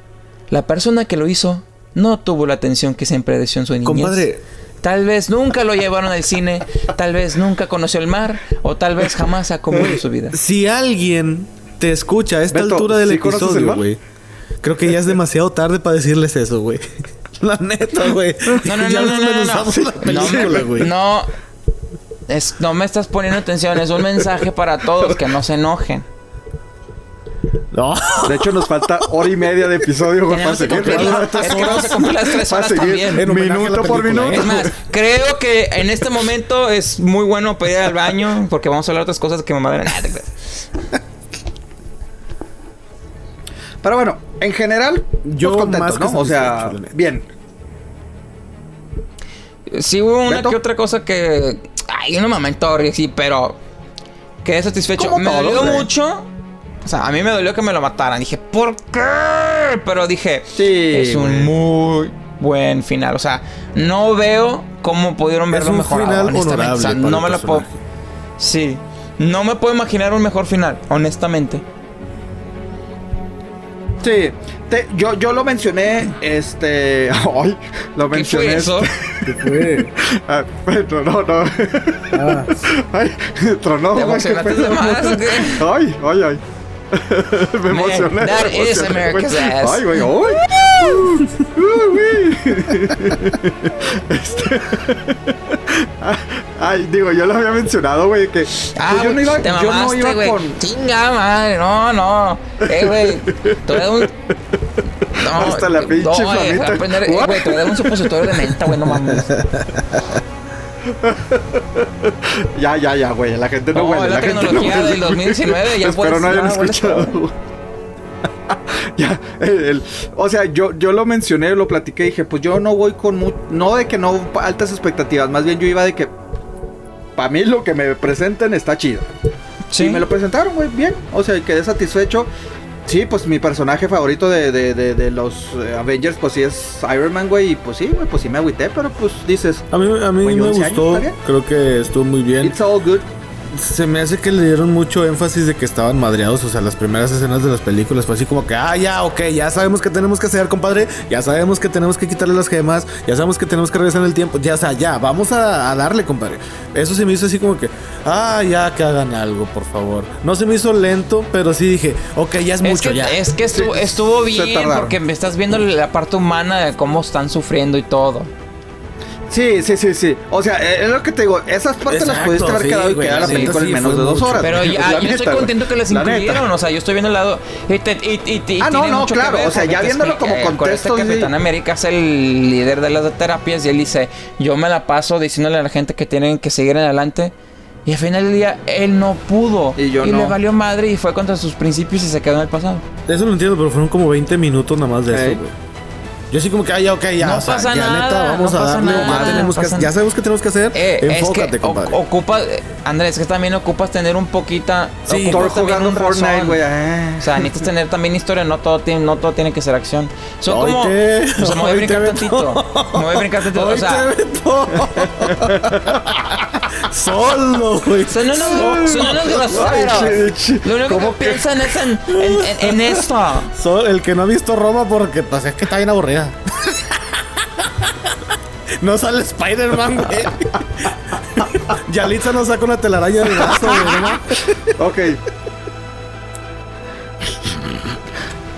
la persona que lo hizo no tuvo la atención que siempre deseó en su niñez. Compadre. Tal vez nunca lo llevaron al cine, tal vez nunca conoció el mar, o tal vez jamás ha comido en su vida. Si alguien te escucha a esta Beto, altura del ¿sí conoces el episodio, güey, creo que ya es demasiado tarde para decirles eso, güey. La neta, güey. No, no, Ya no, no, no, no, no. la No, película, me- güey. no, es, no me estás poniendo atención, es un mensaje para todos que no se enojen. No. De hecho, nos falta hora y media de episodio, güey, para seguir. las- es que vamos a cumplir las tres Para horas seguir también. Minuto por minuto. Es más, creo que en este momento es muy bueno pedir al baño porque vamos a hablar de otras cosas que me madre. Pero bueno, en general, Yo contentos, más que ¿no? O sea, bien. Sí hubo una ¿Beto? que otra cosa que... Ay, un momento, sí, pero... Quedé satisfecho. Como me todos, dolió güey. mucho. O sea, a mí me dolió que me lo mataran. Dije, ¿por qué? Pero dije, Sí, es un muy buen final. O sea, no veo cómo pudieron Es verlo un mejor. final honestamente. O sea, no me lo puedo... Sí. No me puedo imaginar un mejor final, honestamente. Sí. Te- yo, yo lo mencioné, este... Ay, lo ¿Qué mencioné. fue eso? ¿Qué fue? Ah, bueno, no, no. Ah. Ay, tronó, ¿Te qué emocionaste de más qué? Ay, ay, ay. Me emocioné. that me is emocioné, America's ass. Ay, güey, ay. Güey. Este- Ay, digo, yo lo había mencionado, güey, que Ah, yo no iba, te yo no mamaste, iba güey. con Chinga madre, no, no. Eh, güey. Tú eres un. No, Hasta la pinche no, eh, flamita. aprender- eh, Güey, tú eres un supositorio de menta, güey, no mames. Ya, ya, ya, güey. La gente no, No, huele. la gente no tecnología huele. del 2019, ya Espero no hayan escuchado. ya, el- el- o sea, yo, yo lo mencioné, lo platiqué, dije, pues yo no voy con mu- no de que no altas expectativas, más bien yo iba de que para mí lo que me presenten está chido. Sí. Y me lo presentaron, güey, bien. O sea, quedé satisfecho. Sí, pues mi personaje favorito de, de, de, de los eh, Avengers, pues sí es Iron Man, güey. Y pues sí, güey, pues sí me agüité, pero pues dices, A mí, a mí me 11 años, gustó. Creo que estuvo muy bien. it's all good. Se me hace que le dieron mucho énfasis de que estaban madreados. O sea, las primeras escenas de las películas fue así como que, ah, ya, ok, ya sabemos que tenemos que hacer, compadre. Ya sabemos que tenemos que quitarle las gemas. Ya sabemos que tenemos que regresar en el tiempo. Ya, o sea, ya, vamos a, a darle, compadre. Eso se me hizo así como que, ah, ya, que hagan algo, por favor. No se me hizo lento, pero sí dije, ok, ya es, Es mucho, que, ya. es que estuvo, estuvo bien porque me estás viendo la parte humana de cómo están sufriendo y todo. Sí, sí, sí, sí. O sea, eh, es lo que te digo. Esas partes las pudiste haber sí, quedado y quedar la película en menos de dos mucho. horas. Pero ya, yo neta, estoy contento que les La neta. incluyeron. O sea, yo estoy viendo el lado. Y, te- y- y- y Ah, no, tiene no, claro, ver, o sea, ya viéndolo como eh, con este contexto, sí. Capitán América es el líder de las terapias y él dice: Yo me la paso diciéndole a la gente que tienen que seguir adelante. Y al final del día, él no pudo. Y yo no. le valió madre y fue contra sus principios y se quedó en el pasado. Eso lo entiendo, pero fueron como 20 minutos nada más de Ey. esto, güey. Yo sí como que, ah, ya, ok, ya. No o sea, pasa ya nada, neta, vamos no a darle, nada, ya, tenemos que, ya sabemos qué tenemos que hacer. Eh, Enfócate, es que compadre. o- ocupa, eh, Andrés, que también ocupas tener un poquita. Sí. ocupas jugando un Fortnite, güey. eh. O sea, necesitas tener también historia, no todo tiene, no todo tiene que ser acción. Son como. O sea, me voy a brincar tantito. Me voy a brincar tantito. O sea. Solo, güey. son unos, son unos groseros. Ay, Lo único ¿Cómo que? piensan es en, en, en- en esto. El que no ha visto Roma porque pues es que está bien aburrida. no sale Spider-Man, güey. Yalitza no saca una telaraña del brazo, güey. ¿no? Ok.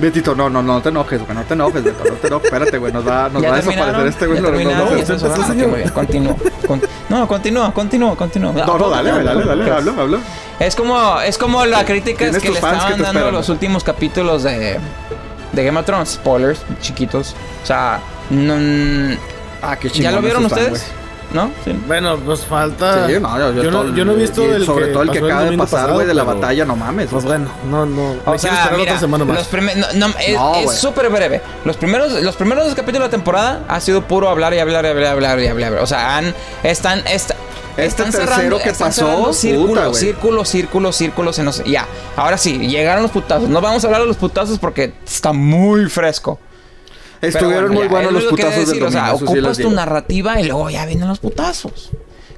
Betito, no, no, no te enojes, güey. No te enojes, Beto. No te enojes. Espérate, güey. Nos va, nos ¿Ya va a desaparecer este, güey. ¿Ya No, no, terminaron? no, ¿Ya no, continúa, continúa, continúa. no, no, dale, güey, dale, dale. Habla, habla. Es como, es como la crítica que le estaban dando los últimos capítulos de, de Game of Thrones. Spoilers, chiquitos. O sea, no, Ah, qué ¿ya lo vieron ustedes? ¿No? Sí. Bueno, nos falta. Sí, no, yo, yo, yo, no, yo no he visto el sobre todo el que acaba de pasar, güey, de la pero, batalla, no mames. Pues bueno, no, no. O sea, mira, otra semana más. los no, no, es súper breve. Los primeros, los primeros dos capítulos de la temporada ha sido puro hablar y hablar y hablar y hablar y hablar. O sea, han, están, esta- Este están tercero cerrando, que están pasó, cerrando puta, círculos, güey. círculos, círculos, círculos, en los- ya. Ahora sí, llegaron los putazos. No vamos a hablar de los putazos porque está muy fresco. Estuvieron bueno, muy ya, buenos los putazos del decir, O sea, domingo, sí ocupas tu narrativa y luego ya vienen los putazos.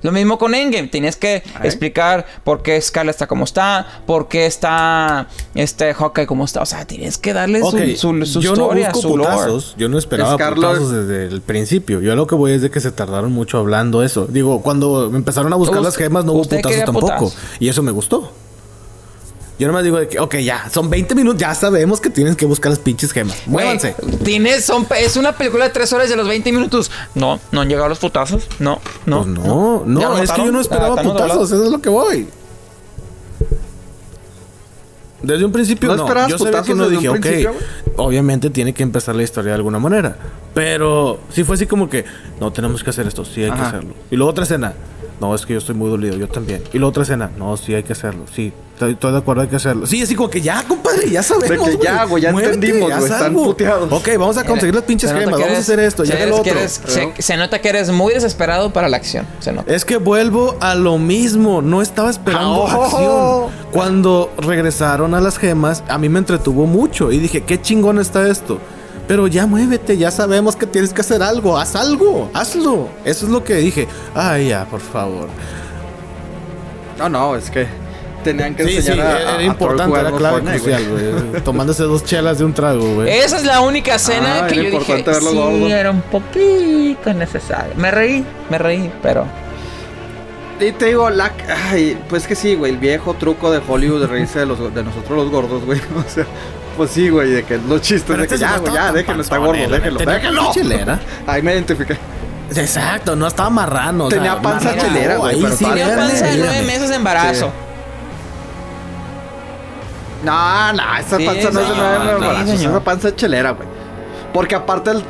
Lo mismo con Endgame, tienes que explicar por qué Scarlet está como está, por qué está este Hawkeye como está, o sea, tienes que darle su- Ok, su, su yo historia, no busco su lore. putazos. Yo no esperaba Scarlett- putazos desde el principio. Yo a lo que voy es de que se tardaron mucho hablando eso. Digo, cuando empezaron a buscar las gemas no hubo putazos tampoco. Y eso me gustó. Yo nomás digo de que, ok, ya, son 20 minutos, ya sabemos que tienes que buscar las pinches gemas. Muévanse. Tienes, son, es una película de tres horas de los 20 minutos. No, no han llegado los putazos. No, no. Pues no, no, ¿Ya lo es que yo no esperaba Ah, ¿están putazos, eso es lo que voy. Desde un principio ¿No no, esperabas yo sabía que putazos no dije, ok, obviamente tiene que empezar la historia de alguna manera. Pero sí fue así como que, no, tenemos que hacer esto, sí hay que hacerlo. Y luego otra escena, no, es que yo estoy muy dolido, yo también. Y luego otra escena, no, sí hay que hacerlo, sí, estoy, estoy de acuerdo, hay que hacerlo. Sí, así como que ya, compadre, ya sabemos. De que ya, güey, ya entendimos, güey, están puteados. Ok, vamos a conseguir las pinches que vamos a hacer esto, ya lo otro. eres- se, se nota que eres muy desesperado para la acción. Se nota. Es que vuelvo a lo mismo. No estaba esperando Ah, oh. acción. Cuando regresaron a las gemas, a mí me entretuvo mucho. Y dije, qué chingón está esto. Pero ya muévete, ya sabemos que tienes que hacer algo. Haz algo, hazlo. Eso es lo que dije. Ay, ya, por favor. No, no, es que tenían que Sí, enseñar a, a- era a importante, era clave Fortnite, crucial, güey. Tomándose dos chelas de un trago, güey. Esa es la única escena Ah, que yo dije, verlo sí, gordo". era un poquito innecesario. Me reí, me reí, pero... Y te digo, la, ay, pues que sí, güey, el viejo truco de Hollywood de reírse de, los, de nosotros los gordos, güey. O sea, pues sí, güey, de que los chistes, Pero de que este ya, güey, ya, déjenlo, está gordo, déjenlo, déjenlo. chelera. Ahí me identifiqué. Exacto, no estaba marrano. o Tenía sea, panza marrano, chelera, güey, pero sí, Tenía panza de nueve meses de embarazo. No, no, esa Sí, panza no es de nueve sí, embarazos, señor. esa panza es chelera, güey. Porque aparte el,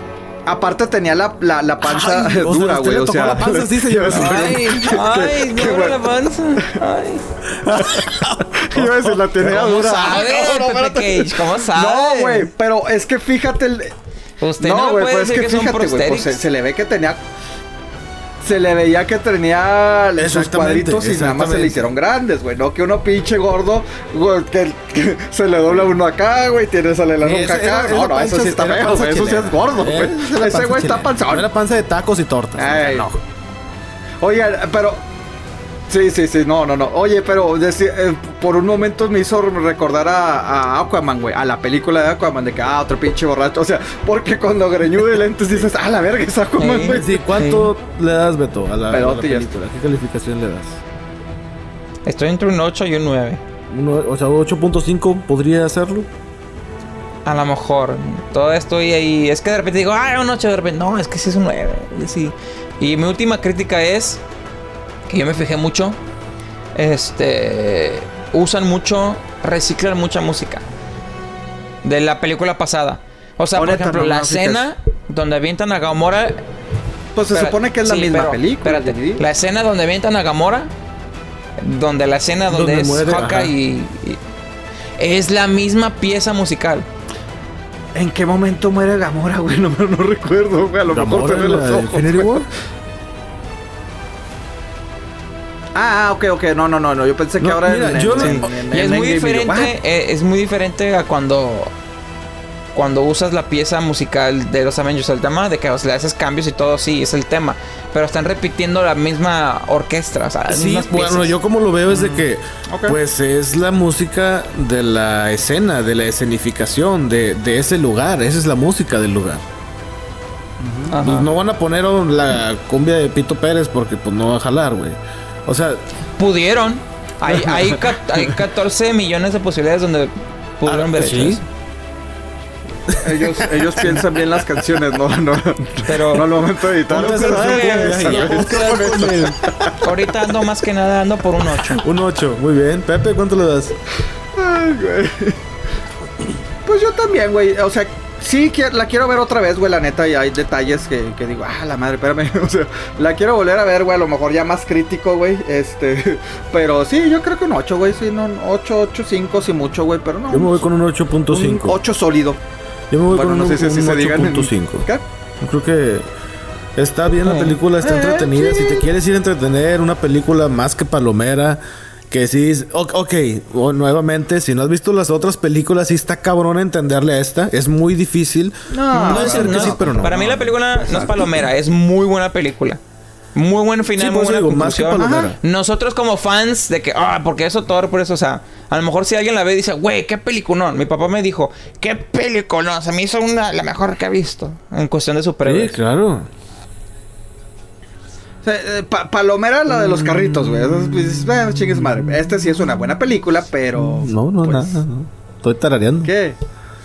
aparte tenía la, la, la panza Ay, dura, güey, o sea. la panza, sí, señor. Ay, ay, qué no la panza. Ay. Iba a decir, la tenía ¿Cómo dura. sabe, No, no, Pepe. Cage? ¿Cómo sabe? No, güey, pero es que fíjate el... Usted no, güey, puede pues es que, fíjate, güey, pues se le ve que tenía... Se le veía que tenía sus cuadritos y nada más se le hicieron grandes, güey. No que uno pinche gordo, güey, que, que se le dobla uno acá, güey, tiene sale la nuca acá. No, no, eso sí está feo. Eso sí es gordo, güey. Ese güey está panzón. Era panza de tacos y tortas. Ey. no. Oigan, pero. Sí, sí, sí, no, no, no. Oye, pero eh, por un momento me hizo recordar a, a Aquaman, güey, a la película de Aquaman, de que, ah, otro pinche borracho. O sea, porque cuando greñudo y lentes dices, ah, la verga es Aquaman, Sí. güey. Sí, ¿cuánto le das, Beto, a la, a la Pedote y ya película? ¿Qué calificación le das? Estoy entre un 8 y un 9. Uno- o sea, 8.5 podría hacerlo. A lo mejor. Todo estoy ahí. Es que de repente digo, ah, un 8 de repente. No, es que sí es un 9. Y sí. Y mi última crítica es que yo me fijé mucho. Este. Usan mucho, reciclan mucha música. De la película pasada. O sea, por Ahorita ejemplo, la escena donde avientan a Gamora. Pues se Espera, supone que es la sí, misma pero, película. espérate, la escena donde avientan a Gamora. Donde la escena donde, Donde es Hawkeye y, y- Es la misma pieza musical. ¿En qué momento muere Gamora, güey? No, no recuerdo, güey. A lo mejor en los ojos. Ah, ok, ok. No, no, no, no. Yo pensé que No, ahora mira, en, yo en- no- en- Y en es muy diferente, eh, es muy diferente a cuando cuando usas la pieza musical de los Avengers, el tema de que o sea, le haces cambios y todo, sí, es el tema, pero están repitiendo la misma orquesta, o sea, las Sí, bueno, piezas. yo como lo veo es de que, ok. pues es la música de la escena, de la escenificación, de, de ese lugar. Esa es la música del lugar. Pues no van a poner la cumbia de Pito Pérez porque pues no va a jalar, güey. O sea, Pudieron. Hay, hay, hay 14 millones de posibilidades donde pudieron Ah, ver ¿sí? Ellos, ellos piensan bien las canciones, no, no, Pero no al momento de editar. Ahorita ando más que nada ando por un 8. un 8, muy bien. Pepe, ¿cuánto le das? Ay, güey. Pues yo también, güey. O sea, sí la quiero ver otra vez, güey, la neta. Y hay detalles que, que digo, ah, la madre, espérame. O sea, la quiero volver a ver, güey. A lo mejor ya más crítico, güey. Este. Pero sí, yo creo que un 8, güey. Sí, no, 8, 8, 5, sí mucho, güey. Pero no. Yo me voy con un un 8.5. 8 sólido. Yo me voy Bueno, con no un, sé si un se digan en- 8.5. ¿Qué? Yo creo que está bien la Eh. película, está Eh, entretenida. sí. Si te quieres ir a entretener, una película más que palomera. Que sí, ok, o- nuevamente, si no has visto las otras películas, sí está cabrón entenderle a esta. Es muy difícil. No, ser que no, sí, pero no. Para mí la película no es palomera, es muy buena película. Muy buen final, Sí, muy por eso buena digo, más que conclusión. palomera. Nosotros como fans de que, ah, porque eso Thor, por eso, o sea, a lo mejor si alguien la ve y dice, güey, qué peliculón. Mi papá me dijo, qué peliculón, se me hizo una, la mejor que he visto en cuestión de Sí, superhéroes. claro. Eh, pa- Palomera la de los carritos, güey. Entonces, pues, bueno, chingues madre. Esta sí es una buena película, pero. No, no, pues, nada, no. Estoy tarareando. ¿Qué?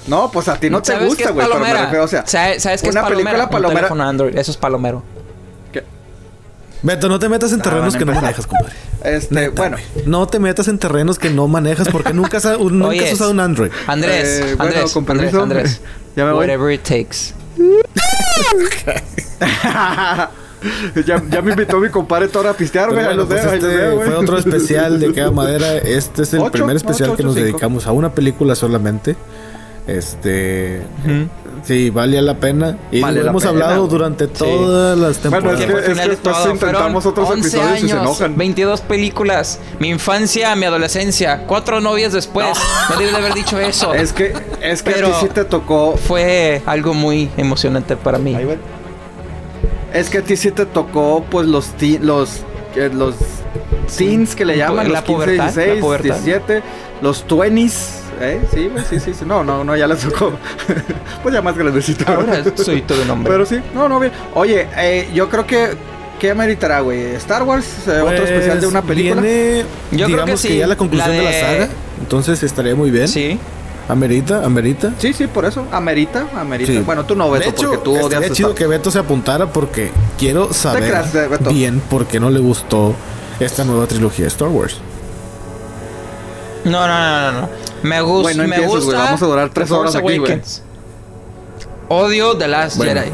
No, pues a ti no te ¿Sabes qué gusta, güey. Pero o sea, ¿Sabes, sabes qué es una palomera? película Un palomera- teléfono Android, eso es palomero. ¿qué? Beto, no te metas en terrenos que no manejas, compadre. Este, Neta, bueno. No te metas en terrenos que no manejas porque nunca has, nunca has usado un Android. Andrés, Eh, bueno, Andrés, con Andrés, permiso. Andrés. Ya me voy. Whatever it takes. ya, ya me invitó mi compadre Toro a pistear, Pero güey. ahí bueno, los pues este güey. fue otro especial de Queda Madera. Este es el Ocho, primer especial ocho, que nos cinco. dedicamos a una película solamente. Este. Sí, vale la pena. Y Vale lo hemos pena, hablado güey. durante todas las Bueno, temporadas. es Que después todo. intentamos Fueron otros 11 episodios y se enojan. 22 películas. Mi infancia, mi adolescencia. Cuatro novias después. No, debí de haber dicho eso. Es que, es que Pero- a ti sí te tocó. Fue algo muy emocionante para mí. Ahí, güey. Es que a ti sí te tocó, pues, los ti- los, eh, los teens que le llaman, La los 15, pubertad, la 16, pubertad. 17, los 20s. ¿Eh? Sí, sí, sí, sí. No, no, no, ya les tocó. pues ya más grandecito. Ahora soy todo un hombre. Pero sí, no, no, bien. Oye, eh, yo creo que. ¿Qué ameritará, güey? ¿Star Wars? Eh, ¿Otro Pues, especial de una película? Viene, Yo creo digamos que que, sí. ya la conclusión La de... la de- saga. Entonces estaría muy bien. Sí. Amerita, amerita. Sí, sí, por eso. Amerita, amerita. Sí. Bueno, tú no, De Beto, hecho, porque tú odias chido que Beto se apuntara porque quiero saber creas, bien por qué no le gustó esta nueva trilogía de Star Wars. No, no, no, no, no. Me, gus Güey, no me empieces, gusta. vamos a durar tres horas aquí, güey. Odio The Last Bueno, Jedi.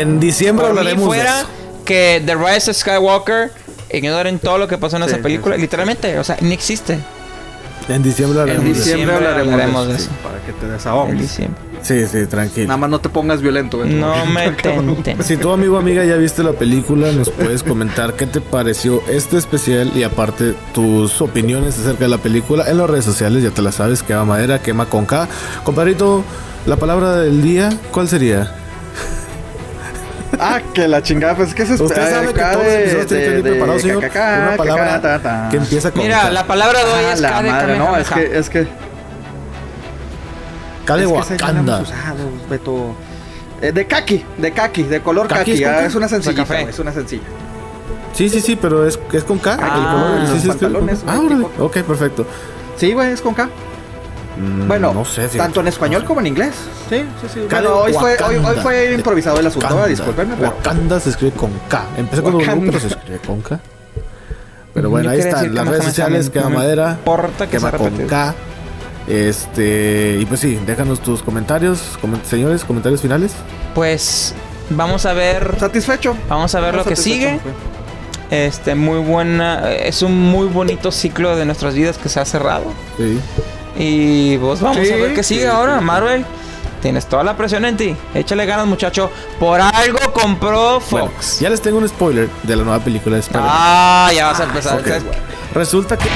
en diciembre Por mí hablaremos de fuera eso. que The Rise of Skywalker ignoren todo lo que pasó en Sí, esa película. sí. Literalmente, o sea, ni existe. En diciembre hablaremos En de eso. diciembre diciembre hablaremos, hablaremos de de eso. sí, Para que te En desahogues. diciembre. Sí, sí, tranquilo. Nada más no te pongas violento, Beto. No me tenten. Si tu amigo o amiga ya viste la película, nos puedes comentar qué te pareció este especial y aparte tus opiniones acerca de la película en las redes sociales, ya te la sabes, quema madera, quema con K. Compadrito, la palabra del día, ¿cuál sería? Ah, que la chingada, pues es que se Usted espera sabe que todos los episodios tienen que de señor, una palabra cacá, ta, ta. que empieza con Mira, la palabra de hoy Ah, es la K de madre, no, es que, es que, K de es que esa ya la Wakanda. Beto. Eh, de kaki, de kaki, de color ¿Kaki ah, es una güey, es una sencilla. Sí, sí, sí, pero es, es con K. Ah, el color, sí, sí, es Ah, tipo- Ok, perfecto. Sí, güey, es con K. Mm, Bueno, no sé. fíjate. tanto en español como en inglés. Sí, sí, sí. Bueno, hoy fue, hoy, hoy fue improvisado el asunto, Wakanda. discúlpenme, pero... Wakanda se escribe con K. Empecé con Wakanda. pero se escribe con K. Pero bueno, Yo ahí están las redes sociales, queda no madera, importa que quema sea con. K. Este, y pues sí, déjanos tus comentarios, comen- señores, comentarios finales. Pues vamos a ver. Satisfecho. Vamos a ver lo que sigue. güey. Este, muy buena. Es un muy bonito ciclo de nuestras vidas que se ha cerrado. Sí. Y pues vamos Sí, a ver qué sigue sí, ahora, sí. Marvel. Tienes toda la presión en ti. Échale ganas, muchacho. Por algo compró Bueno, Fox. ya les tengo un spoiler de la nueva película de Spider-Man. ah, ya vas a empezar. Ok. Resulta que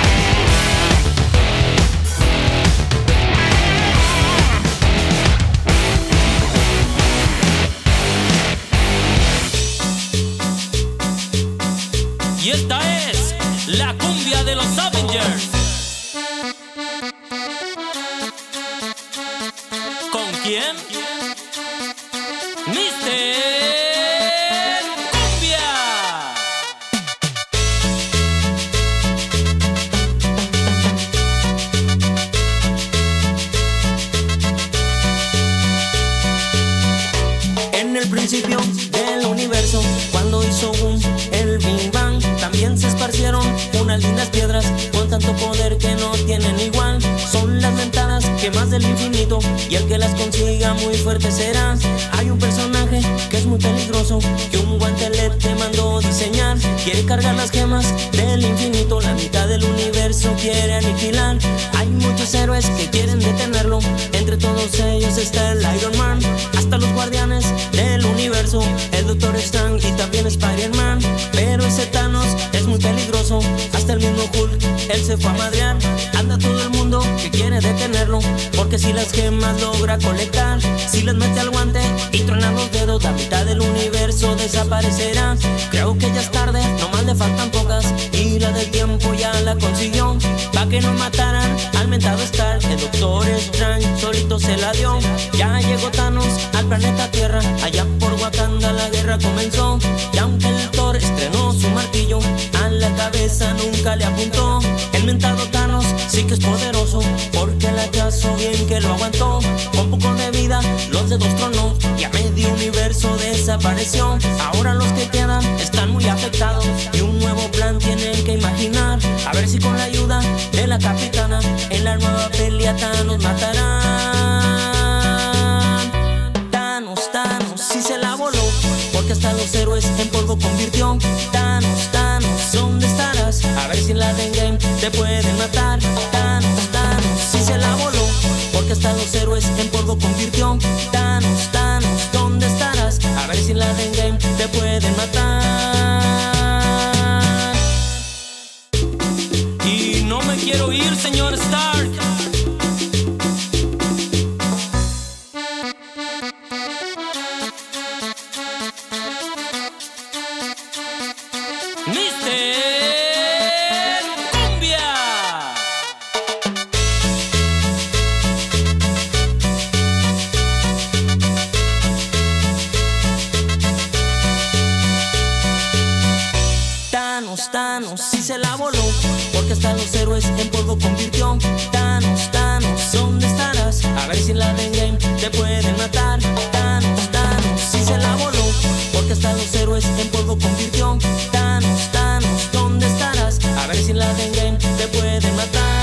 gemas del infinito, la mitad del universo quiere aniquilar. Hay muchos héroes que quieren detenerlo, entre todos ellos está el Iron Man, hasta los guardianes del universo, el Doctor Strange y también Spider-Man. Pero ese Thanos es muy peligroso, hasta el mismo Hulk, él se fue a madrear. Anda todo el mundo que quiere detenerlo, porque si las gemas logra colectar, si les mete al guante y truena los dedos, la mitad del universo desaparecerá. Creo que ya es tarde, le faltan pocas, y la del tiempo ya la consiguió. Pa' que no mataran al mentado Stark, el Doctor Strange solito se la dio. Ya llegó Thanos al planeta Tierra, allá por Wakanda la guerra comenzó. Y aunque el Thor estrenó su martillo, a la cabeza nunca le apuntó. El mentado Thanos sí que es poderoso, porque el hachazo bien que lo aguantó. Con poco de vida, los dedos tronó y a medio universo desapareció. Ahora los que quedan están muy afectados y un nuevo plan tienen que imaginar. A ver si con la ayuda de la capitana en la nueva pelea Thanos matarán. Thanos, Thanos, si se la voló, porque hasta los héroes en polvo convirtió. Thanos, Thanos, ¿dónde estarás? A ver si en la Endgame te pueden matar. Thanos, Thanos, si se la voló, porque hasta los héroes en polvo convirtió. Thanos, Thanos, ¿dónde estarás? A ver si en la Endgame te pueden matar. Quiero ir, señor Stark. busca a los héroes en polvo convirtió. Thanos, Thanos, ¿dónde estarás? A ver si la de te pueden matar. Thanos, Thanos, si se la voló. Porque hasta los héroes en polvo convirtió. Thanos, Thanos, ¿dónde estarás? A ver si la de te pueden matar.